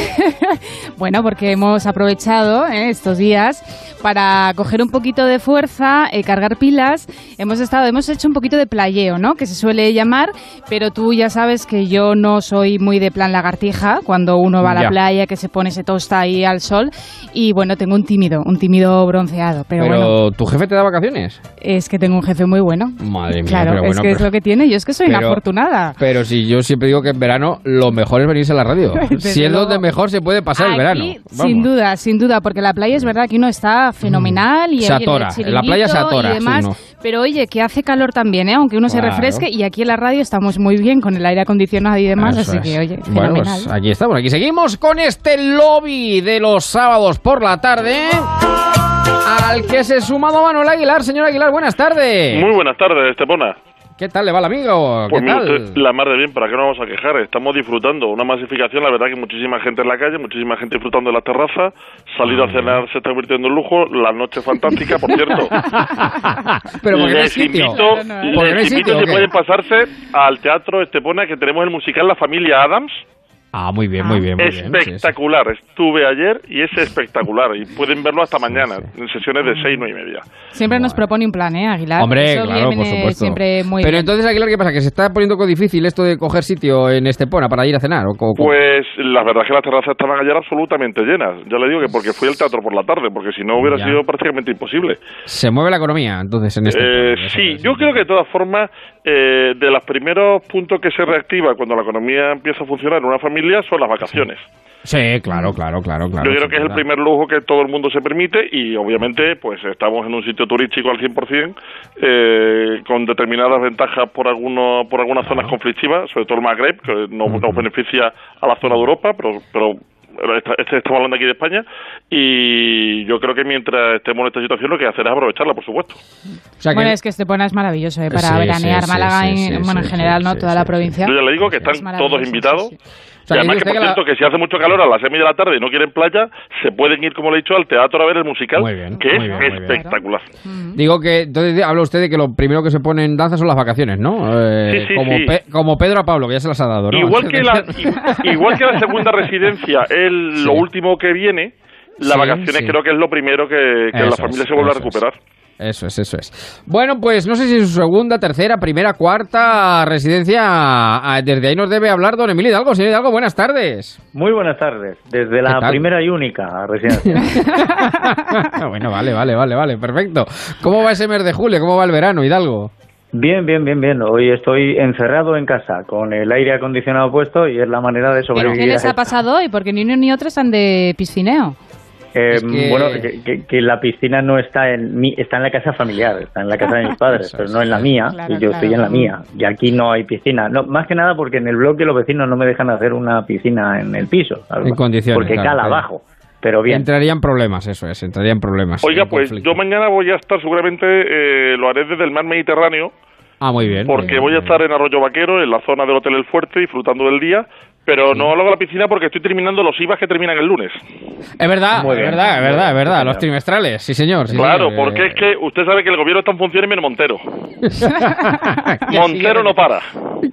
<laughs> bueno, porque hemos aprovechado eh, estos días para coger un poquito de fuerza, eh, cargar pilas. Hemos estado, hemos hecho un poquito de playeo, ¿no? Que se suele llamar, pero tú ya sabes que yo no soy muy de plan lagartija cuando uno va a la Ya. playa, que se pone, se tosta ahí al sol. Y bueno, tengo un tímido, un tímido bronceado. Pero, Pero, bueno, ¿tu jefe te da vacaciones? es que tengo un jefe muy bueno. Madre mía, Claro, pero es lo que tiene. Yo es que soy una afortunada. Pero si yo siempre digo que en verano lo mejor es venirse a la radio. <laughs> Si es donde mejor se puede pasar el Aquí, verano. Sin duda, sin duda, porque la playa es verdad que uno está fenomenal y Se el atora, en la playa se atora, y demás, pero oye, que hace calor también, ¿eh? aunque uno se refresque y aquí en la radio estamos muy bien con el aire acondicionado y demás, Eso así es. que oye, Bueno, pues aquí estamos, aquí seguimos con este lobby de los sábados por la tarde. Al que se suma don Manuel Aguilar. Señor Aguilar, buenas tardes. Muy buenas tardes, Estepona. ¿Qué tal le va el amigo? Pues ¿Qué mire tal? la mar de bien, ¿para qué no vamos a quejar? Estamos disfrutando una masificación, la verdad que muchísima gente en la calle, muchísima gente disfrutando de las terrazas, salir a cenar se está convirtiendo en lujo, la noche fantástica, por cierto. <laughs> Pero porque no les sitio. invito, no hay les invito sitio, ¿o si pueden pasarse al Teatro Estepona, que tenemos el musical La Familia Adams. Ah, muy bien, muy bien, muy bien. sí, sí. Espectacular, estuve ayer y es espectacular, y pueden verlo hasta mañana, en sesiones de seis, nueve y media. Siempre nos propone un plan, ¿eh, Aguilar? Hombre, Eso claro, por supuesto. siempre muy Pero bien. entonces, Aguilar, ¿qué pasa? ¿Que se está poniendo difícil esto de coger sitio en Estepona para ir a cenar? ¿O Pues la verdad es que las terrazas estaban ayer absolutamente llenas. Ya le digo que porque fui al teatro por la tarde, porque si no hubiera Ya. sido prácticamente imposible. Se mueve la economía, entonces, en Estepona. Eh, sí, yo creo que de todas formas, eh, de los primeros puntos que se reactiva cuando la economía empieza a funcionar en una familia son las vacaciones. Sí, claro, claro, claro, claro. yo creo que es el primer lujo que todo el mundo se permite y obviamente pues estamos en un sitio turístico al 100%, eh, con determinadas ventajas por, alguno, por algunas zonas conflictivas, sobre todo el Magreb, que no nos beneficia a la zona de Europa, pero... pero esta- este- estamos hablando aquí de España y yo creo que mientras estemos en esta situación lo que hay que hacer es aprovecharla, por supuesto. Bueno, es que Estepona es maravilloso ¿eh? para Sí, veranear. sí, Málaga, sí, en, sí, bueno, en general, sí, ¿no? sí, Toda la provincia. Yo ya le digo que Es están maravilloso, todos invitados O sea, y además que, por la- cierto, que si hace mucho calor a las 6 de la tarde y no quieren playa, se pueden ir, como le he dicho, al teatro a ver el musical, que es bien, espectacular. Digo que, entonces habla usted de que lo primero que se pone en danza son las vacaciones, ¿no? Eh, Sí, sí, como, sí. Pe- como Pedro a Pablo, que ya se las ha dado, ¿no? Igual que, la, <laughs> igual que la segunda residencia es lo último que viene, las Sí, vacaciones sí. creo que es lo primero que, que la familia es, se vuelve a es. Eso es, eso es. Bueno, pues no sé si es su segunda, tercera, primera, cuarta residencia. ah, Desde ahí nos debe hablar don Emilio Hidalgo. Señor Hidalgo, buenas tardes. Muy buenas tardes, desde ¿Qué la primera y única residencia. <laughs> bueno, vale, vale, vale, vale, perfecto. ¿Cómo va ese mes de julio? ¿Cómo va el verano, Hidalgo? Bien, bien, bien, bien. Hoy estoy encerrado en casa con el aire acondicionado puesto y es la manera de ¿Pero sobrevivir. qué les ha pasado hoy? Porque ni uno ni otro están de piscineo. Eh, Es que- Bueno, que, que- que la piscina no está en mi, está en la casa familiar, está en la casa de mis padres, pero no en la mía, Claro, y yo claro. estoy en la mía. Y aquí no hay piscina. No, más que nada porque en el bloque los vecinos no me dejan hacer una piscina en el piso. ¿sabes? En condiciones, Porque claro, cala claro. abajo. Pero bien. Entrarían problemas, eso es, entrarían problemas. Oiga, pues conflicto. yo mañana voy a estar seguramente, eh, lo haré desde el mar Mediterráneo, Ah, muy bien. muy porque bien, voy a estar en Arroyo Vaquero, en la zona del Hotel El Fuerte, disfrutando del día, pero no lo hago a la piscina porque estoy terminando los IVAs que terminan el lunes. Es verdad, es verdad, es verdad, es verdad. sí, Los señor. trimestrales, sí, señor. sí, claro, señor, porque es que usted sabe que el gobierno está en funciones menos Montero. <laughs> Montero no para.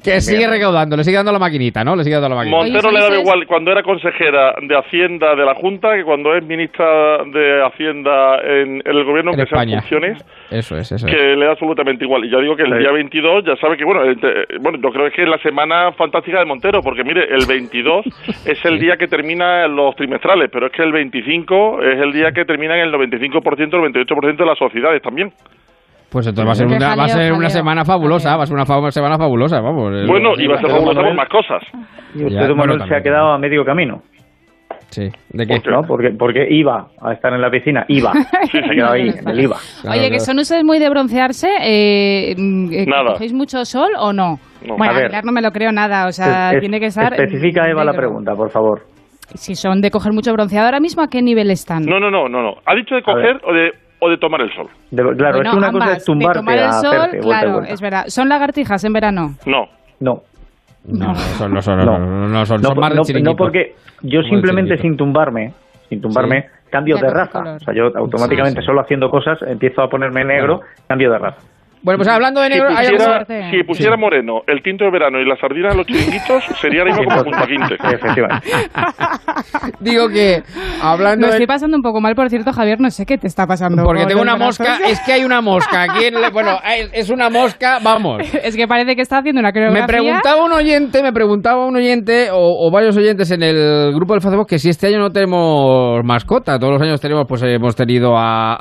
Que sigue recaudando, le sigue dando la maquinita, ¿no? Le sigue dando la maquinita. Montero le daba igual cuando era consejera de Hacienda de la Junta que cuando es ministra de Hacienda en, el gobierno En que sea en España. funciones. Eso es, eso es. que le da absolutamente igual. Y ya digo que el Sí. día 22 ya sabe que, bueno, eh, bueno, yo creo que es la semana fantástica de Montero, porque mire, el 22 es el día que terminan los trimestrales, pero es que el 25 es el día que terminan el 95%, el 98% de las sociedades también. Pues entonces va a ser, una, va a jaleo, ser una semana fabulosa, va a ser una fa- semana fabulosa, vamos. Bueno, y va a ser fabulosa por Manuel- más cosas. Y usted, Ya, don bueno, Manuel, se ha quedado a medio camino. Sí, ¿de qué? ¿No? Porque, porque iba a estar en la piscina, iba. <laughs> se ha quedado ahí, en el IVA. Oye, que son ustedes muy de broncearse. Eh, mm, eh, Nada. ¿Cogéis mucho sol o no? No. Bueno, A ver. mirar no me lo creo nada. O sea, Es- tiene que estar. Especifica, Eva, la pregunta, por favor. Si son de coger mucho bronceado ahora mismo, ¿a qué nivel están? No, no, no, no, no. ¿Ha dicho de coger o de, o de tomar el sol? De- claro, Bueno, es que una ambas. cosa es tumbarte de tomar el a sol, hacerte vuelta claro, vuelta. es verdad. ¿Son lagartijas en verano? No. No. No, no son, no son, No. no, no son, No, son más de no- chiringuito. no porque yo simplemente sin tumbarme, sin tumbarme, cambio de raza. O sea, yo automáticamente Sí, sí. solo haciendo cosas empiezo a ponerme negro, cambio de raza. Bueno, pues hablando de Si negro, hay algo... pusiera, si pusiera moreno el tinto de verano y las sardinas de los chiringuitos, sería ahora mismo como Punta Quinte. <laughs> Efectivamente. <laughs> Digo que hablando Me de... estoy pasando un poco mal, por cierto, Javier. No sé qué te está pasando. Porque tengo una mosca, brazos. es que hay una mosca aquí en... la- Bueno, es es una mosca, vamos. <laughs> Es que parece que está haciendo una coreografía. Me preguntaba un oyente, me preguntaba un oyente o, o varios oyentes en el grupo del Facebook que si este año no tenemos mascota. Todos los años tenemos, pues hemos tenido a,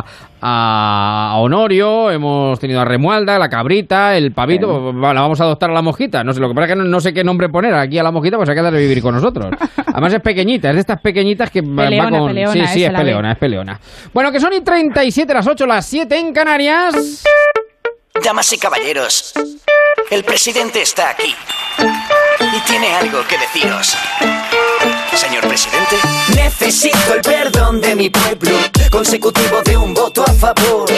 a, a Honorio, hemos tenido a Remualda, la cabrita, el pavito. Va, La vamos a adoptar a la mosquita. No sé, lo que pasa es que no, no sé qué nombre poner aquí a la mosquita, pues hay que darle vivir con nosotros. <laughs> Además es pequeñita, es de estas pequeñitas que va Peleona, con... peleona, sí, sí, es peleona, es peleona. Bueno, que son y 37, las 8, las 7 en Canarias. Damas y caballeros, el presidente está aquí y tiene algo que deciros. Señor presidente, necesito el perdón de mi pueblo, consecutivo de un voto a favor.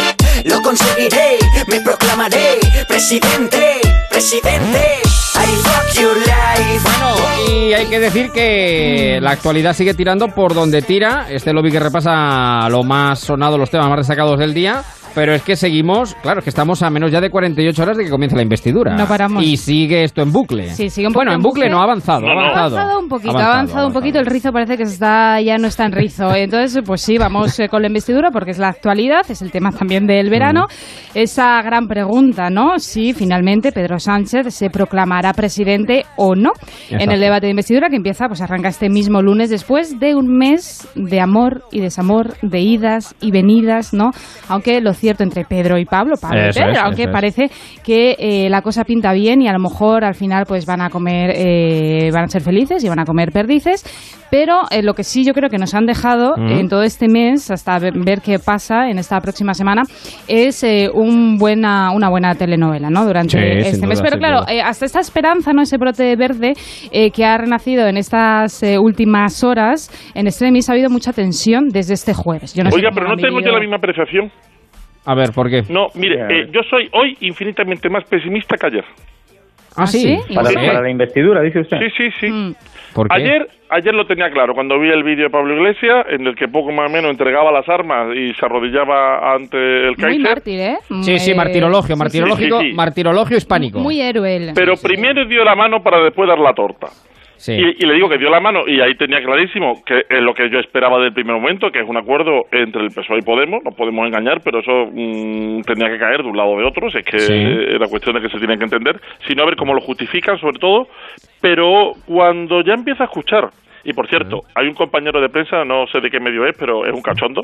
Lo conseguiré, me proclamaré presidente, presidente. I fuck your life. Y hay que decir que la actualidad sigue tirando por donde tira. Este lobby que repasa lo más sonado, los temas más destacados del día. Pero es que seguimos, claro, es que estamos a menos ya de 48 horas de que comience la investidura. No paramos. Y sigue esto en bucle. Sí, sigue un bueno, poco en bucle no ha avanzado, ha Ha avanzado. avanzado un poquito, Ha ha avanzado, un poquito. El rizo parece que se está, ya no está en rizo. Entonces, pues sí, vamos eh, con la investidura porque es la actualidad, es el tema también del verano. Mm. Esa gran pregunta, ¿no? Si finalmente Pedro Sánchez se proclamará presidente o no en Exacto. el debate de investidura que empieza, pues arranca este mismo lunes después de un mes de amor y desamor, de idas y venidas, ¿no? Aunque lo cierto entre Pedro y Pablo, Pablo y Pedro, es, aunque es. parece que eh, la cosa pinta bien y a lo mejor al final pues van a comer, eh, van a ser felices y van a comer perdices, pero eh, lo que sí yo creo que nos han dejado Mm. en todo este mes, hasta ver, ver qué pasa en esta próxima semana, es eh, un buena, una buena telenovela, ¿no? Durante Sí, este mes. Pero claro, eh, hasta esta esperanza, ¿no? Ese brote verde eh, que ha renacido en estas eh, últimas horas, en extremis ha habido mucha tensión desde este jueves. Yo no sé Oiga, cómo pero no tengo yo la misma apreciación. A ver, ¿por qué? No, mire, eh, yo soy hoy infinitamente más pesimista que ayer. Ah, sí. Para, para la investidura, dice usted. Sí, sí, sí. Mm. ¿Por qué? Ayer, ayer lo tenía claro, cuando vi el vídeo de Pablo Iglesias, en el que poco más o menos entregaba las armas y se arrodillaba ante el Muy Kaiser. mártir, ¿eh? Sí, sí, Eh, martirologio, sí, sí. martirológico, Sí, sí, sí. martirologio hispánico. Muy héroe él. Pero primero dio la mano para después dar la torta. Sí. Y, y le digo que dio la mano y ahí tenía clarísimo que es lo que yo esperaba del primer momento, que es un acuerdo entre el PSOE y Podemos, no podemos engañar, pero eso mm, tenía que caer de un lado o de otro, si es que Sí. era cuestión de que se tienen que entender, sino a ver cómo lo justifican sobre todo, pero cuando ya empieza a escuchar, y por cierto, hay un compañero de prensa, no sé de qué medio es, pero es un cachondo,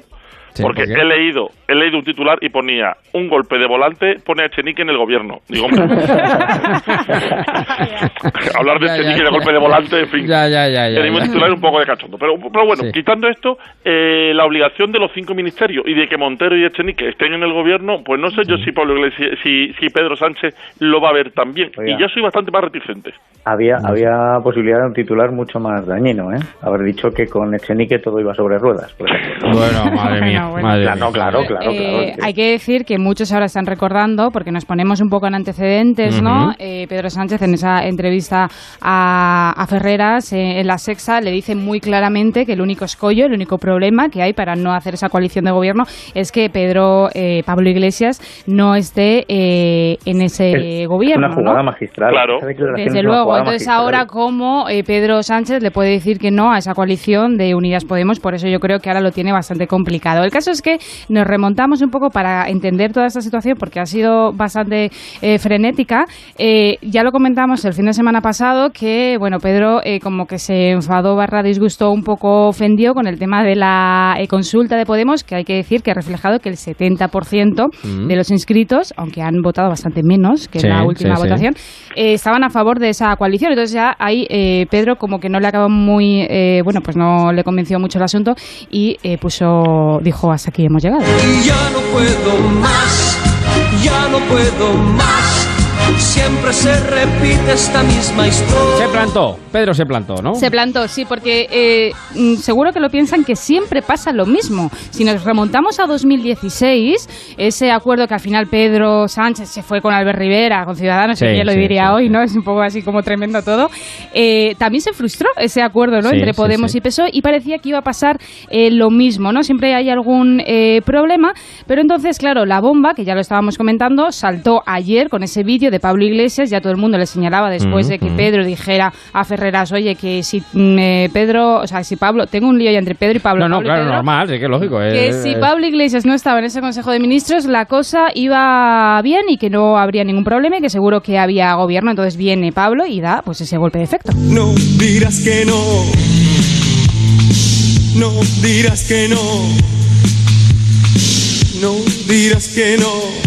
Sí, porque he leído he leído un titular y ponía un golpe de volante pone a Echenique en el gobierno. Digo, hombre, <laughs> <laughs> hablar de Ya, ya, Echenique de ya. golpe de volante, en fin. Ya, ya, ya, ya, Tenemos ya. titular un poco de cachondo. Pero, pero bueno, Sí. quitando esto, eh, la obligación de los cinco ministerios y de que Montero y Echenique estén en el gobierno, pues no sé yo si Pablo Iglesias, si, si Pedro Sánchez lo va a ver también. Oiga. Y yo soy bastante más reticente. Había, había posibilidad de un titular mucho más dañino, ¿eh? Haber dicho que con Echenique todo iba sobre ruedas, por. Bueno, madre mía, Bueno, bueno. madre Claro, claro, claro, Eh, claro. hay que decir que muchos ahora están recordando, porque nos ponemos un poco en antecedentes, ¿no? Eh, Pedro Sánchez en esa entrevista a, a Ferreras eh, en la Sexa le dice muy claramente que el único escollo, el único problema que hay para no hacer esa coalición de gobierno es que Pedro eh, Pablo Iglesias no esté eh, en ese es gobierno. una jugada ¿no? magistral. Claro. Desde luego, entonces magistral. ahora como eh, Pedro Sánchez le puede decir que no a esa coalición de Unidas Podemos, por eso yo creo que ahora lo tiene bastante complicado. El caso es que nos remontamos un poco para entender toda esta situación porque ha sido bastante eh, frenética. Eh, ya lo comentamos el fin de semana pasado que, bueno, Pedro eh, como que se enfadó barra disgustó un poco ofendió con el tema de la consulta de Podemos, que hay que decir que ha reflejado que el 70% Mm. de los inscritos, aunque han votado bastante menos que Sí, en la última sí, votación, estaban a favor de esa coalición. Entonces ya ahí Pedro como que no le acabó muy, eh, bueno, pues no le convenció mucho el asunto y puso, dijo, hasta aquí hemos llegado. Ya no puedo más, ya no puedo más. Siempre se repite esta misma historia. Se plantó, Pedro se plantó, ¿no? Se plantó, sí, porque eh, mm, seguro que lo piensan que siempre pasa lo mismo. Si nos remontamos a 2016, ese acuerdo que al final Pedro Sánchez se fue con Albert Rivera, con Ciudadanos, Sí, y lo sí, diría sí, hoy. ¿no? Es un poco así como tremendo todo. Eh, también se frustró ese acuerdo, ¿no? Sí, Entre sí, Podemos sí. y PSOE y parecía que iba a pasar eh, lo mismo, ¿no? Siempre hay algún eh, problema, pero entonces, claro, la bomba, que ya lo estábamos comentando, saltó ayer con ese vídeo de Pablo Iglesias, ya todo el mundo le señalaba después de que. Pedro dijera a Ferreras, oye, que si mm, eh, Pedro, o sea, si Pablo, tengo un lío ya entre Pedro y Pablo. No, no, Pablo claro, Pedro, normal, sí que es lógico. Que es- si Pablo Iglesias no estaba en ese Consejo de Ministros, la cosa iba bien y que no habría ningún problema y que seguro que había gobierno. Entonces viene Pablo y da pues ese golpe de efecto. No dirás que no. No dirás que no. No dirás que no.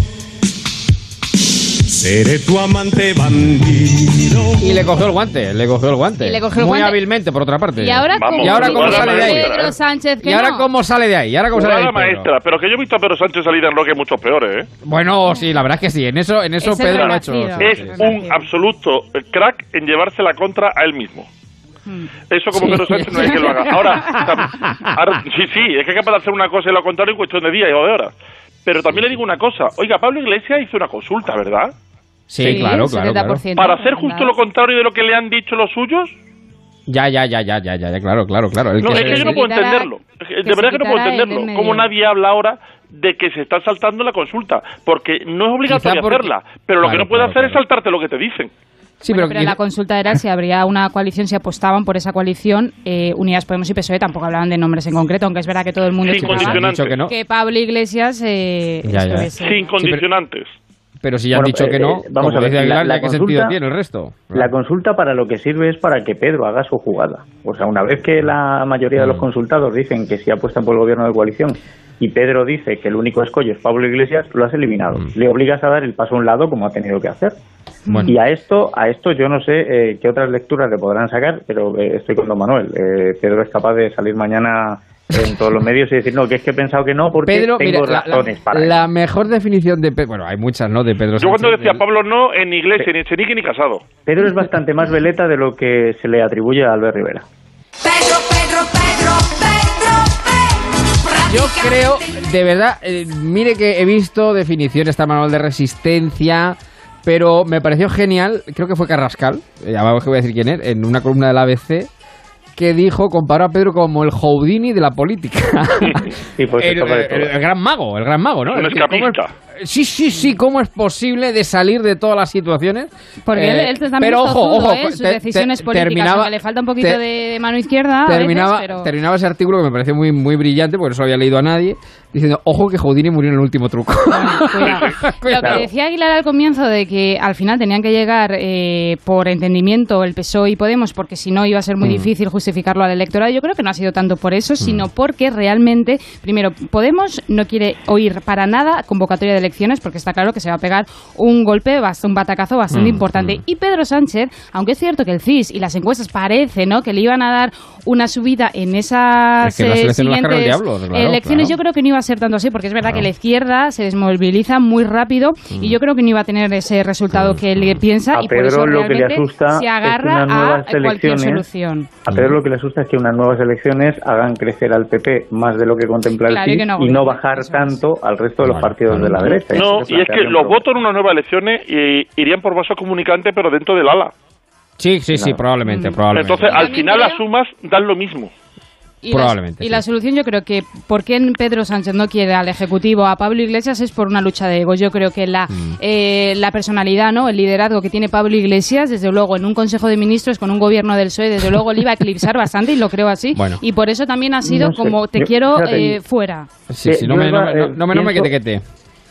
Seré tu amante bandido. Y le cogió el guante, le cogió el guante. Y le cogió el Muy guante. hábilmente, por otra parte. Y ahora, Vamos, como ¿Y ahora cómo sale de ahí? Pedro Sánchez que ¿Y ahora no. cómo sale de ahí? ¿Y ahora cómo sale de ahí, maestra, pero que yo he visto a Pedro Sánchez salir en bloque muchos peores, ¿eh? Bueno, sí, la verdad es que sí. En eso, en eso Es Pedro lo ha hecho. es un absoluto crack en llevarse la contra a él mismo. Eso como Sí. Pedro Sánchez no hay que lo haga. Ahora, sí, sí, es que es capaz de hacer una cosa y lo contrario en cuestión de días o de horas. Pero también le digo una cosa. Oiga, Pablo Iglesias hizo una consulta, ¿verdad? Sí, Sí, claro, claro, claro. 70%. Para hacer justo lo contrario de lo que le han dicho los suyos. Ya, ya, ya, ya, ya, ya, ya, claro, claro, claro. El No, que es que yo no puedo entenderlo. De verdad que no puedo entenderlo. medio. nadie habla ahora de que se está saltando la consulta. Porque no es obligatorio porque- hacerla. Pero lo que no puede claro, hacer es saltarte lo que te dicen. Sí, Bueno, pero, pero la consulta era si habría una coalición, si apostaban por esa coalición, eh, Unidas Podemos y PSOE, tampoco hablaban de nombres en concreto, aunque es verdad que todo el mundo Sin esperaba condicionantes. dicho que no. que Pablo Iglesias eh, Ya, ya. estuviese- Sin condicionantes. pero si ya han Bueno, dicho eh, que no, eh, vamos como a ver, dice la- Aguilar, la ¿ya ¿qué consulta- sentido tiene el resto? La consulta para lo que sirve es para que Pedro haga su jugada. O sea, una vez que la mayoría de los Mm. consultados dicen que sí apuestan por el gobierno de coalición y Pedro dice que el único escollo es Pablo Iglesias, lo has eliminado. Le obligas a dar el paso a un lado como ha tenido que hacer. Mm. Bueno. Y a esto, a esto yo no sé eh, qué otras lecturas le podrán sacar, pero eh, estoy con don Manuel. Eh, Pedro es capaz de salir mañana en todos los medios y decir, no, que es que he pensado que no porque Pedro, tengo mira, la, la- razones para la mejor definición de Pedro, bueno, hay muchas, ¿no? De Pedro Yo cuando Sánchez, decía del- Pablo no, en Iglesia, ni Echenique ni Casado. Pedro es bastante más veleta de lo que se le atribuye a Albert Rivera. Pedro, Pedro, Pedro, Pedro, Yo creo, de verdad, eh, mire que he visto definiciones, está manual de resistencia, pero me pareció genial, creo que fue Carrascal, eh, ya vamos que voy a decir quién es, en una columna del ABC, que dijo, comparó a Pedro como el Houdini de la política. <laughs> Sí, pues el, gran mago, el gran mago, ¿no? Un Es decir, ¿cómo es- escapista. Sí, sí, sí, ¿cómo es posible de salir de todas las situaciones? Porque Eh, él, él también pero ojo, tozudo, ojo, ¿eh? sus te- decisiones te- políticas, terminaba- le falta un poquito te- de, mano izquierda veces, terminaba, pero... terminaba ese artículo que me pareció muy, muy brillante, porque no se lo había leído a nadie, diciendo, ojo que Houdini murió en el último truco. <laughs> Lo que decía Aguilar al comienzo de que al final tenían que llegar eh, por entendimiento el PSOE y Podemos, porque si no iba a ser muy Mm. difícil justificarlo al electorado, yo creo que no ha sido tanto por eso, sino porque realmente, primero, Podemos no quiere oír para nada convocatoria de elecciones, porque está claro que se va a pegar un golpe, un batacazo bastante Mm, importante. Y Pedro Sánchez, aunque es cierto que el CIS y las encuestas parece ¿no? que le iban a dar una subida en esas Es que las eh, el siguientes diablo, claro, elecciones, claro. yo creo que no iba a ser tanto así, porque es verdad que la izquierda se desmoviliza muy rápido Mm. y yo creo que no iba a tener ese resultado que él piensa A y por Pedro eso lo que le asusta se es que agarra unas a nuevas cualquier elecciones- solución. A Pedro lo que le asusta es que unas nuevas elecciones hagan crecer al PP más de lo que contempla el que CIS no y no bajar tanto al resto de los partidos de la derecha. No, y es que los votos en unas nuevas elecciones eh, irían por vaso comunicante, pero dentro del ala. Sí, sí, sí, probablemente, probablemente. Entonces, al final las sumas dan lo mismo. Y la- y la solución yo creo que por qué Pedro Sánchez no quiere al Ejecutivo a Pablo Iglesias es por una lucha de egos. Yo creo que la, Mm. eh, la personalidad, no el liderazgo que tiene Pablo Iglesias, desde luego en un Consejo de Ministros con un gobierno del PSOE, desde luego le iba a eclipsar bastante y lo creo así. Bueno. Y por eso también ha sido No sé, como te yo- quiero eh, fuera. Sí, sí, no me, no, me- no, no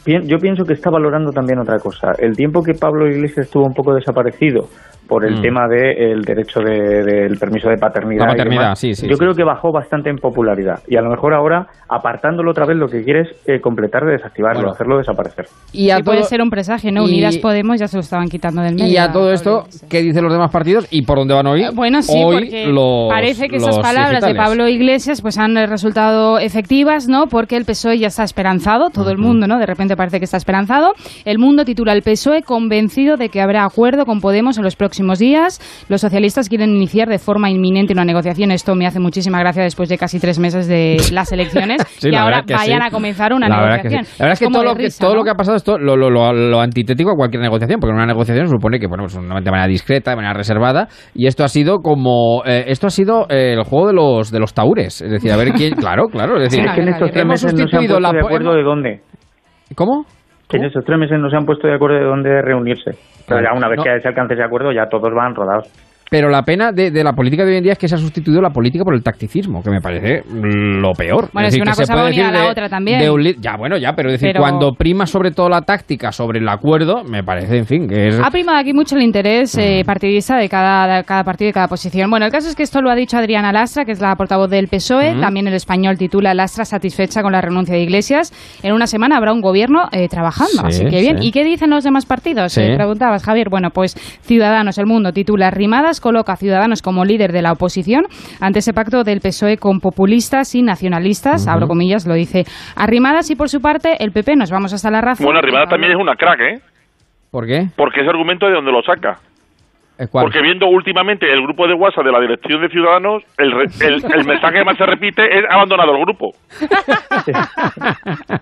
Yo pienso que está valorando también otra cosa. El tiempo que Pablo Iglesias estuvo un poco desaparecido por el Mm. tema del derecho de- del permiso de paternidad. La paternidad, sí, sí, Yo sí. creo que bajó bastante en popularidad. Y a lo mejor ahora, apartándolo otra vez, lo que quiere es eh, completar de desactivarlo, Bueno. hacerlo desaparecer. Y a Sí, puede todo- ser un presagio, ¿no? y- Unidas Podemos ya se lo estaban quitando del medio. Y a todo esto, ¿qué dicen los demás partidos y por dónde van hoy? Eh, Bueno, sí, Hoy porque los- parece que esas palabras de. Pablo Iglesias pues han resultado efectivas, ¿no? Porque el PSOE ya está esperanzado, todo el mundo, ¿no? De repente parece que está esperanzado. El mundo titula el PSOE convencido de que habrá acuerdo con Podemos en los próximos días. Los socialistas quieren iniciar de forma inminente una negociación. Esto me hace muchísima gracia después de casi tres meses de las elecciones <laughs> Sí, y la ahora verdad que vayan sí. a comenzar una La verdad que sí. negociación. La verdad es que, todo, lo que risa, todo ¿no? lo que ha pasado es todo lo, lo, lo- lo antitético a cualquier negociación, porque en una negociación se supone que bueno, pues una- de manera discreta, de manera reservada, y esto ha sido como eh, esto ha sido eh, el juego de los de los taúres, es decir, a ver quién, <laughs> claro, claro, es decir, es que en estos tres hemos meses no se han puesto la de acuerdo de dónde. ¿Cómo? En estos tres meses no se han puesto de acuerdo de dónde reunirse. Pero ya una vez No. que se alcance ese acuerdo, ya todos van rodados. Pero la pena de, de la política de hoy en día es que se ha sustituido la política por el tacticismo, que me parece lo peor. Bueno, es que una cosa va unida decir a la de- otra también. de un li- ya, bueno, ya, pero es decir, Pero- cuando prima sobre todo la táctica sobre el acuerdo, me parece, en fin, que es... Ha primado aquí mucho el interés eh, partidista de cada, de cada partido y cada posición. Bueno, el caso es que esto lo ha dicho Adriana Lastra, que es la portavoz del PSOE. También el español titula Lastra satisfecha con la renuncia de Iglesias. En una semana habrá un gobierno eh, trabajando, Sí, así que bien. sí. ¿Y qué dicen los demás partidos? Sí. Eh, preguntabas, Javier. Bueno, pues Ciudadanos, El Mundo titula Rimadas coloca a Ciudadanos como líder de la oposición ante ese pacto del PSOE con populistas y nacionalistas. Ujú. Abro comillas, lo dice Arrimadas y por su parte el PP. Nos vamos hasta la raza. Bueno, Arribada también es una crack, ¿eh? ¿Por qué? Porque ese argumento de dónde lo saca. Cuál? Porque viendo últimamente el grupo de WhatsApp de la dirección de Ciudadanos, el, re- el, <laughs> el mensaje que más se repite es abandonado el grupo. <laughs>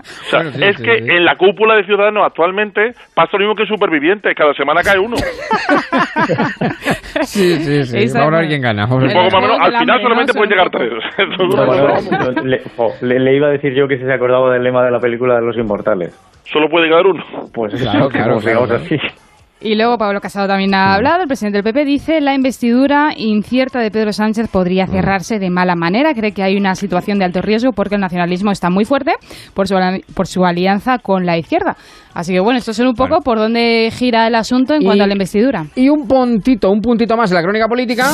O sea, sí, es sí, que sí. en la cúpula de Ciudadanos actualmente pasa lo mismo que Supervivientes, cada semana cae uno. <laughs> Sí, sí, sí. Exacto. Vamos a ver quién gana. poco más o menos, al final solamente pueden llegar tres. No, le, jo, le- le iba a decir yo que si se acordaba del lema de la película de los inmortales. Solo puede llegar uno. Pues Claro, claro. así. Y luego Pablo Casado también ha hablado, el presidente del PP dice la investidura incierta de Pedro Sánchez podría cerrarse de mala manera. Cree que hay una situación de alto riesgo porque el nacionalismo está muy fuerte por su, ali- por su alianza con la izquierda. Así que bueno, esto es un poco por dónde gira el asunto en Y- cuanto a la investidura. Y un puntito, un puntito más en la crónica política.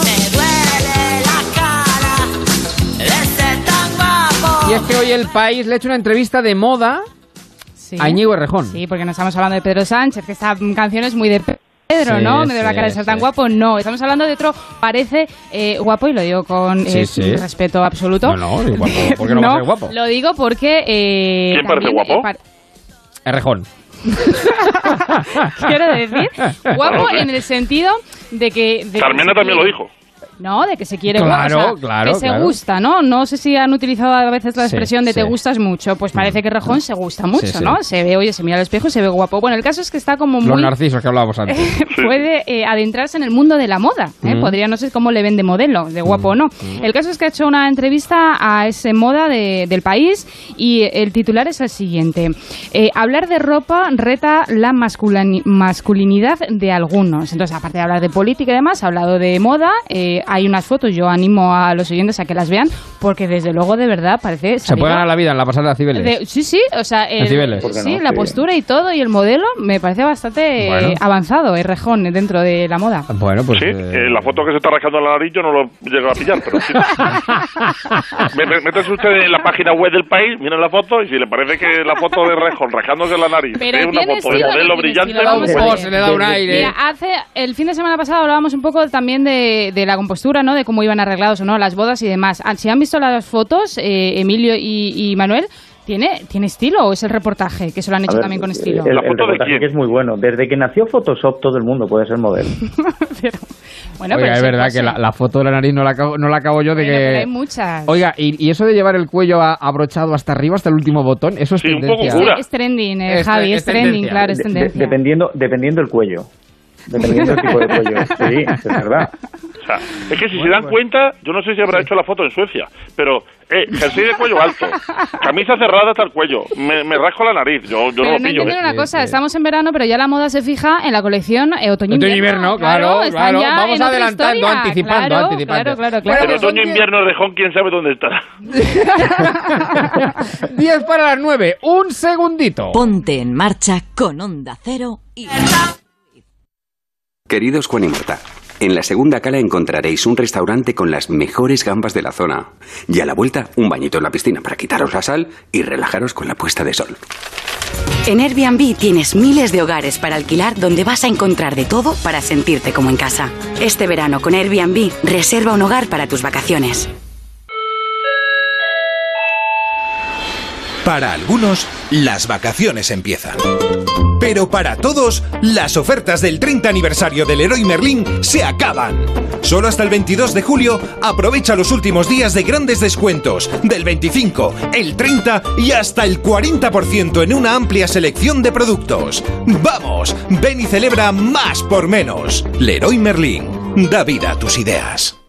Y es que hoy el país le ha hecho una entrevista de moda Sí. a Íñigo Errejón. Sí, porque no estamos hablando de Pedro Sánchez, que esta canción es muy de Pedro, Sí, ¿no? Me doy la cara de ser tan guapo. No, estamos hablando de otro, parece eh, guapo y lo digo con Sí, eh, sí. respeto absoluto. No, no, guapo. ¿Por qué no, va a ser guapo? Lo digo porque... eh, ¿Quién parece también, guapo? eh, par- Errejón. <laughs> Quiero decir, <laughs> guapo en el sentido de que... de que Carmena se también lo dijo. No, de que se quiere Claro, o sea, claro, que se claro. gusta, ¿no? No sé si han utilizado a veces la Sí, expresión de te sí. gustas mucho, pues parece que Rejón se gusta mucho, Sí. ¿no? Se ve, oye, se mira al espejo y se ve guapo. Bueno, el caso es que está como Los narcisos que hablábamos <laughs> antes. puede eh, adentrarse en el mundo de la moda. ¿eh? Mm. Podría no ser cómo le ven de modelo, de guapo o no. El caso es que ha hecho una entrevista a ese moda de- del país y el titular es el siguiente. Eh, hablar de ropa reta la masculinidad de algunos. Entonces, aparte de hablar de política y demás, ha hablado de moda. eh, hay unas fotos, yo animo a los oyentes a que las vean porque desde luego de verdad parece... Se puede ganar la vida en la pasada de Cibeles. de- sí, sí, o sea, el- Cibeles. ¿Por qué sí, no? la Sí. postura y todo y el modelo me parece bastante Bueno. eh, avanzado, es rejón dentro de la moda. Bueno, pues... Sí, eh, la foto que se está rascando la nariz yo no lo llego a pillar, pero sí. <laughs> Me- me- Métese usted en la página web del país, miren la foto y si le parece que la foto de Rejón rascándose la nariz Pero es una tiene foto de modelo brillante, vamos pues, ver. se le da un aire. Mira, hace el fin de semana pasado hablábamos un poco también de, de la ¿no? De cómo iban arreglados o no las bodas y demás. Ah, Si han visto las fotos, eh, Emilio y, y Manuel, ¿tiene, ¿tiene estilo o es el reportaje que se lo han hecho ver, también con estilo? El, el reportaje que es muy bueno. Desde que nació Photoshop todo el mundo puede ser modelo. <laughs> Bueno, Oiga, pero es sí, verdad que sí. la, la foto de la nariz no la acabo, no la acabo yo de Bueno, pero que... hay muchas. Oiga, y, y eso de llevar el cuello a- abrochado hasta arriba, hasta el último botón, eso es tendencia. Sí, es trending, eh, Es- Javi, es, es trending, tendencia. claro, es De- de- tendencia. dependiendo, dependiendo el cuello. Dependiendo del tipo de cuello. <laughs> Sí, es verdad. O sea, es que si se dan cuenta, yo no sé si habrá hecho la foto en Suecia, pero eh, jersey de cuello alto, camisa cerrada hasta el cuello, me, me rasco la nariz, yo, yo Pero no no lo pillo. entienden ¿eh? una cosa, estamos en verano, pero ya la moda se fija en la colección eh, otoño-invierno. Otoño-invierno, claro, claro. Vamos adelantando, historia. anticipando, Claro, anticipando. Claro, claro, claro. Pero otoño-invierno Rejón, quién sabe dónde estará. <laughs> 10 para las 9, un segundito. Ponte en marcha con Onda Cero y... Queridos Juan y Marta, en la segunda cala encontraréis un restaurante con las mejores gambas de la zona. Y a la vuelta, un bañito en la piscina para quitaros la sal y relajaros con la puesta de sol. En Airbnb tienes miles de hogares para alquilar donde vas a encontrar de todo para sentirte como en casa. Este verano con Airbnb, reserva un hogar para tus vacaciones. Para algunos, las vacaciones empiezan. Pero para todos, las ofertas del 30 aniversario del Leroy Merlin se acaban. Solo hasta el 22 de julio, aprovecha los últimos días de grandes descuentos, del 25, el 30 y hasta el 40% en una amplia selección de productos. ¡Vamos! Ven y celebra más por menos. Leroy Merlin, da vida a tus ideas.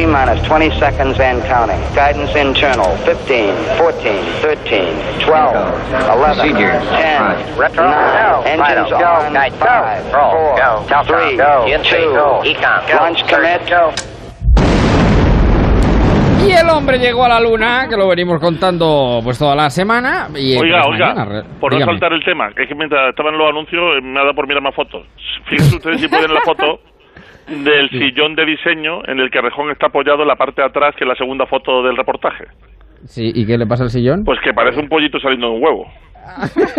T minus 20 seconds and counting. Guidance internal 15, 14, 13, 12, 11, 10, 9, engines on, 5, 4, 3, 2, launch commit. Y el hombre llegó a la luna, que lo venimos contando pues toda la semana. Y Oiga, pues, oiga, mañana, re- por no soltar el tema, es que mientras estaban los anuncios me ha dado por mirar más fotos. Fíjense ustedes si pueden la foto del sillón de diseño en el que Rejón está apoyado en la parte de atrás, que es la segunda foto del reportaje. Sí, ¿y qué le pasa al sillón? Pues que parece un pollito saliendo de un huevo. <laughs>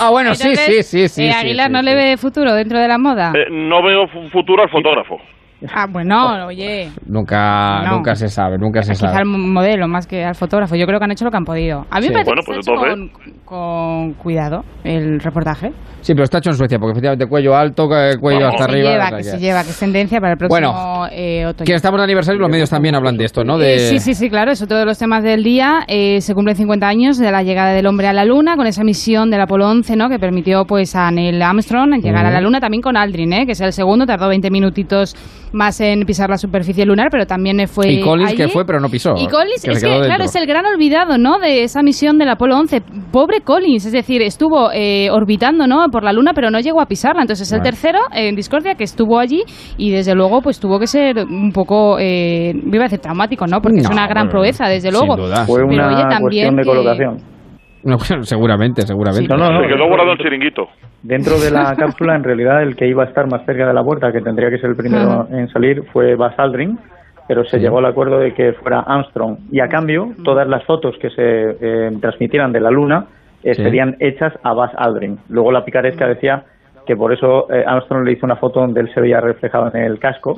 Ah, bueno, sí, sí, sí, sí. eh, sí, Aguilar sí, no sí. le ve futuro dentro de la moda. Eh, no veo fu- futuro al fotógrafo. Ah, bueno, oye, Nunca, No. nunca se sabe, nunca se quizá sabe. al modelo más que al fotógrafo. Yo creo que han hecho lo que han podido. A mí Sí. me parece Bueno, que pues se ha hecho con, con cuidado el reportaje. Sí, pero está hecho en Suecia, porque efectivamente cuello alto, cuello hasta que arriba. se lleva, que que- se lleva, que es tendencia para el próximo Bueno, eh, otoño. Que estamos de aniversario y los medios también hablan de esto, ¿no? De... Eh, Sí, sí, sí, claro, es otro de los temas del día. Eh, se cumplen 50 años de la llegada del hombre a la Luna con esa misión del Apolo 11, ¿no? Que permitió pues a Neil Armstrong llegar a la. Luna, también con Aldrin, ¿eh? Que es el segundo, tardó 20 minutitos más en pisar la superficie lunar, pero también fue Y Collins allí. que fue, pero no pisó. Y Collins, que es que, claro, es el gran olvidado, ¿no? De esa misión del Apolo 11. Pobre Collins, es decir, estuvo eh, orbitando, ¿no? Por la Luna, pero no llegó a pisarla. Entonces es el tercero en Discordia que estuvo allí y desde luego pues tuvo que ser un poco, eh, iba a decir traumático, ¿no? Porque es una gran proeza, desde sin luego. duda. Fue Pero, una oye, también cuestión de que- colocación. <laughs> No, seguramente, seguramente. No, no, no. Se quedó guardado el chiringuito. Dentro de la <laughs> cápsula, en realidad, el que iba a estar más cerca de la puerta, que tendría que ser el primero Ajá. en salir, fue Buzz Aldrin, pero se llegó al acuerdo de que fuera Armstrong. Y a cambio, todas las fotos que se eh, transmitieran de la Luna eh, Sí. serían hechas a Buzz Aldrin. Luego la picaresca decía que por eso eh, Armstrong le hizo una foto donde él se veía reflejado en el casco,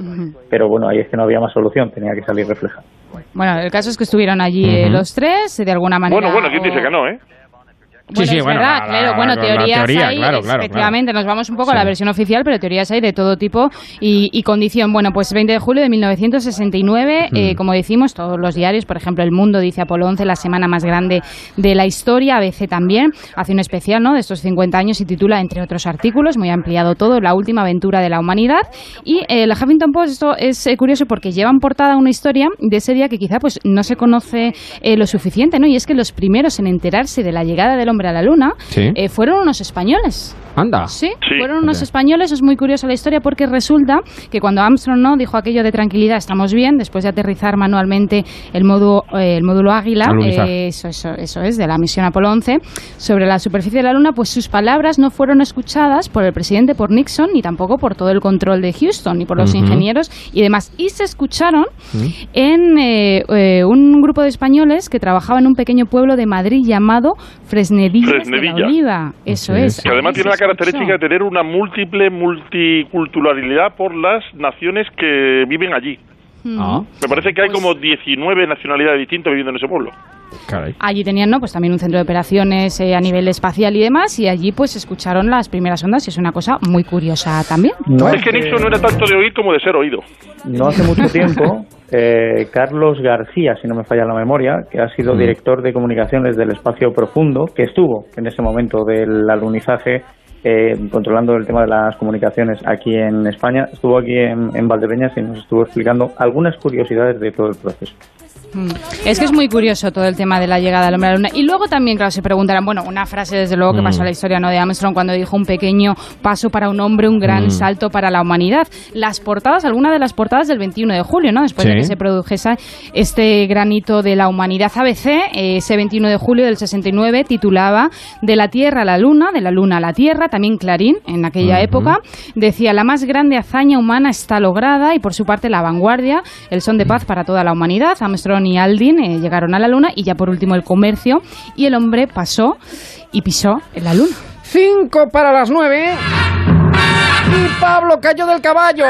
pero bueno, ahí es que no había más solución, tenía que salir reflejado. Bueno, el caso es que estuvieron allí eh, los tres, de alguna manera. Bueno, bueno, ¿quién o- dice que no, eh? Bueno, sí, es bueno, verdad, la- claro, la- bueno, la teorías teoría, hay, claro, claro, efectivamente, nos vamos un poco a Sí. la versión oficial, pero teorías hay de todo tipo y, y condición. Bueno, pues 20 de julio de 1969, eh, Mm. como decimos, todos los diarios, por ejemplo, El Mundo dice Apolo 11, la semana más grande de la historia, ABC también, hace un especial ¿no? de estos 50 años y titula, entre otros artículos, muy ampliado todo, La última aventura de la humanidad. Y eh, el Huffington Post, esto es eh, curioso porque lleva en portada una historia de ese día que quizá pues no se conoce eh, lo suficiente, ¿no? Y es que los primeros en enterarse de la llegada del hombre a la luna Sí. eh, fueron unos españoles. Anda. Sí, fueron unos españoles. Es muy curiosa la historia porque resulta que cuando Armstrong no dijo aquello de tranquilidad, estamos bien, después de aterrizar manualmente el, módulo eh, el módulo Águila, eh, eso, eso, eso es, de la misión Apolo 11, sobre la superficie de la Luna, pues sus palabras no fueron escuchadas por el presidente, por Nixon, ni tampoco por todo el control de Houston, ni por los ingenieros y demás. Y se escucharon en eh, eh, un grupo de españoles que trabajaba en un pequeño pueblo de Madrid llamado Fresnedillas de Fresnedilla. la Oliva. Eso es. Que además tiene la escuchó. característica de tener una múltiple multiculturalidad por las naciones que viven allí. Mm. Me parece que hay como 19 nacionalidades distintas viviendo en ese pueblo. Allí tenían, ¿no? Pues también un centro de operaciones eh, a nivel espacial y demás, y allí pues escucharon las primeras ondas, y es una cosa muy curiosa también. es que Nixon no era tanto de oír como de ser oído. No hace mucho <laughs> tiempo, eh, Carlos García, si no me falla la memoria, que ha sido Mm. director de comunicaciones del espacio profundo, que estuvo en ese momento del alunizaje eh, controlando el tema de las comunicaciones aquí en España, estuvo aquí en, en Valdepeñas y nos estuvo explicando algunas curiosidades de todo el proceso. Mm. Es que es muy curioso todo el tema de la llegada del hombre a la luna. Y luego también, claro, se preguntarán, bueno, una frase desde luego que Mm. pasó a la historia ¿no? de Armstrong cuando dijo un pequeño paso para un hombre, un gran Mm. salto para la humanidad. Las portadas, alguna de las portadas del 21 de julio, ¿no? Después de que se produjese este granito de la humanidad. ABC, ese 21 de julio del 69, titulaba De la Tierra a la Luna, de la Luna a la Tierra, también Clarín, en aquella época, decía, la más grande hazaña humana está lograda y por su parte la vanguardia, el son de paz para toda la humanidad. Armstrong y Aldrin eh, llegaron a la Luna y ya por último el comercio y el hombre pasó y pisó en la Luna. Cinco para las nueve. Y Pablo cayó del caballo.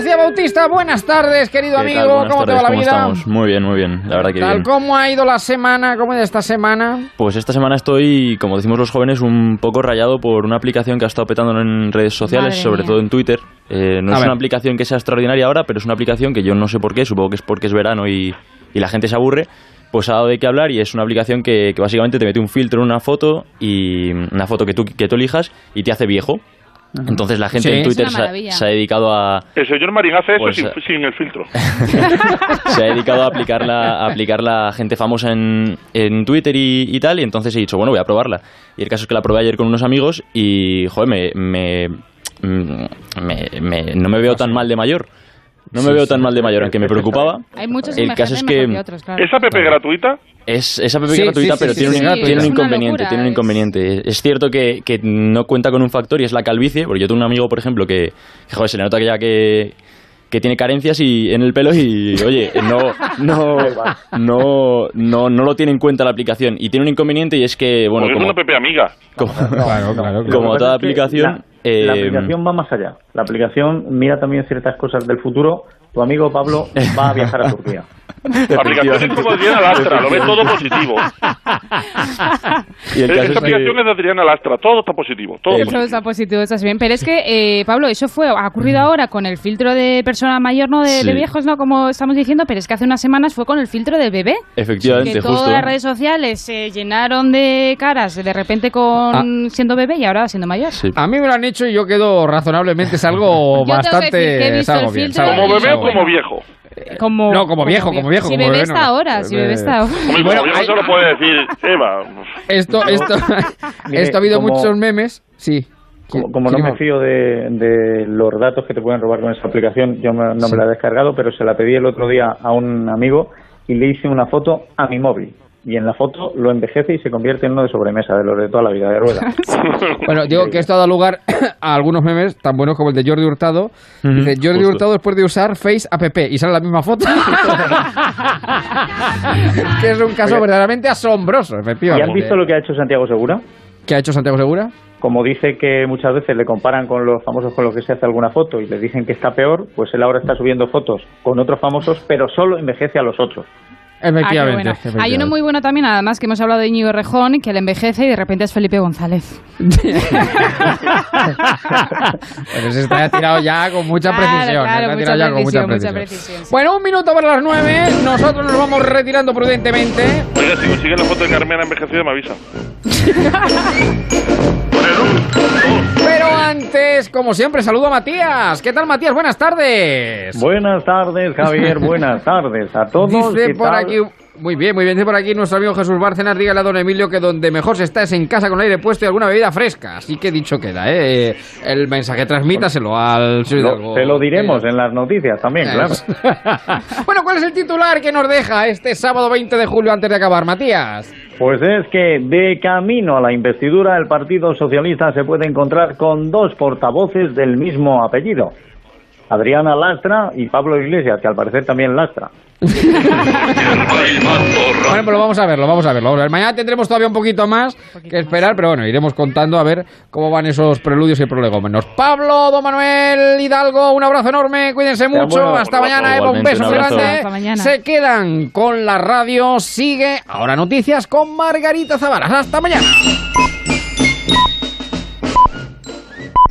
García Bautista, buenas tardes, querido ¿Qué amigo. ¿Cómo te tardes, va la ¿cómo vida? estamos? Muy bien, muy bien. La verdad que Tal bien. ¿Cómo ha ido la semana? ¿Cómo ido esta semana? Pues esta semana estoy, como decimos los jóvenes, un poco rayado por una aplicación que ha estado petando en redes sociales, Madre sobre mía. todo en Twitter. Eh, no A es ver. una aplicación que sea extraordinaria ahora, pero es una aplicación que yo no sé por qué, supongo que es porque es verano y, y la gente se aburre. Pues ha dado de qué hablar y es una aplicación que, que básicamente te mete un filtro en una foto y una foto que tú, que tú elijas y te hace viejo. Entonces la gente Sí. en Twitter se ha, maravilla. se ha dedicado a, El señor Marín hace eso Pues, sin, eh, sin el filtro. <laughs> se ha dedicado a aplicarla, a aplicarla a gente famosa en, en Twitter y, y tal, y entonces he dicho, bueno, voy a probarla. Y el caso es que la probé ayer con unos amigos y, joder, me, me, mm, me- me- no me veo tan mal de mayor. No me Sí, veo sí. tan mal de mayor, aunque me preocupaba. Hay muchos El caso es que otros, claro. ¿Es app gratuita? es, es app Sí, gratuita, sí, pero sí, tiene, sí, un, sí. tiene un Es una inconveniente. locura, tiene un es- inconveniente. Es cierto que, que no cuenta con un factor y es la calvicie, porque yo tengo un amigo, por ejemplo, que, que, joder, se le nota que ya que, que tiene carencias y en el pelo y, oye, no, no, no, no, no lo tiene en cuenta la aplicación. Y tiene un inconveniente y es que, bueno, Porque es como, una app amiga. como, claro, claro. como Lo que toda aplicación... La, la eh, aplicación va más allá. La aplicación mira también ciertas cosas del futuro. Tu amigo Pablo va a viajar a Turquía. <laughs> Aplicación es como Adriana Lastra, lo ve todo positivo. Y el caso Esta es que- aplicación es de Adriana Lastra, todo está positivo. Todo positivo. está positivo, está bien. Pero es que, eh, Pablo, eso fue, ha ocurrido ahora con el filtro de persona mayor, ¿no? De, de Sí. viejos, ¿no? Como estamos diciendo, pero es que hace unas semanas fue con el filtro de bebé. Efectivamente, que todas justo. las redes sociales se llenaron de caras de repente con siendo bebé y ahora siendo mayor. A mí me lo han hecho y yo quedo razonablemente, salgo <laughs> que bastante... decir que he visto salgo el bien, salgo ¿Como bebé o como viejo? Como, No, como viejo, como viejo, Si como bebé bebé, está no. ahora, si bebé está ahora. Bueno, como viejo hay- se lo puede decir Eva. Esto, esto, <laughs> Mire, esto ha habido como- muchos memes, sí. Como, como no me fío de, de los datos que te pueden robar con esa aplicación, yo me- no Sí. me la he descargado, pero se la pedí el otro día a un amigo y le hice una foto a mi móvil. Y en la foto lo envejece y se convierte en uno de sobremesa, de los de toda la vida de rueda. <laughs> Bueno, digo que esto ha dado lugar <clears throat> a algunos memes tan buenos como el de Jordi Hurtado. Dice, Jordi justo. Hurtado después de usar Face App y sale la misma foto. <laughs> que es un caso Oye. verdaderamente asombroso, ¿Y efectivamente. han visto lo que ha hecho Santiago Segura? ¿Qué ha hecho Santiago Segura? Como dice que muchas veces le comparan con los famosos con los que se hace alguna foto y les dicen que está peor, pues él ahora está subiendo fotos con otros famosos, pero solo envejece a los otros. Efectivamente, Ah, bueno. Hay efectivamente. uno muy bueno también, además, que hemos hablado de Íñigo Rejón, que le envejece y de repente es Felipe González. <laughs> Pero se está tirado ya con mucha precisión. claro, se está mucha tirado ya con mucha precisión, mucha precisión. precisión, sí. Bueno, un minuto para las nueve. Nosotros nos vamos retirando prudentemente. Oiga, si consigue la foto de Carmena envejecida, me avisa. <laughs> Pero antes, como siempre, saludo a Matías. ¿Qué tal, Matías? Buenas tardes. Buenas tardes, Javier. <laughs> Buenas tardes a todos. Dice ¿Qué por tal? aquí. Muy bien, muy bien. Dice por aquí nuestro amigo Jesús Bárcenas. Dígale a don Emilio que donde mejor se está es en casa con el aire puesto y alguna bebida fresca. Así que dicho queda, ¿eh? El mensaje transmítaselo al Lo- se lo diremos en las noticias también, claro. <laughs> bueno, ¿cuál es el titular que nos deja este sábado 20 de julio antes de acabar, Matías? Pues es que de camino a la investidura el Partido Socialista se puede encontrar con dos portavoces del mismo apellido. Adriana Lastra y Pablo Iglesias, que al parecer también lastra. Bueno, pues lo vamos a ver, lo vamos a ver, lo vamos a ver. Mañana tendremos todavía un poquito más que esperar, pero bueno, iremos contando a ver cómo van esos preludios y prolegómenos. Pablo, don Manuel Hidalgo, un abrazo enorme, cuídense mucho, bueno, hasta mañana. Eva, un beso un grande. abrazo. Hasta mañana. Se quedan con la radio, sigue ahora noticias con Margarita Zabaras. Hasta mañana.